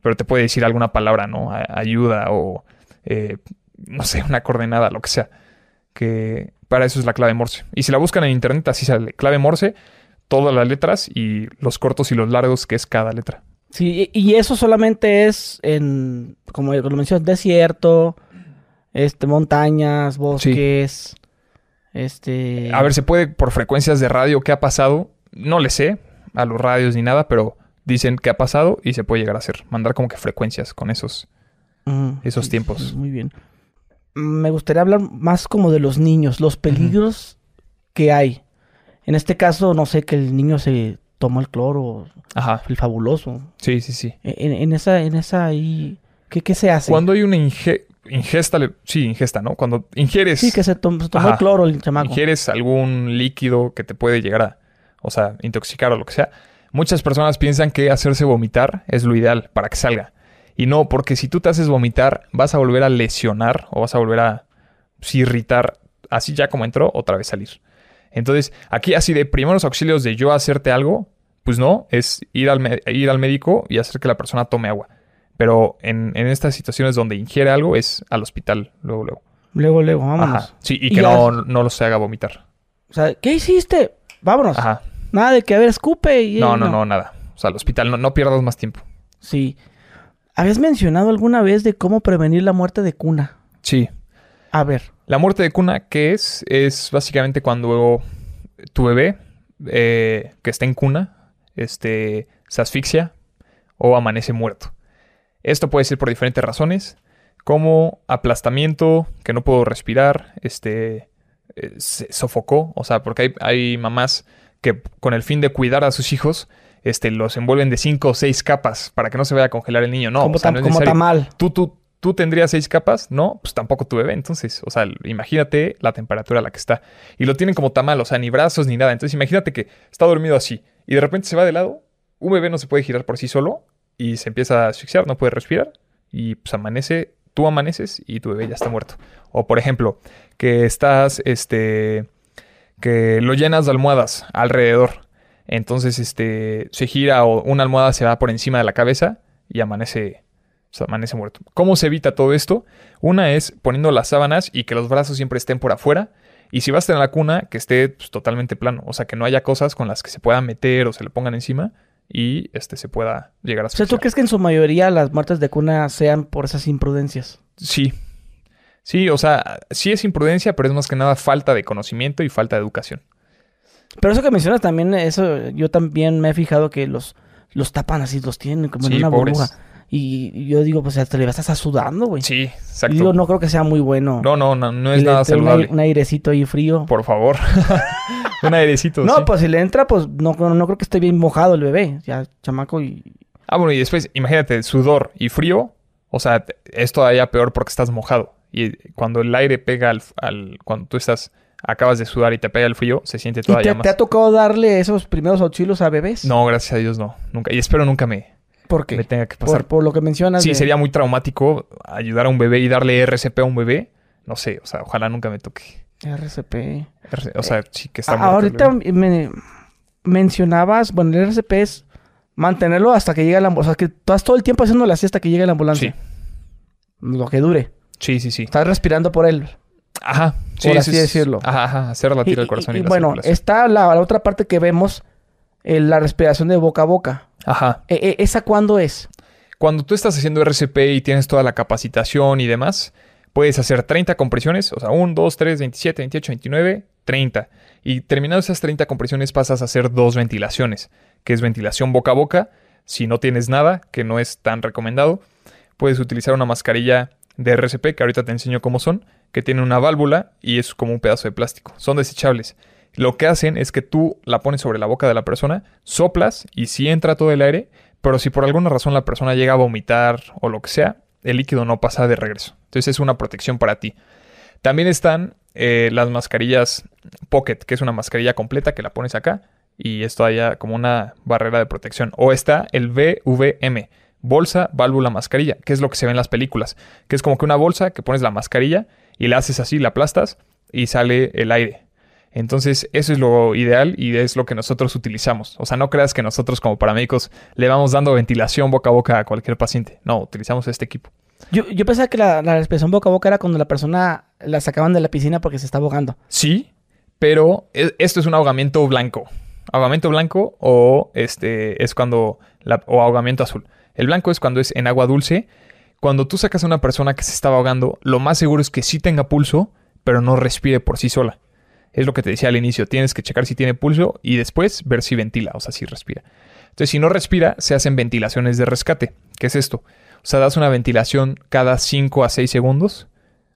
[SPEAKER 1] Pero te puede decir alguna palabra, ¿no? Ayuda o, eh, no sé, una coordenada, lo que sea. Que para eso es la clave Morse. Y si la buscan en internet, así sale. Clave Morse, todas las letras y los cortos y los largos, que es cada letra.
[SPEAKER 2] Sí, y eso solamente es en, como lo mencionas, desierto, este, montañas, bosques, este...
[SPEAKER 1] A ver, se puede por frecuencias de radio qué ha pasado. No le sé a los radios ni nada, pero dicen que ha pasado y se puede llegar a hacer. Mandar como que frecuencias con esos.
[SPEAKER 2] Ujú,
[SPEAKER 1] esos tiempos.
[SPEAKER 2] sí, muy bien. Mm, Me gustaría hablar más como de los niños, los peligros que hay. En este caso, no sé, que el niño se tomó el cloro,
[SPEAKER 1] Ajá.
[SPEAKER 2] el fabuloso.
[SPEAKER 1] Sí, sí, sí.
[SPEAKER 2] En, en esa, en esa ahí, ¿qué, qué se hace?
[SPEAKER 1] Cuando hay una inge- ingesta, le- sí, ingesta, ¿no? Cuando ingieres,
[SPEAKER 2] Sí, que se, tom- se tomó
[SPEAKER 1] Ajá.
[SPEAKER 2] el cloro el chamaco.
[SPEAKER 1] ingieres algún líquido que te puede llegar a, o sea, intoxicar o lo que sea, muchas personas piensan que hacerse vomitar es lo ideal para que salga. Y no, porque si tú te haces vomitar, vas a volver a lesionar o vas a volver a pues, irritar, así ya como entró, otra vez salir. Entonces, aquí así de primeros auxilios de yo hacerte algo, pues no, es ir al, ir al médico y hacer que la persona tome agua. Pero en, en estas situaciones donde ingiere algo es al hospital, luego, luego.
[SPEAKER 2] Luego, luego, vámonos.
[SPEAKER 1] Ajá. Sí, y
[SPEAKER 2] Y
[SPEAKER 1] que
[SPEAKER 2] ya-
[SPEAKER 1] no, no los haga vomitar.
[SPEAKER 2] O sea, ¿qué hiciste? Vámonos.
[SPEAKER 1] Ajá.
[SPEAKER 2] Nada de que, a ver, escupe y...
[SPEAKER 1] No, no, no, nada. O sea, al hospital, no, no pierdas más tiempo.
[SPEAKER 2] Sí. ¿Habías mencionado alguna vez de cómo prevenir la muerte de cuna?
[SPEAKER 1] Sí.
[SPEAKER 2] A ver.
[SPEAKER 1] La muerte de cuna, ¿qué es? Es básicamente cuando tu bebé eh, que está en cuna este, se asfixia o amanece muerto. Esto puede ser por diferentes razones, como aplastamiento, que no puedo respirar, este, eh, se sofocó, o sea, porque hay, hay mamás que con el fin de cuidar a sus hijos, este, los envuelven de cinco o seis capas para que no se vaya a congelar el niño. No,
[SPEAKER 2] como
[SPEAKER 1] o sea, no es
[SPEAKER 2] como
[SPEAKER 1] necesario.
[SPEAKER 2] tamal.
[SPEAKER 1] ¿Tú, tú, tú tendrías seis capas? No, pues tampoco tu bebé. Entonces, o sea, imagínate la temperatura a la que está. Y lo tienen como tamal, o sea, ni brazos ni nada. Entonces, imagínate que está dormido así y de repente se va de lado. Un bebé no se puede girar por sí solo y se empieza a asfixiar, no puede respirar y pues amanece, tú amaneces y tu bebé ya está muerto. O por ejemplo, que estás, este, que lo llenas de almohadas alrededor. Entonces, este, se gira o una almohada se va por encima de la cabeza y amanece, o sea, amanece muerto. ¿Cómo se evita todo esto? Una es poniendo las sábanas y que los brazos siempre estén por afuera. Y si vas a tener la cuna, que esté pues, totalmente plano. O sea, que no haya cosas con las que se puedan meter o se le pongan encima y este se pueda llegar a
[SPEAKER 2] O sea, ¿tú crees que en su mayoría las muertes de cuna sean por esas imprudencias?
[SPEAKER 1] Sí. Sí, o sea, sí es imprudencia, pero es más que nada falta de conocimiento y falta de educación.
[SPEAKER 2] Pero eso que mencionas también, eso yo también me he fijado que los, los tapan así, los tienen como en una
[SPEAKER 1] pobres.
[SPEAKER 2] burbuja. Y, y yo digo, pues hasta le vas a estar sudando, güey.
[SPEAKER 1] Sí,
[SPEAKER 2] y
[SPEAKER 1] exacto.
[SPEAKER 2] digo, no creo que sea muy bueno.
[SPEAKER 1] no, no, no, no es nada
[SPEAKER 2] un
[SPEAKER 1] saludable.
[SPEAKER 2] Un airecito ahí frío.
[SPEAKER 1] Por favor. Un airecito.
[SPEAKER 2] no,
[SPEAKER 1] sí.
[SPEAKER 2] pues si le entra, pues no, no, no creo que esté bien mojado el bebé. Ya, chamaco y...
[SPEAKER 1] Ah, bueno, y después, imagínate, sudor y frío. O sea, es todavía peor porque estás mojado. Y cuando el aire pega al, al- Cuando tú estás... Acabas de sudar y te pega el frío, se siente
[SPEAKER 2] ¿Y
[SPEAKER 1] todavía
[SPEAKER 2] te,
[SPEAKER 1] más.
[SPEAKER 2] te ha tocado darle esos primeros auxilios a bebés?
[SPEAKER 1] No, gracias a Dios no. Nunca. Y espero nunca me...
[SPEAKER 2] ¿Por qué?
[SPEAKER 1] le tenga que pasar.
[SPEAKER 2] Por, por lo que mencionas.
[SPEAKER 1] Sí,
[SPEAKER 2] de-
[SPEAKER 1] sería muy traumático ayudar a un bebé y darle RCP a un bebé. No sé, o sea, ojalá nunca me toque.
[SPEAKER 2] RCP.
[SPEAKER 1] R- O sea, sí que está
[SPEAKER 2] Ah,
[SPEAKER 1] muerto
[SPEAKER 2] ahorita me mencionabas, bueno, el RCP es mantenerlo hasta que llegue la ambulancia. O sea, que estás todo el tiempo haciendo la siesta que llegue la ambulancia.
[SPEAKER 1] Sí,
[SPEAKER 2] Lo que dure.
[SPEAKER 1] sí, sí, sí.
[SPEAKER 2] Estás respirando por él.
[SPEAKER 1] Ajá. Sí,
[SPEAKER 2] Por así
[SPEAKER 1] es-
[SPEAKER 2] decirlo.
[SPEAKER 1] Ajá, ajá. Hacer latir el corazón y,
[SPEAKER 2] y- y
[SPEAKER 1] la
[SPEAKER 2] bueno, está la, la otra parte que vemos, eh, la respiración de boca a boca.
[SPEAKER 1] Ajá.
[SPEAKER 2] Eh, eh, ¿Esa cuándo es?
[SPEAKER 1] Cuando tú estás haciendo RCP y tienes toda la capacitación y demás, puedes hacer 30 compresiones, o sea, 1, 2, 3, 27, 28, 29, 30. Y terminando esas 30 compresiones pasas a hacer dos ventilaciones, que es ventilación boca a boca. Si no tienes nada, que no es tan recomendado, puedes utilizar una mascarilla de RCP, que ahorita te enseño cómo son, que tiene una válvula y es como un pedazo de plástico. Son desechables. Lo que hacen es que tú la pones sobre la boca de la persona, soplas y sí entra todo el aire, pero si por alguna razón la persona llega a vomitar o lo que sea, el líquido no pasa de regreso. Entonces es una protección para ti. También están eh, las mascarillas Pocket, que es una mascarilla completa que la pones acá y esto haya como una barrera de protección. O está el BVM, bolsa, válvula, mascarilla, que es lo que se ve en las películas, que es como que una bolsa que pones la mascarilla y la haces así, la aplastas y sale el aire. Entonces, eso es lo ideal y es lo que nosotros utilizamos. O sea, no creas que nosotros como paramédicos le vamos dando ventilación boca a boca a cualquier paciente. No, utilizamos este equipo.
[SPEAKER 2] Yo, yo pensaba que la, la respiración boca a boca era cuando la persona la sacaban de la piscina porque se está ahogando.
[SPEAKER 1] Sí, pero e- esto es un ahogamiento blanco. Ahogamiento blanco o este es cuando la- o ahogamiento azul. El blanco es cuando es en agua dulce. Cuando tú sacas a una persona que se estaba ahogando, lo más seguro es que sí tenga pulso, pero no respire por sí sola. Es lo que te decía al inicio, tienes que checar si tiene pulso y después ver si ventila, o sea, si respira. Entonces, si no respira, se hacen ventilaciones de rescate. ¿Qué es esto? O sea, das una ventilación cada 5 a 6 segundos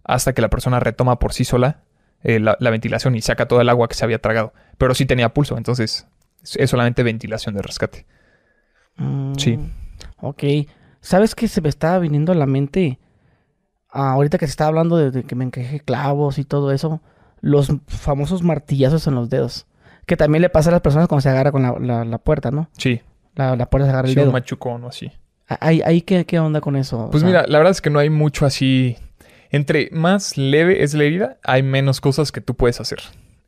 [SPEAKER 1] hasta que la persona retoma por sí sola eh, la, la ventilación y saca toda el agua que se había tragado. Pero sí tenía pulso, entonces es- solamente ventilación de rescate.
[SPEAKER 2] Mm,
[SPEAKER 1] Sí.
[SPEAKER 2] Ok. ¿Sabes qué se me estaba viniendo a la mente? Ah, ahorita que se estaba hablando de, de que me encaje clavos y todo eso. Los famosos martillazos en los dedos. Que también le pasa a las personas cuando se agarra con la, la- la puerta, ¿no?
[SPEAKER 1] Sí,
[SPEAKER 2] La, la puerta se agarra el
[SPEAKER 1] sí, un
[SPEAKER 2] dedo.
[SPEAKER 1] machucón o así.
[SPEAKER 2] Ah, ¿Ahí, ahí qué, qué onda con eso? O
[SPEAKER 1] Pues
[SPEAKER 2] sea,
[SPEAKER 1] mira, la verdad es que no hay mucho así. Entre más leve es la herida, hay menos cosas que tú puedes hacer.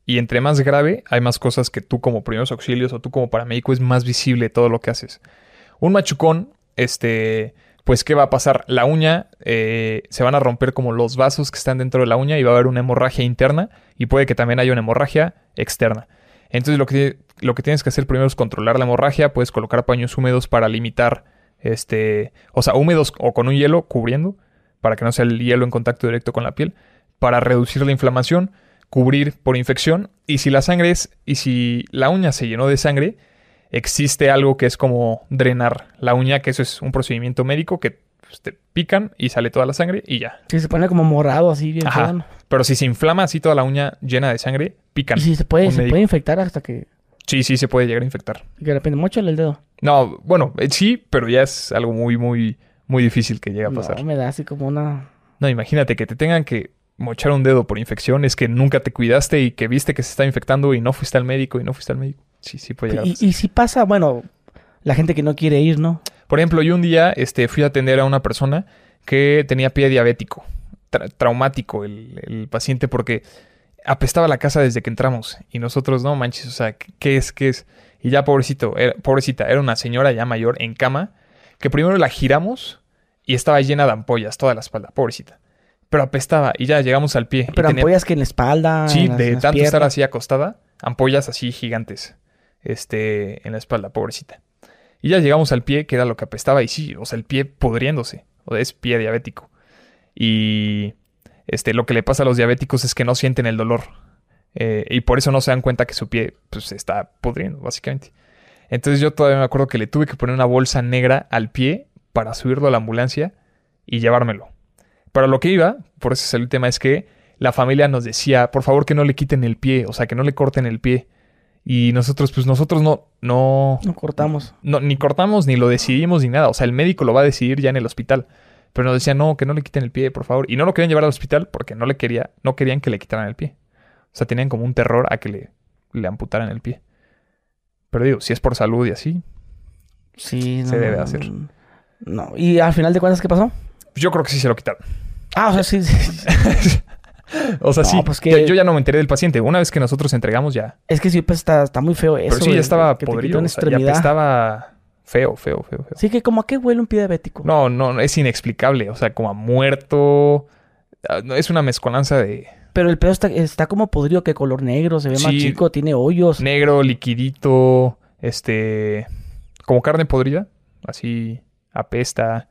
[SPEAKER 1] Y entre más grave, hay más cosas que tú como primeros auxilios o tú como paramédico es más visible todo lo que haces. Un machucón, este, pues ¿qué va a pasar? La uña, eh, se van a romper como los vasos que están dentro de la uña y va a haber una hemorragia interna y puede que también haya una hemorragia externa. Entonces lo que, lo que tienes que hacer primero es controlar la hemorragia, puedes colocar paños húmedos para limitar, este, o sea, húmedos o con un hielo cubriendo, para que no sea el hielo en contacto directo con la piel, para reducir la inflamación, cubrir por infección, y si la sangre es, y si la uña se llenó de sangre, existe algo que es como drenar la uña, que eso es un procedimiento médico que pues, te pican y sale toda la sangre y ya.
[SPEAKER 2] Sí, se pone como morado así, bien
[SPEAKER 1] Ajá.
[SPEAKER 2] feo, ¿no?
[SPEAKER 1] Pero si se inflama así toda la uña llena de sangre, pican.
[SPEAKER 2] Y si se puede, se
[SPEAKER 1] médico.
[SPEAKER 2] puede infectar hasta que,
[SPEAKER 1] Sí, sí, se puede llegar a infectar.
[SPEAKER 2] que de repente mochale el dedo.
[SPEAKER 1] No, bueno, eh, sí, pero ya es algo muy, muy, muy difícil que llegue a pasar.
[SPEAKER 2] No, me da así como una...
[SPEAKER 1] No, imagínate que te tengan que mochar un dedo por infección, es que nunca te cuidaste y que viste que se está infectando y no fuiste al médico y no fuiste al médico. Sí, sí puede llegar a
[SPEAKER 2] Y,
[SPEAKER 1] pasar.
[SPEAKER 2] y si pasa, bueno, la gente que no quiere ir, ¿no?
[SPEAKER 1] Por ejemplo, yo un día este, fui a atender a una persona que tenía pie diabético, tra- traumático el, el paciente porque apestaba la casa desde que entramos y nosotros, no manches, o sea, ¿qué- ¿qué es? ¿Qué es? Y ya pobrecito, era- pobrecita, era una señora ya mayor en cama que primero la giramos y estaba llena de ampollas toda la espalda, pobrecita. Pero apestaba y ya llegamos al pie. y
[SPEAKER 2] Pero
[SPEAKER 1] tenía-
[SPEAKER 2] ampollas que en la espalda.
[SPEAKER 1] Sí,
[SPEAKER 2] en las-
[SPEAKER 1] de
[SPEAKER 2] en
[SPEAKER 1] tanto estar así acostada, ampollas así gigantes, este, en la espalda, pobrecita. Y ya llegamos al pie, que era lo que apestaba, y sí, o sea, el pie pudriéndose, o es pie diabético. Y este, lo que le pasa a los diabéticos es que no sienten el dolor. eh, y por eso no se dan cuenta que su pie pues, está pudriendo, básicamente. Entonces yo todavía me acuerdo que le tuve que poner una bolsa negra al pie para subirlo a la ambulancia y llevármelo. Pero lo que iba, por eso es el tema, es que la familia nos decía, por favor que no le quiten el pie, o sea, que no le corten el pie. Y nosotros, pues nosotros no, no,
[SPEAKER 2] No cortamos.
[SPEAKER 1] no, ni cortamos, ni lo decidimos, ni nada. O sea, el médico lo va a decidir ya en el hospital. Pero nos decían, no, que no le quiten el pie, por favor. Y no lo querían llevar al hospital porque no le quería, no querían que le quitaran el pie. O sea, tenían como un terror a que le, le amputaran el pie. Pero digo, si es por salud y así,
[SPEAKER 2] Sí,
[SPEAKER 1] Se
[SPEAKER 2] no,
[SPEAKER 1] debe hacer.
[SPEAKER 2] no. No. ¿Y al final de cuentas qué pasó?
[SPEAKER 1] Yo creo que sí se lo quitaron.
[SPEAKER 2] Ah, o sea, sí. sí.
[SPEAKER 1] o sea,
[SPEAKER 2] No,
[SPEAKER 1] sí.
[SPEAKER 2] pues que-
[SPEAKER 1] yo, yo ya no me enteré del paciente. Una vez que nosotros entregamos ya.
[SPEAKER 2] es que sí, pues está, está muy feo eso.
[SPEAKER 1] Pero sí, ya estaba
[SPEAKER 2] que
[SPEAKER 1] podrido. o sea, ya estaba feo, feo, feo, feo.
[SPEAKER 2] Sí, que como a qué huele un pie diabético.
[SPEAKER 1] No, no, es inexplicable. O sea, como a muerto. Ah, Es una mezcolanza de
[SPEAKER 2] Pero el pedo está, está como podrido, que color negro, se ve más chico, tiene hoyos.
[SPEAKER 1] negro, liquidito, este, como carne podrida, así apesta,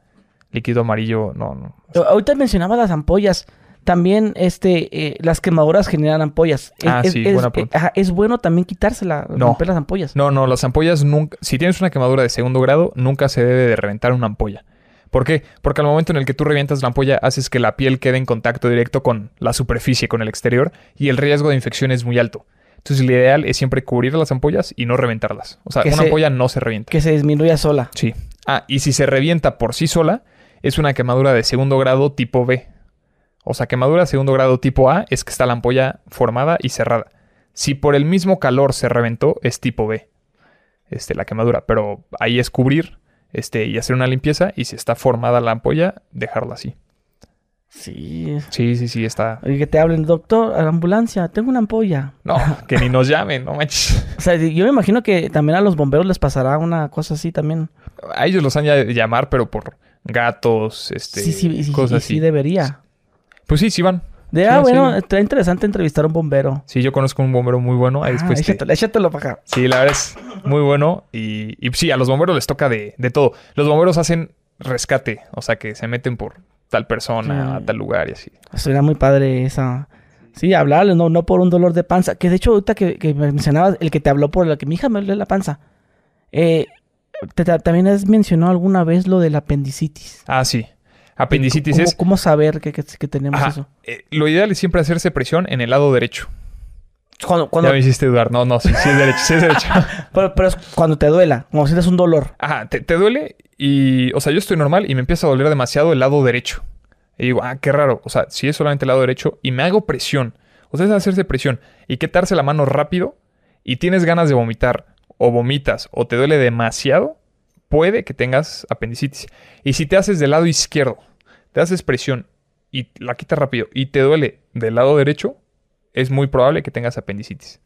[SPEAKER 1] líquido amarillo, no, no.
[SPEAKER 2] Ahorita mencionaba las ampollas. También este, eh, las quemaduras generan ampollas. Es-
[SPEAKER 1] Ah,
[SPEAKER 2] es,
[SPEAKER 1] sí,
[SPEAKER 2] es-
[SPEAKER 1] buena
[SPEAKER 2] eh,
[SPEAKER 1] pregunta.
[SPEAKER 2] ajá, es bueno también quitársela,
[SPEAKER 1] No.
[SPEAKER 2] romper las ampollas.
[SPEAKER 1] No, no, las ampollas nunca, si tienes una quemadura de segundo grado, nunca se debe de reventar una ampolla. ¿Por qué? Porque al momento en el que tú revientas la ampolla, haces que la piel quede en contacto directo con la superficie, con el exterior, y el riesgo de infección es muy alto. Entonces, lo ideal es siempre cubrir las ampollas y no reventarlas. O sea,
[SPEAKER 2] Que
[SPEAKER 1] una
[SPEAKER 2] se-
[SPEAKER 1] ampolla no se revienta.
[SPEAKER 2] Que se disminuya sola.
[SPEAKER 1] Sí. Ah, y si se revienta por sí sola, es una quemadura de segundo grado tipo B. O sea, quemadura de segundo grado tipo A es que está la ampolla formada y cerrada. Si por el mismo calor se reventó, es tipo B. Este, la quemadura. Pero ahí es cubrir este, y hacer una limpieza. Y si está formada la ampolla, dejarla así.
[SPEAKER 2] Sí.
[SPEAKER 1] Sí, sí, sí, está.
[SPEAKER 2] Y que te hablen, doctor, a la ambulancia, tengo una ampolla.
[SPEAKER 1] No, que ni nos llamen, no manches.
[SPEAKER 2] O sea, yo me imagino que también a los bomberos les pasará una cosa así también.
[SPEAKER 1] A ellos los han de llamar, pero por gatos, este,
[SPEAKER 2] sí, sí, sí,
[SPEAKER 1] cosas
[SPEAKER 2] sí
[SPEAKER 1] así.
[SPEAKER 2] debería.
[SPEAKER 1] Pues sí, sí van.
[SPEAKER 2] De,
[SPEAKER 1] Sí,
[SPEAKER 2] ah, bueno,
[SPEAKER 1] sí.
[SPEAKER 2] está interesante entrevistar a un bombero.
[SPEAKER 1] Sí, yo conozco un bombero muy bueno. Ahí
[SPEAKER 2] Ah,
[SPEAKER 1] después te-
[SPEAKER 2] échatelo, échatelo para acá.
[SPEAKER 1] Sí, la verdad es muy bueno. Y, y sí, a los bomberos les toca de, de todo. Los bomberos hacen rescate, o sea, que se meten por tal persona,
[SPEAKER 2] Sí.
[SPEAKER 1] a tal lugar y así.
[SPEAKER 2] Sería muy padre esa. Sí, hablarle, no, no por un dolor de panza. Que de hecho, ahorita que, que me mencionabas, el que te habló por la que mi hija me duele la panza. Eh, te- te- también has mencionado alguna vez lo del apendicitis.
[SPEAKER 1] Ah, sí. Apendicitis
[SPEAKER 2] ¿Cómo,
[SPEAKER 1] es...
[SPEAKER 2] cómo saber que, que- que tenemos
[SPEAKER 1] Ajá,
[SPEAKER 2] eso?
[SPEAKER 1] eh, lo ideal es siempre hacerse presión en el lado derecho.
[SPEAKER 2] Cuando, cuando,
[SPEAKER 1] Ya me hiciste dudar. No, no, sí, sí es derecho, sí es derecho.
[SPEAKER 2] pero, pero es cuando te duela, como sientes un dolor.
[SPEAKER 1] Ajá, te, te duele y... O sea, yo estoy normal y me empieza a doler demasiado el lado derecho. Y digo, ah, qué raro. O sea, si es solamente el lado derecho y me hago presión. O sea, es hacerse presión y quitarse la mano rápido y tienes ganas de vomitar o vomitas o te duele demasiado, puede que tengas apendicitis. Y si te haces del lado izquierdo, te haces presión y la quitas rápido y te duele del lado derecho, es muy probable que tengas apendicitis.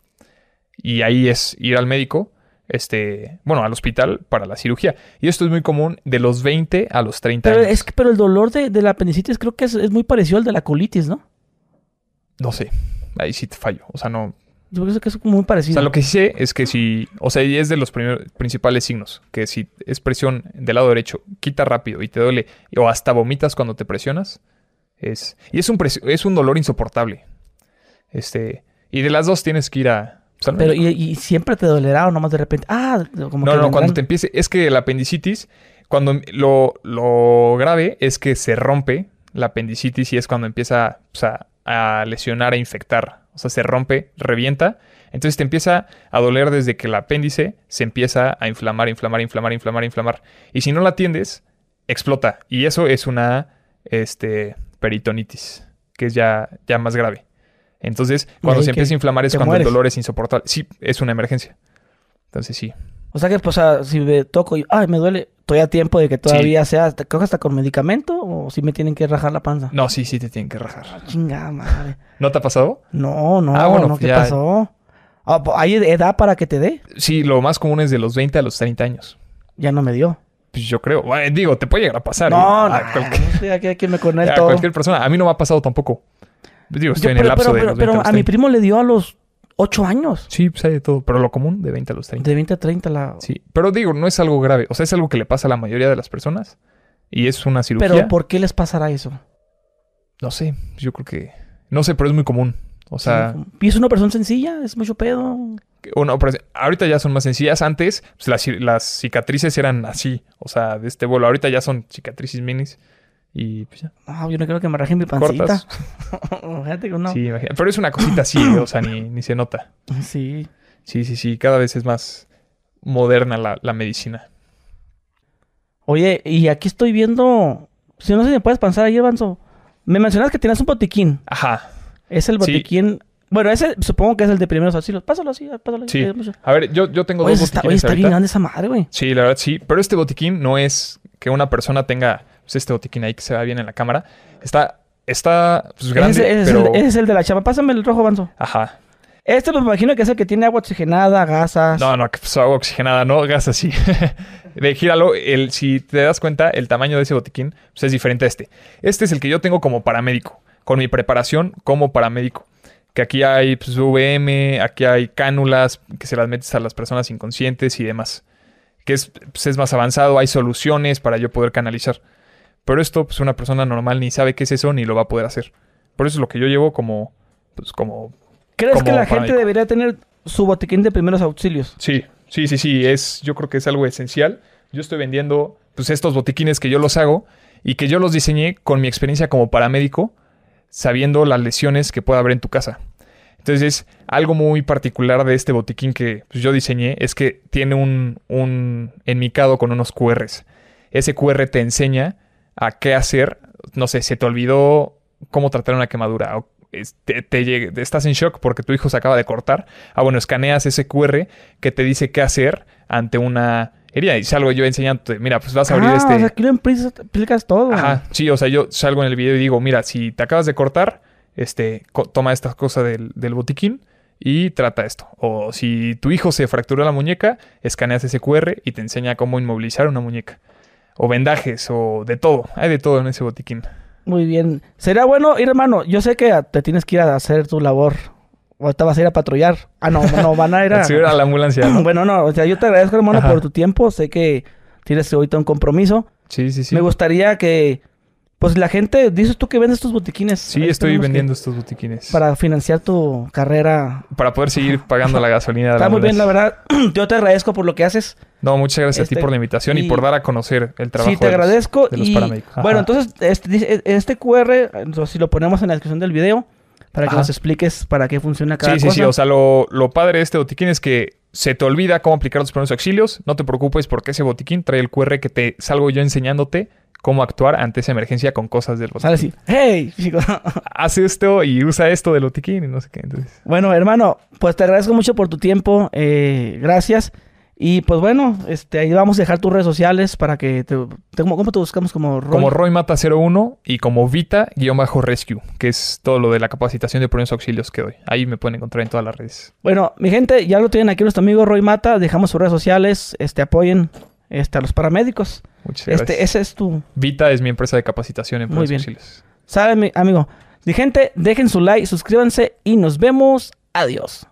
[SPEAKER 1] Y ahí es ir al médico, este, bueno, al hospital para la cirugía. Y esto es muy común de los 20 a los 30
[SPEAKER 2] Pero
[SPEAKER 1] años.
[SPEAKER 2] es que pero el dolor de, de la apendicitis creo que es, es muy parecido al de la colitis, ¿no?
[SPEAKER 1] No sé, ahí sí te fallo. O sea, no,
[SPEAKER 2] Yo creo que es muy
[SPEAKER 1] O
[SPEAKER 2] parecido.
[SPEAKER 1] sea, lo que sí sé es que si, o sea, y es de los primer- principales signos, que si es presión del lado derecho, quita rápido y te duele, o hasta vomitas cuando te presionas, es, y es un, pres- es un dolor insoportable. Este, y de las dos tienes que ir a... pues,
[SPEAKER 2] Pero y, y siempre te dolerá o nomás de repente. Ah, como
[SPEAKER 1] no,
[SPEAKER 2] que
[SPEAKER 1] no, cuando
[SPEAKER 2] vendrán-
[SPEAKER 1] te empiece, es que la apendicitis, cuando lo, lo grave es que se rompe la apendicitis y es cuando empieza o sea, a lesionar, a infectar. O sea, se rompe, revienta. Entonces te empieza a doler desde que el apéndice se empieza a inflamar, inflamar, inflamar, inflamar, inflamar. Y si no la atiendes, explota. Y eso es una este, peritonitis, que es ya, ya más grave. Entonces, cuando se empieza a inflamar es cuando
[SPEAKER 2] mueres.
[SPEAKER 1] el dolor es insoportable. Sí, es una emergencia. Entonces sí.
[SPEAKER 2] O sea que, pues, o sea, si me toco y, ay, me duele, estoy a tiempo de que todavía sea, hasta, creo que hasta con medicamento o si me tienen que rajar la panza.
[SPEAKER 1] No, sí, sí te tienen que rajar.
[SPEAKER 2] Chingada madre.
[SPEAKER 1] ¿No te ha pasado?
[SPEAKER 2] No, no,
[SPEAKER 1] Ah, bueno,
[SPEAKER 2] no, ¿qué
[SPEAKER 1] ya-
[SPEAKER 2] pasó? Ah, pues, ¿Hay edad para que te dé?
[SPEAKER 1] Sí, lo más común es de los 20 a los 30 años.
[SPEAKER 2] Ya no me dio.
[SPEAKER 1] Pues yo creo. Bueno, digo, te puede llegar a pasar.
[SPEAKER 2] no, no,
[SPEAKER 1] a, cualquier,
[SPEAKER 2] no sé, aquí, aquí me con él
[SPEAKER 1] a cualquier persona. A mí no me ha pasado tampoco. Digo, estoy
[SPEAKER 2] Yo,
[SPEAKER 1] en
[SPEAKER 2] pero,
[SPEAKER 1] el lapso
[SPEAKER 2] pero,
[SPEAKER 1] de
[SPEAKER 2] pero,
[SPEAKER 1] los 20
[SPEAKER 2] pero
[SPEAKER 1] a
[SPEAKER 2] mi
[SPEAKER 1] 30.
[SPEAKER 2] primo le dio a los 8 años.
[SPEAKER 1] Sí, pues hay de todo. Pero lo común de 20 a los 30.
[SPEAKER 2] De 20 a 30 la...
[SPEAKER 1] Sí. Pero digo, no es algo grave. O sea, es algo que le pasa a la mayoría de las personas. Y es una cirugía.
[SPEAKER 2] Pero ¿por qué les pasará eso?
[SPEAKER 1] No sé. Yo creo que... No sé, pero es muy común. O sea...
[SPEAKER 2] ¿Y es una persona sencilla? ¿Es mucho pedo?
[SPEAKER 1] una operación- ahorita ya son más sencillas. Antes, pues, las, las cicatrices eran así. O sea, de este vuelo. Ahorita ya son cicatrices minis. Y pues ya.
[SPEAKER 2] Ah, yo no quiero que me rajen mi pancita. Fíjate que no.
[SPEAKER 1] Sí, imagina- Pero es una cosita así, o sea, ni, ni se nota.
[SPEAKER 2] Sí.
[SPEAKER 1] Sí, sí, sí. Cada vez es más moderna la, la medicina.
[SPEAKER 2] Oye, y aquí estoy viendo... Si no sé si me puedes pasar ahí, Avanzo. Me mencionas que tienes un botiquín.
[SPEAKER 1] Ajá.
[SPEAKER 2] Es el
[SPEAKER 1] Sí.
[SPEAKER 2] botiquín... Bueno, ese supongo que es el de primeros auxilios. Pásalo así, pásalo así.
[SPEAKER 1] Sí. A ver, yo, yo tengo
[SPEAKER 2] Oye,
[SPEAKER 1] dos
[SPEAKER 2] está, oye,
[SPEAKER 1] botiquines
[SPEAKER 2] está bien
[SPEAKER 1] ahorita.
[SPEAKER 2] grande esa madre, güey.
[SPEAKER 1] Sí, la verdad sí. Pero este botiquín no es que una persona tenga pues, este botiquín ahí que se va bien en la cámara. Está, está pues, grande,
[SPEAKER 2] es- ese es el, ese es el de la chapa. Pásame el rojo, Banzo.
[SPEAKER 1] Ajá.
[SPEAKER 2] Este me imagino que es el que tiene agua oxigenada, gasas.
[SPEAKER 1] No, no, que pues, agua oxigenada, no, gas así. de gíralo, el, si te das cuenta, el tamaño de ese botiquín pues, es diferente a este. Este es el que yo tengo como paramédico, con mi preparación como paramédico. Que aquí hay pues, VM, aquí hay cánulas que se las metes a las personas inconscientes y demás. Que es, pues, es más avanzado, hay soluciones para yo poder canalizar. Pero esto, pues una persona normal ni sabe qué es eso ni lo va a poder hacer. Por eso es lo que yo llevo como, pues como
[SPEAKER 2] ¿Crees que la gente debería tener su botiquín de primeros auxilios?
[SPEAKER 1] Sí, sí, sí, sí. Es, yo creo que es algo esencial. Yo estoy vendiendo pues, estos botiquines que yo los hago y que yo los diseñé con mi experiencia como paramédico, sabiendo las lesiones que puede haber en tu casa. Entonces, algo muy particular de este botiquín que pues, yo diseñé es que tiene un, un enmicado con unos QRs. Ese QR te enseña a qué hacer. No sé, se te olvidó cómo tratar una quemadura. O te- te estás en shock porque tu hijo se acaba de cortar. Ah, bueno, escaneas ese QR que te dice qué hacer ante una herida. Y salgo yo enseñándote, mira, pues vas a abrir
[SPEAKER 2] ah,
[SPEAKER 1] este...
[SPEAKER 2] o sea, aquí lo explicas todo.
[SPEAKER 1] Ajá, sí, o sea, yo salgo en el video y digo, mira, si te acabas de cortar, este, toma esta cosa del, del botiquín y trata esto. O si tu hijo se fracturó la muñeca, escaneas ese QR y te enseña cómo inmovilizar una muñeca. O vendajes, o de todo. Hay de todo en ese botiquín.
[SPEAKER 2] Muy bien. Sería bueno ir, hermano. Yo sé que te tienes que ir a hacer tu labor. O te vas a ir a patrullar. Ah, no, no, van a ir a...
[SPEAKER 1] A la ambulancia, ¿no?
[SPEAKER 2] bueno, no, o sea, yo te agradezco, hermano,
[SPEAKER 1] Ajá.
[SPEAKER 2] por tu tiempo. Sé que tienes ahorita un compromiso.
[SPEAKER 1] Sí, sí, sí.
[SPEAKER 2] Me gustaría que, pues la gente, dices tú que vendes tus botiquines.
[SPEAKER 1] Sí,
[SPEAKER 2] Ahí
[SPEAKER 1] estoy vendiendo estos botiquines.
[SPEAKER 2] Para financiar tu carrera.
[SPEAKER 1] Para poder seguir pagando la gasolina. de
[SPEAKER 2] Está muy bien, la verdad. Yo te agradezco por lo que haces.
[SPEAKER 1] No, muchas gracias a
[SPEAKER 2] Este,
[SPEAKER 1] ti por la invitación y,
[SPEAKER 2] y-
[SPEAKER 1] por dar a conocer el trabajo.
[SPEAKER 2] Sí, te
[SPEAKER 1] de los-
[SPEAKER 2] agradezco.
[SPEAKER 1] de los
[SPEAKER 2] y,
[SPEAKER 1] paramédicos.
[SPEAKER 2] Bueno, entonces, este, este QR, entonces, si lo ponemos en la descripción del video, para que
[SPEAKER 1] Ajá.
[SPEAKER 2] nos expliques para qué funciona cada
[SPEAKER 1] Sí, sí,
[SPEAKER 2] cosa.
[SPEAKER 1] sí. O sea, lo, lo padre de este botiquín es que se te olvida cómo aplicar los primeros auxilios. No te preocupes porque ese botiquín trae el QR que te salgo yo enseñándote cómo actuar ante esa emergencia con cosas del botiquín.
[SPEAKER 2] Así. ¡Hey! chicos!
[SPEAKER 1] Haz esto y usa esto del botiquín y no sé qué. Entonces,
[SPEAKER 2] bueno, hermano, pues te agradezco mucho por tu tiempo. eh, gracias. Y pues bueno, este, ahí vamos a dejar tus redes sociales para que te, te- ¿cómo, cómo te buscamos como Roy?
[SPEAKER 1] como Roy Mata 01 y como Vita-Rescue, que es todo lo de la capacitación de primeros auxilios que doy. Ahí me pueden encontrar en todas las redes.
[SPEAKER 2] Bueno, mi gente, ya lo tienen aquí nuestro amigo Roy Mata. Dejamos sus redes sociales. Este, apoyen este, a los paramédicos.
[SPEAKER 1] Muchas gracias.
[SPEAKER 2] Este, ese es tu.
[SPEAKER 1] Vita es mi empresa de capacitación en
[SPEAKER 2] Muy
[SPEAKER 1] primeros
[SPEAKER 2] bien.
[SPEAKER 1] auxilios.
[SPEAKER 2] ¿Sabe, mi amigo? Mi gente, dejen su like, suscríbanse y nos vemos. Adiós.